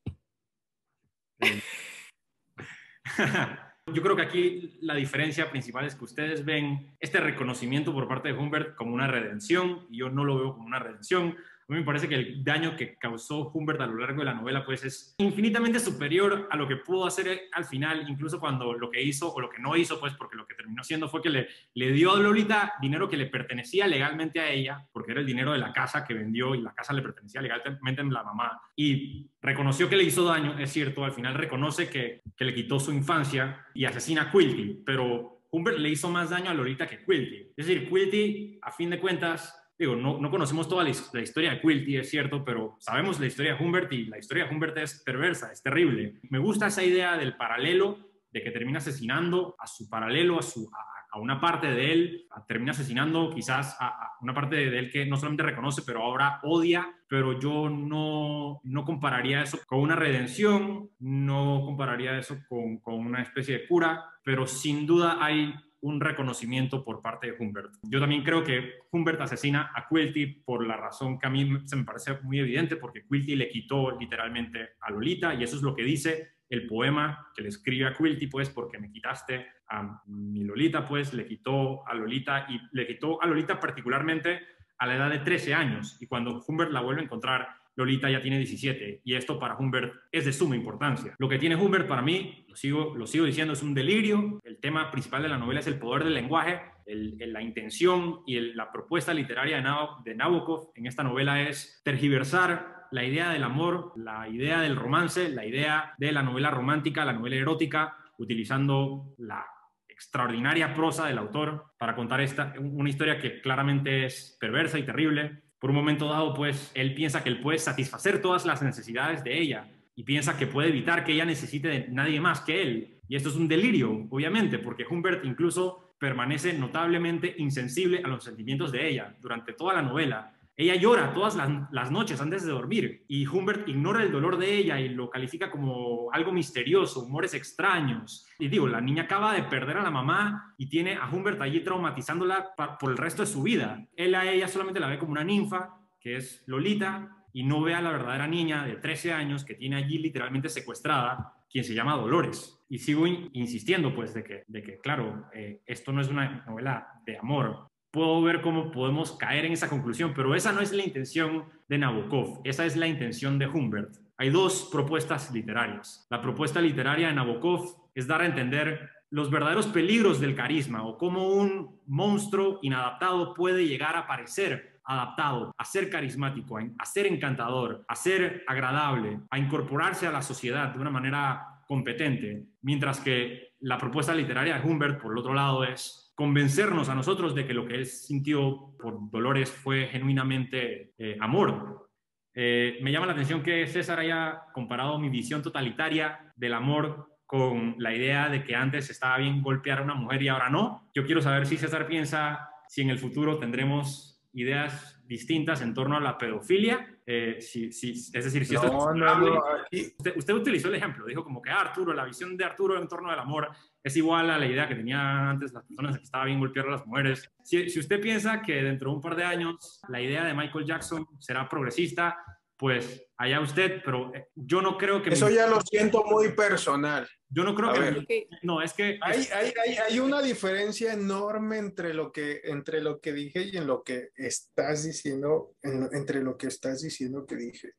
Yo creo que aquí la diferencia principal es que ustedes ven este reconocimiento por parte de Humbert como una redención y yo no lo veo como una redención. A mí me parece que el daño que causó Humbert a lo largo de la novela pues es infinitamente superior a lo que pudo hacer al final, incluso cuando lo que hizo o lo que no hizo, pues porque lo que terminó siendo fue que le, le dio a Lolita dinero que le pertenecía legalmente a ella, porque era el dinero de la casa que vendió y la casa le pertenecía legalmente a la mamá. Y reconoció que le hizo daño, es cierto, al final reconoce que, que le quitó su infancia y asesina a Quilty, pero Humbert le hizo más daño a Lolita que Quilty. Es decir, Quilty, a fin de cuentas, digo, no, no conocemos toda la, historia de Quilty, es cierto, pero sabemos la historia de Humbert y la historia de Humbert es perversa, es terrible. Me gusta esa idea del paralelo, de que termina asesinando a su paralelo, a, su, a, una parte de él, termina asesinando quizás a, una parte de él que no solamente reconoce, pero ahora odia, pero yo no, no compararía eso con una redención, no compararía eso con, con una especie de cura, pero sin duda hay un reconocimiento por parte de Humbert. Yo también creo que Humbert asesina a Quilty por la razón que a mí se me parece muy evidente, porque Quilty le quitó literalmente a Lolita y eso es lo que dice el poema que le escribe a Quilty, pues porque me quitaste a mi Lolita, pues le quitó a Lolita y le quitó a Lolita particularmente a la edad de 13 años y cuando Humbert la vuelve a encontrar Lolita ya tiene 17 y esto para Humbert es de suma importancia. Lo que tiene Humbert para mí, lo sigo, lo sigo diciendo, es un delirio. El tema principal de la novela es el poder del lenguaje, la intención y la propuesta literaria de, Nabokov en esta novela es tergiversar la idea del amor, la idea del romance, la idea de la novela romántica, la novela erótica, utilizando la extraordinaria prosa del autor para contar esta, una historia que claramente es perversa y terrible, por un momento dado, pues él piensa que él puede satisfacer todas las necesidades de ella y piensa que puede evitar que ella necesite de nadie más que él. Y esto es un delirio, obviamente, porque Humbert incluso permanece notablemente insensible a los sentimientos de ella durante toda la novela ella llora todas las, noches antes de dormir y Humbert ignora el dolor de ella y lo califica como algo misterioso, humores extraños. Y digo, la niña acaba de perder a la mamá y tiene a Humbert allí traumatizándola por el resto de su vida. Él a ella solamente la ve como una ninfa, que es Lolita, y no ve a la verdadera niña de 13 años que tiene allí literalmente secuestrada, quien se llama Dolores. Y sigo insistiendo, pues, de que, de que claro, eh, esto no es una novela de amor, puedo ver cómo podemos caer en esa conclusión, pero esa no es la intención de Nabokov, esa es la intención de Humbert. Hay dos propuestas literarias. La propuesta literaria de Nabokov es dar a entender los verdaderos peligros del carisma o cómo un monstruo inadaptado puede llegar a parecer adaptado, a ser carismático, a ser encantador, a ser agradable, a incorporarse a la sociedad de una manera competente, mientras que la propuesta literaria de Humbert, por el otro lado, es convencernos a nosotros de que lo que él sintió por Dolores fue genuinamente eh, amor. Eh, me llama la atención que César haya comparado mi visión totalitaria del amor con la idea de que antes estaba bien golpear a una mujer y ahora no. Yo quiero saber si César piensa si en el futuro tendremos ideas distintas en torno a la pedofilia. Eh, si, si, es decir, si no, no, usted, usted, utilizó el ejemplo, dijo como que ah, Arturo, la visión de Arturo en torno al amor es igual a la idea que tenían antes las personas que estaba bien golpear a las mujeres. Si, si usted piensa que dentro de un par de años la idea de Michael Jackson será progresista, pues allá usted, pero eh, yo no creo que... Eso ya lo siento muy personal. Yo no creo que... No, es que... Hay, hay, hay, hay, una diferencia enorme entre lo, que, entre lo que dije y en lo que estás diciendo, entre lo que estás diciendo que dije.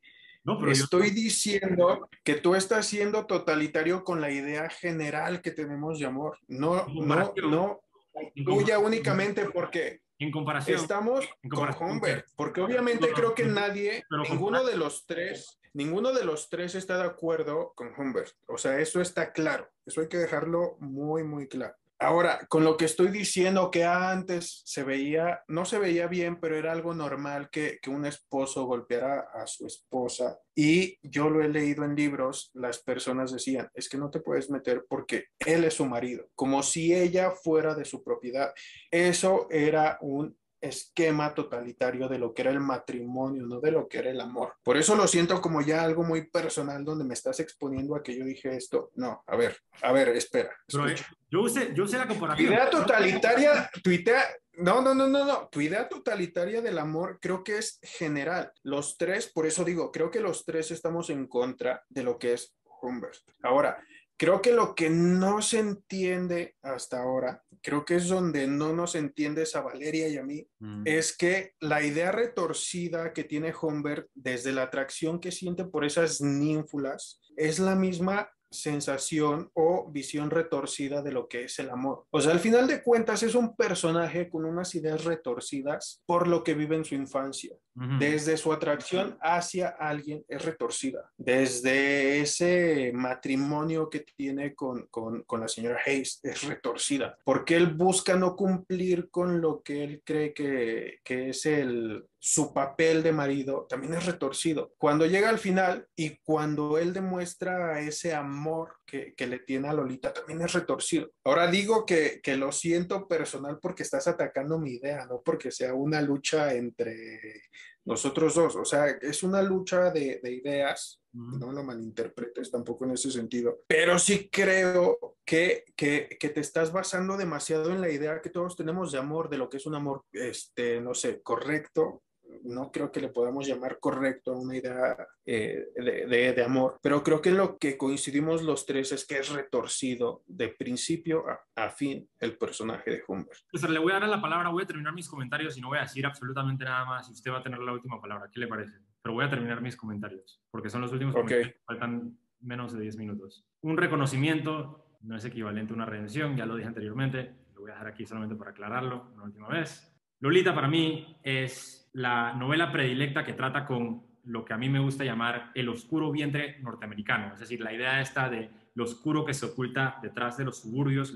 No, pero Estoy diciendo que tú estás siendo totalitario con la idea general que tenemos de amor. No, no, no, tuya únicamente porque en comparación. Estamos con Humbert, porque obviamente creo que nadie, ninguno de los tres, ninguno de los tres está de acuerdo con Humbert. O sea, eso está claro. Eso hay que dejarlo muy, muy claro. Ahora, con lo que estoy diciendo que antes se veía, no se veía bien, pero era algo normal que, que, un esposo golpeara a su esposa. Y yo lo he leído en libros, las personas decían, es que no te puedes meter porque él es su marido, como si ella fuera de su propiedad. Eso era un esquema totalitario de lo que era el matrimonio, no de lo que era el amor. Por eso lo siento como ya algo muy personal donde me estás exponiendo a que yo dije esto. No, a ver, a ver, espera. Pero, eh, yo, usé, yo usé la comparación. idea totalitaria, tu idea, no, no, no, no, no. Tu idea totalitaria del amor creo que es general. Los tres, por eso digo, creo que los tres estamos en contra de lo que es Humbert. Ahora, creo que lo que no se entiende hasta ahora, creo que es donde no nos entiendes a Valeria y a mí, Mm. es que la idea retorcida que tiene Humbert desde la atracción que siente por esas ninfulas es la misma sensación o visión retorcida de lo que es el amor. O sea, al final de cuentas es un personaje con unas ideas retorcidas por lo que vive en su infancia. Desde su atracción hacia alguien es retorcida. Desde ese matrimonio que tiene con, con, con la señora Hayes es retorcida. Porque él busca no cumplir con lo que él cree que, que es el, su papel de marido, también es retorcido. Cuando llega al final y cuando él demuestra ese amor que, que le tiene a Lolita, también es retorcido. Ahora digo que, que lo siento personal porque estás atacando mi idea, no porque sea una lucha entre nosotros dos. O sea, es una lucha de, de ideas, no lo malinterpretes tampoco en ese sentido, pero sí creo que, que, que te estás basando demasiado en la idea que todos tenemos de amor, de lo que es un amor, este, no sé, correcto. No creo que le podamos llamar correcto a una idea eh, de, de, de amor, pero creo que lo que coincidimos los tres es que es retorcido de principio a, a fin el personaje de Humbert. César, le voy a dar la palabra, voy a terminar mis comentarios y no voy a decir absolutamente nada más y usted va a tener la última palabra. ¿Qué le parece? Pero voy a terminar mis comentarios porque son los últimos Ok. comentarios. Faltan menos de 10 minutos. Un reconocimiento no es equivalente a una redención, ya lo dije anteriormente, lo voy a dejar aquí solamente para aclararlo una última vez. Lolita para mí es la novela predilecta que trata con lo que a mí me gusta llamar el oscuro vientre norteamericano, es decir, la idea esta de lo oscuro que se oculta detrás de los suburbios,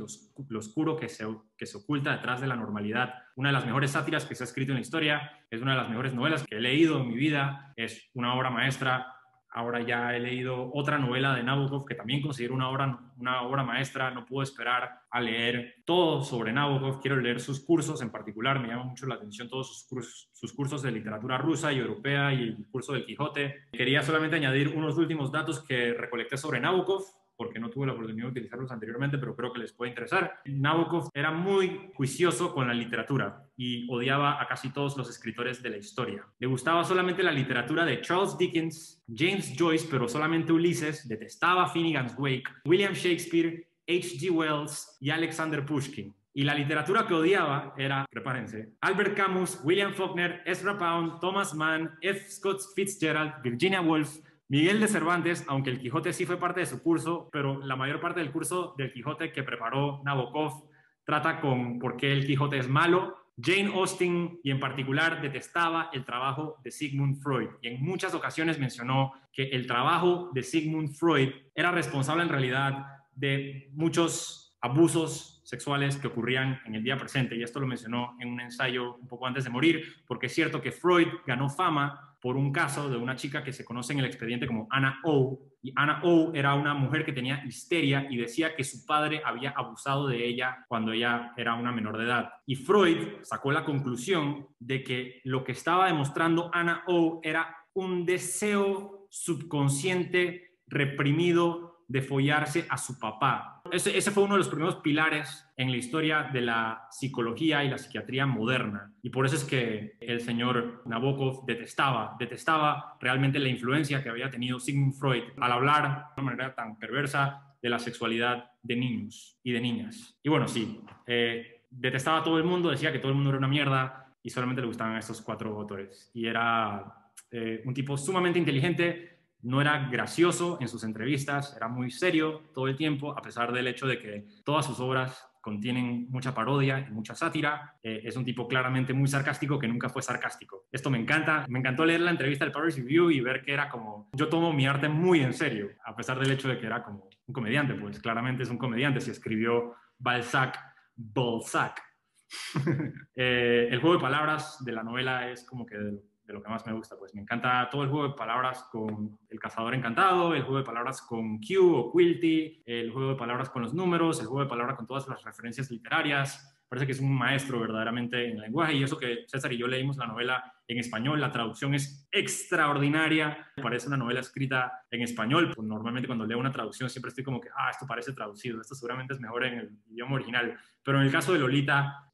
lo oscuro que se, que se oculta detrás de la normalidad. Una de las mejores sátiras que se ha escrito en la historia, es una de las mejores novelas que he leído en mi vida, es una obra maestra. Ahora ya he leído otra novela de Nabokov que también considero una obra, una obra maestra. No puedo esperar a leer todo sobre Nabokov. Quiero leer sus cursos en particular. Me llama mucho la atención todos sus cursos, sus cursos de literatura rusa y europea y el curso del Quijote. Quería solamente añadir unos últimos datos que recolecté sobre Nabokov porque no tuve la oportunidad de utilizarlos anteriormente, pero creo que les puede interesar. Nabokov era muy juicioso con la literatura y odiaba a casi todos los escritores de la historia. Le gustaba solamente la literatura de Charles Dickens, James Joyce, pero solamente Ulises, detestaba Finnegan's Wake, William Shakespeare, H.G. Wells y Alexander Pushkin. Y la literatura que odiaba era, prepárense, Albert Camus, William Faulkner, Ezra Pound, Thomas Mann, F. Scott Fitzgerald, Virginia Woolf, Miguel de Cervantes, aunque el Quijote sí fue parte de su curso, pero la mayor parte del curso del Quijote que preparó Nabokov trata con por qué el Quijote es malo. Jane Austen y en particular detestaba el trabajo de Sigmund Freud y en muchas ocasiones mencionó que el trabajo de Sigmund Freud era responsable en realidad de muchos abusos sexuales que ocurrían en el día presente y esto lo mencionó en un ensayo un poco antes de morir porque es cierto que Freud ganó fama por un caso de una chica que se conoce en el expediente como Anna O. Y Anna O era una mujer que tenía histeria y decía que su padre había abusado de ella cuando ella era una menor de edad. Y Freud sacó la conclusión de que lo que estaba demostrando Anna O era un deseo subconsciente reprimido de follarse a su papá. Ese, ese, fue uno de los primeros pilares en la historia de la psicología y la psiquiatría moderna. Y por eso es que el señor Nabokov detestaba, detestaba realmente la influencia que había tenido Sigmund Freud al hablar de una manera tan perversa de la sexualidad de niños y de niñas. Y bueno, sí, eh, detestaba a todo el mundo, decía que todo el mundo era una mierda y solamente le gustaban estos cuatro autores. Y era eh, un tipo sumamente inteligente, no era gracioso en sus entrevistas, era muy serio todo el tiempo, a pesar del hecho de que todas sus obras contienen mucha parodia y mucha sátira. Eh, es un tipo claramente muy sarcástico que nunca fue sarcástico. Esto me encanta. Me encantó leer la entrevista del Paris Review y ver que era como, yo tomo mi arte muy en serio, a pesar del hecho de que era como un comediante, pues claramente es un comediante si escribió Balzac, Balzac. eh, el juego de palabras de la novela es como que de, de lo que más me gusta. Pues me encanta todo el juego de palabras con el cazador encantado, el juego de palabras con Q o Quilty, el juego de palabras con los números, el juego de palabras con todas las referencias literarias. parece que es un maestro verdaderamente en el lenguaje y eso que César y yo leímos la novela en español, la traducción es extraordinaria, parece una novela escrita en español, pues normalmente cuando leo una traducción siempre estoy como que, ah, esto parece traducido, esto seguramente es mejor en el idioma original, pero en el caso de Lolita,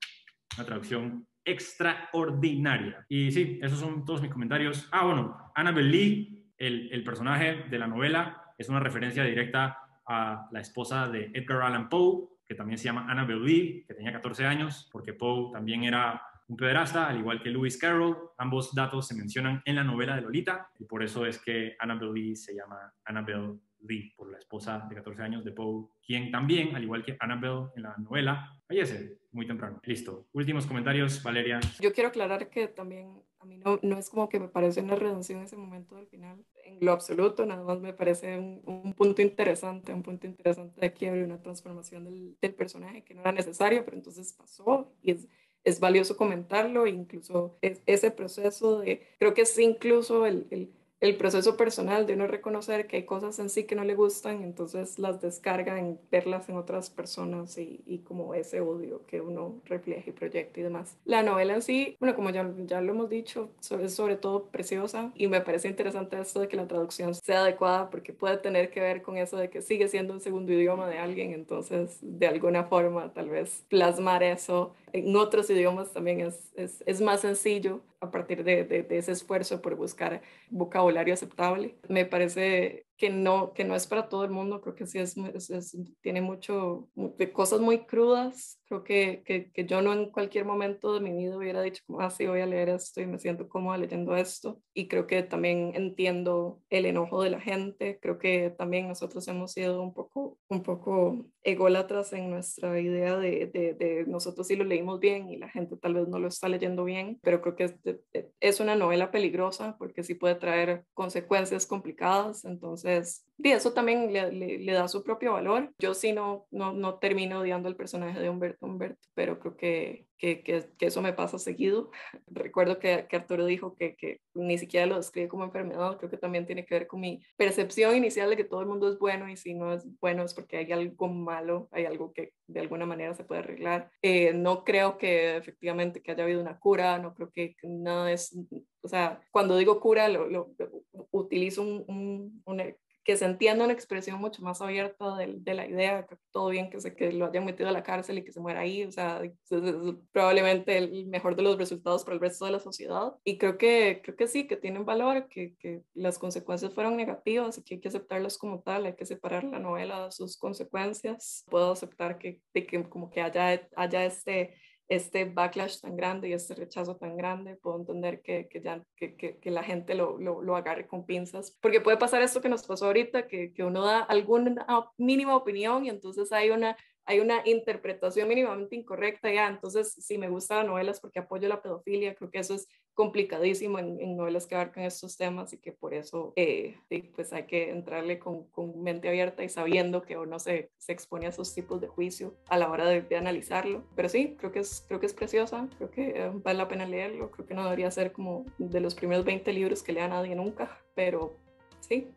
una traducción extraordinaria. Y sí, esos son todos mis comentarios. Ah, bueno, Annabelle Lee, el, el personaje de la novela, es una referencia directa a la esposa de Edgar Allan Poe, que también se llama Annabelle Lee, que tenía 14 años, porque Poe también era un pederasta, al igual que Lewis Carroll. Ambos datos se mencionan en la novela de Lolita, y por eso es que Annabelle Lee se llama Annabelle Lee, por la esposa de 14 años de Poe, quien también, al igual que Annabelle en la novela, fallece muy temprano. Listo. Últimos comentarios, Valeria. Yo quiero aclarar que también a mí no, no es como que me parece una redención ese momento del final, en lo absoluto, nada más me parece un, un punto interesante, un punto interesante de quiebre, una transformación del, del, personaje que no era necesario, pero entonces pasó y es, es valioso comentarlo, incluso es, ese proceso de, creo que es incluso el, el el proceso personal de uno reconocer que hay cosas en sí que no le gustan, entonces las descarga en verlas en otras personas y, como ese odio que uno refleja y proyecta y demás. La novela en sí, bueno, como ya, ya lo hemos dicho, es sobre todo preciosa y me parece interesante esto de que la traducción sea adecuada porque puede tener que ver con eso de que sigue siendo un segundo idioma de alguien, entonces de alguna forma tal vez plasmar eso en otros idiomas también es, es, más sencillo a partir de, de, de, ese esfuerzo por buscar vocabulario aceptable. Me parece que no, que no es para todo el mundo, creo que sí es, es, es tiene mucho, de cosas muy crudas, creo que, que, que, yo no en cualquier momento de mi vida hubiera dicho como, ah, sí, voy a leer esto y me siento cómoda leyendo esto, y creo que también entiendo el enojo de la gente, creo que también nosotros hemos sido un poco, un poco ególatras en nuestra idea de, de, de nosotros sí lo leímos bien y la gente tal vez no lo está leyendo bien, pero creo que es, es una novela peligrosa porque sí puede traer consecuencias complicadas, entonces entonces, y eso también le, le, le, da su propio valor. Yo sí no, no, no termino odiando el personaje de Humberto Humberto, pero creo que, que, que, que eso me pasa seguido. Recuerdo que, Arturo dijo que, que, ni siquiera lo describe como enfermedad, creo que también tiene que ver con mi percepción inicial de que todo el mundo es bueno y si no es bueno es porque hay algo malo, hay algo que de alguna manera se puede arreglar. Eh, no creo que efectivamente que haya habido una cura, no creo que nada es, o sea, cuando digo cura lo, lo utilizo un, un, un que se entienda una expresión mucho más abierta de, de, la idea, que todo bien que, se, que lo hayan metido a la cárcel y que se muera ahí, o sea, es, es, es probablemente el mejor de los resultados para el resto de la sociedad. Y creo que, creo que sí, que tienen valor, que, que las consecuencias fueron negativas y que hay que aceptarlas como tal, hay que separar la novela de sus consecuencias. Puedo aceptar que, de que como que haya, haya este este backlash tan grande y este rechazo tan grande, puedo entender que, que ya, que, que, la gente lo, lo, lo, agarre con pinzas, porque puede pasar esto que nos pasó ahorita, que, uno da alguna mínima opinión y entonces hay una hay una interpretación mínimamente incorrecta ya, entonces si me gustan las novelas porque apoyo la pedofilia, creo que eso es complicadísimo en, en novelas que abarcan estos temas y que por eso eh, pues hay que entrarle con, con, mente abierta y sabiendo que uno se, se expone a esos tipos de juicio a la hora de, de, analizarlo. Pero sí, creo que, es, creo que es preciosa, creo que eh, vale la pena leerlo, creo que no debería ser como de los primeros 20 libros que lea nadie nunca, pero sí,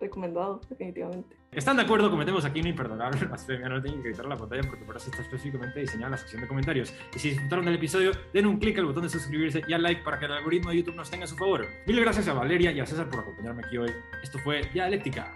recomendado, definitivamente. ¿Están de acuerdo? Cometemos aquí un imperdonable blasfemia. No tengo que quitar la pantalla porque por eso está específicamente diseñada la sección de comentarios. Y si disfrutaron del episodio, den un clic al botón de suscribirse y al like para que el algoritmo de YouTube nos tenga a su favor. Mil gracias a Valeria y a César por acompañarme aquí hoy. Esto fue Dialéctica.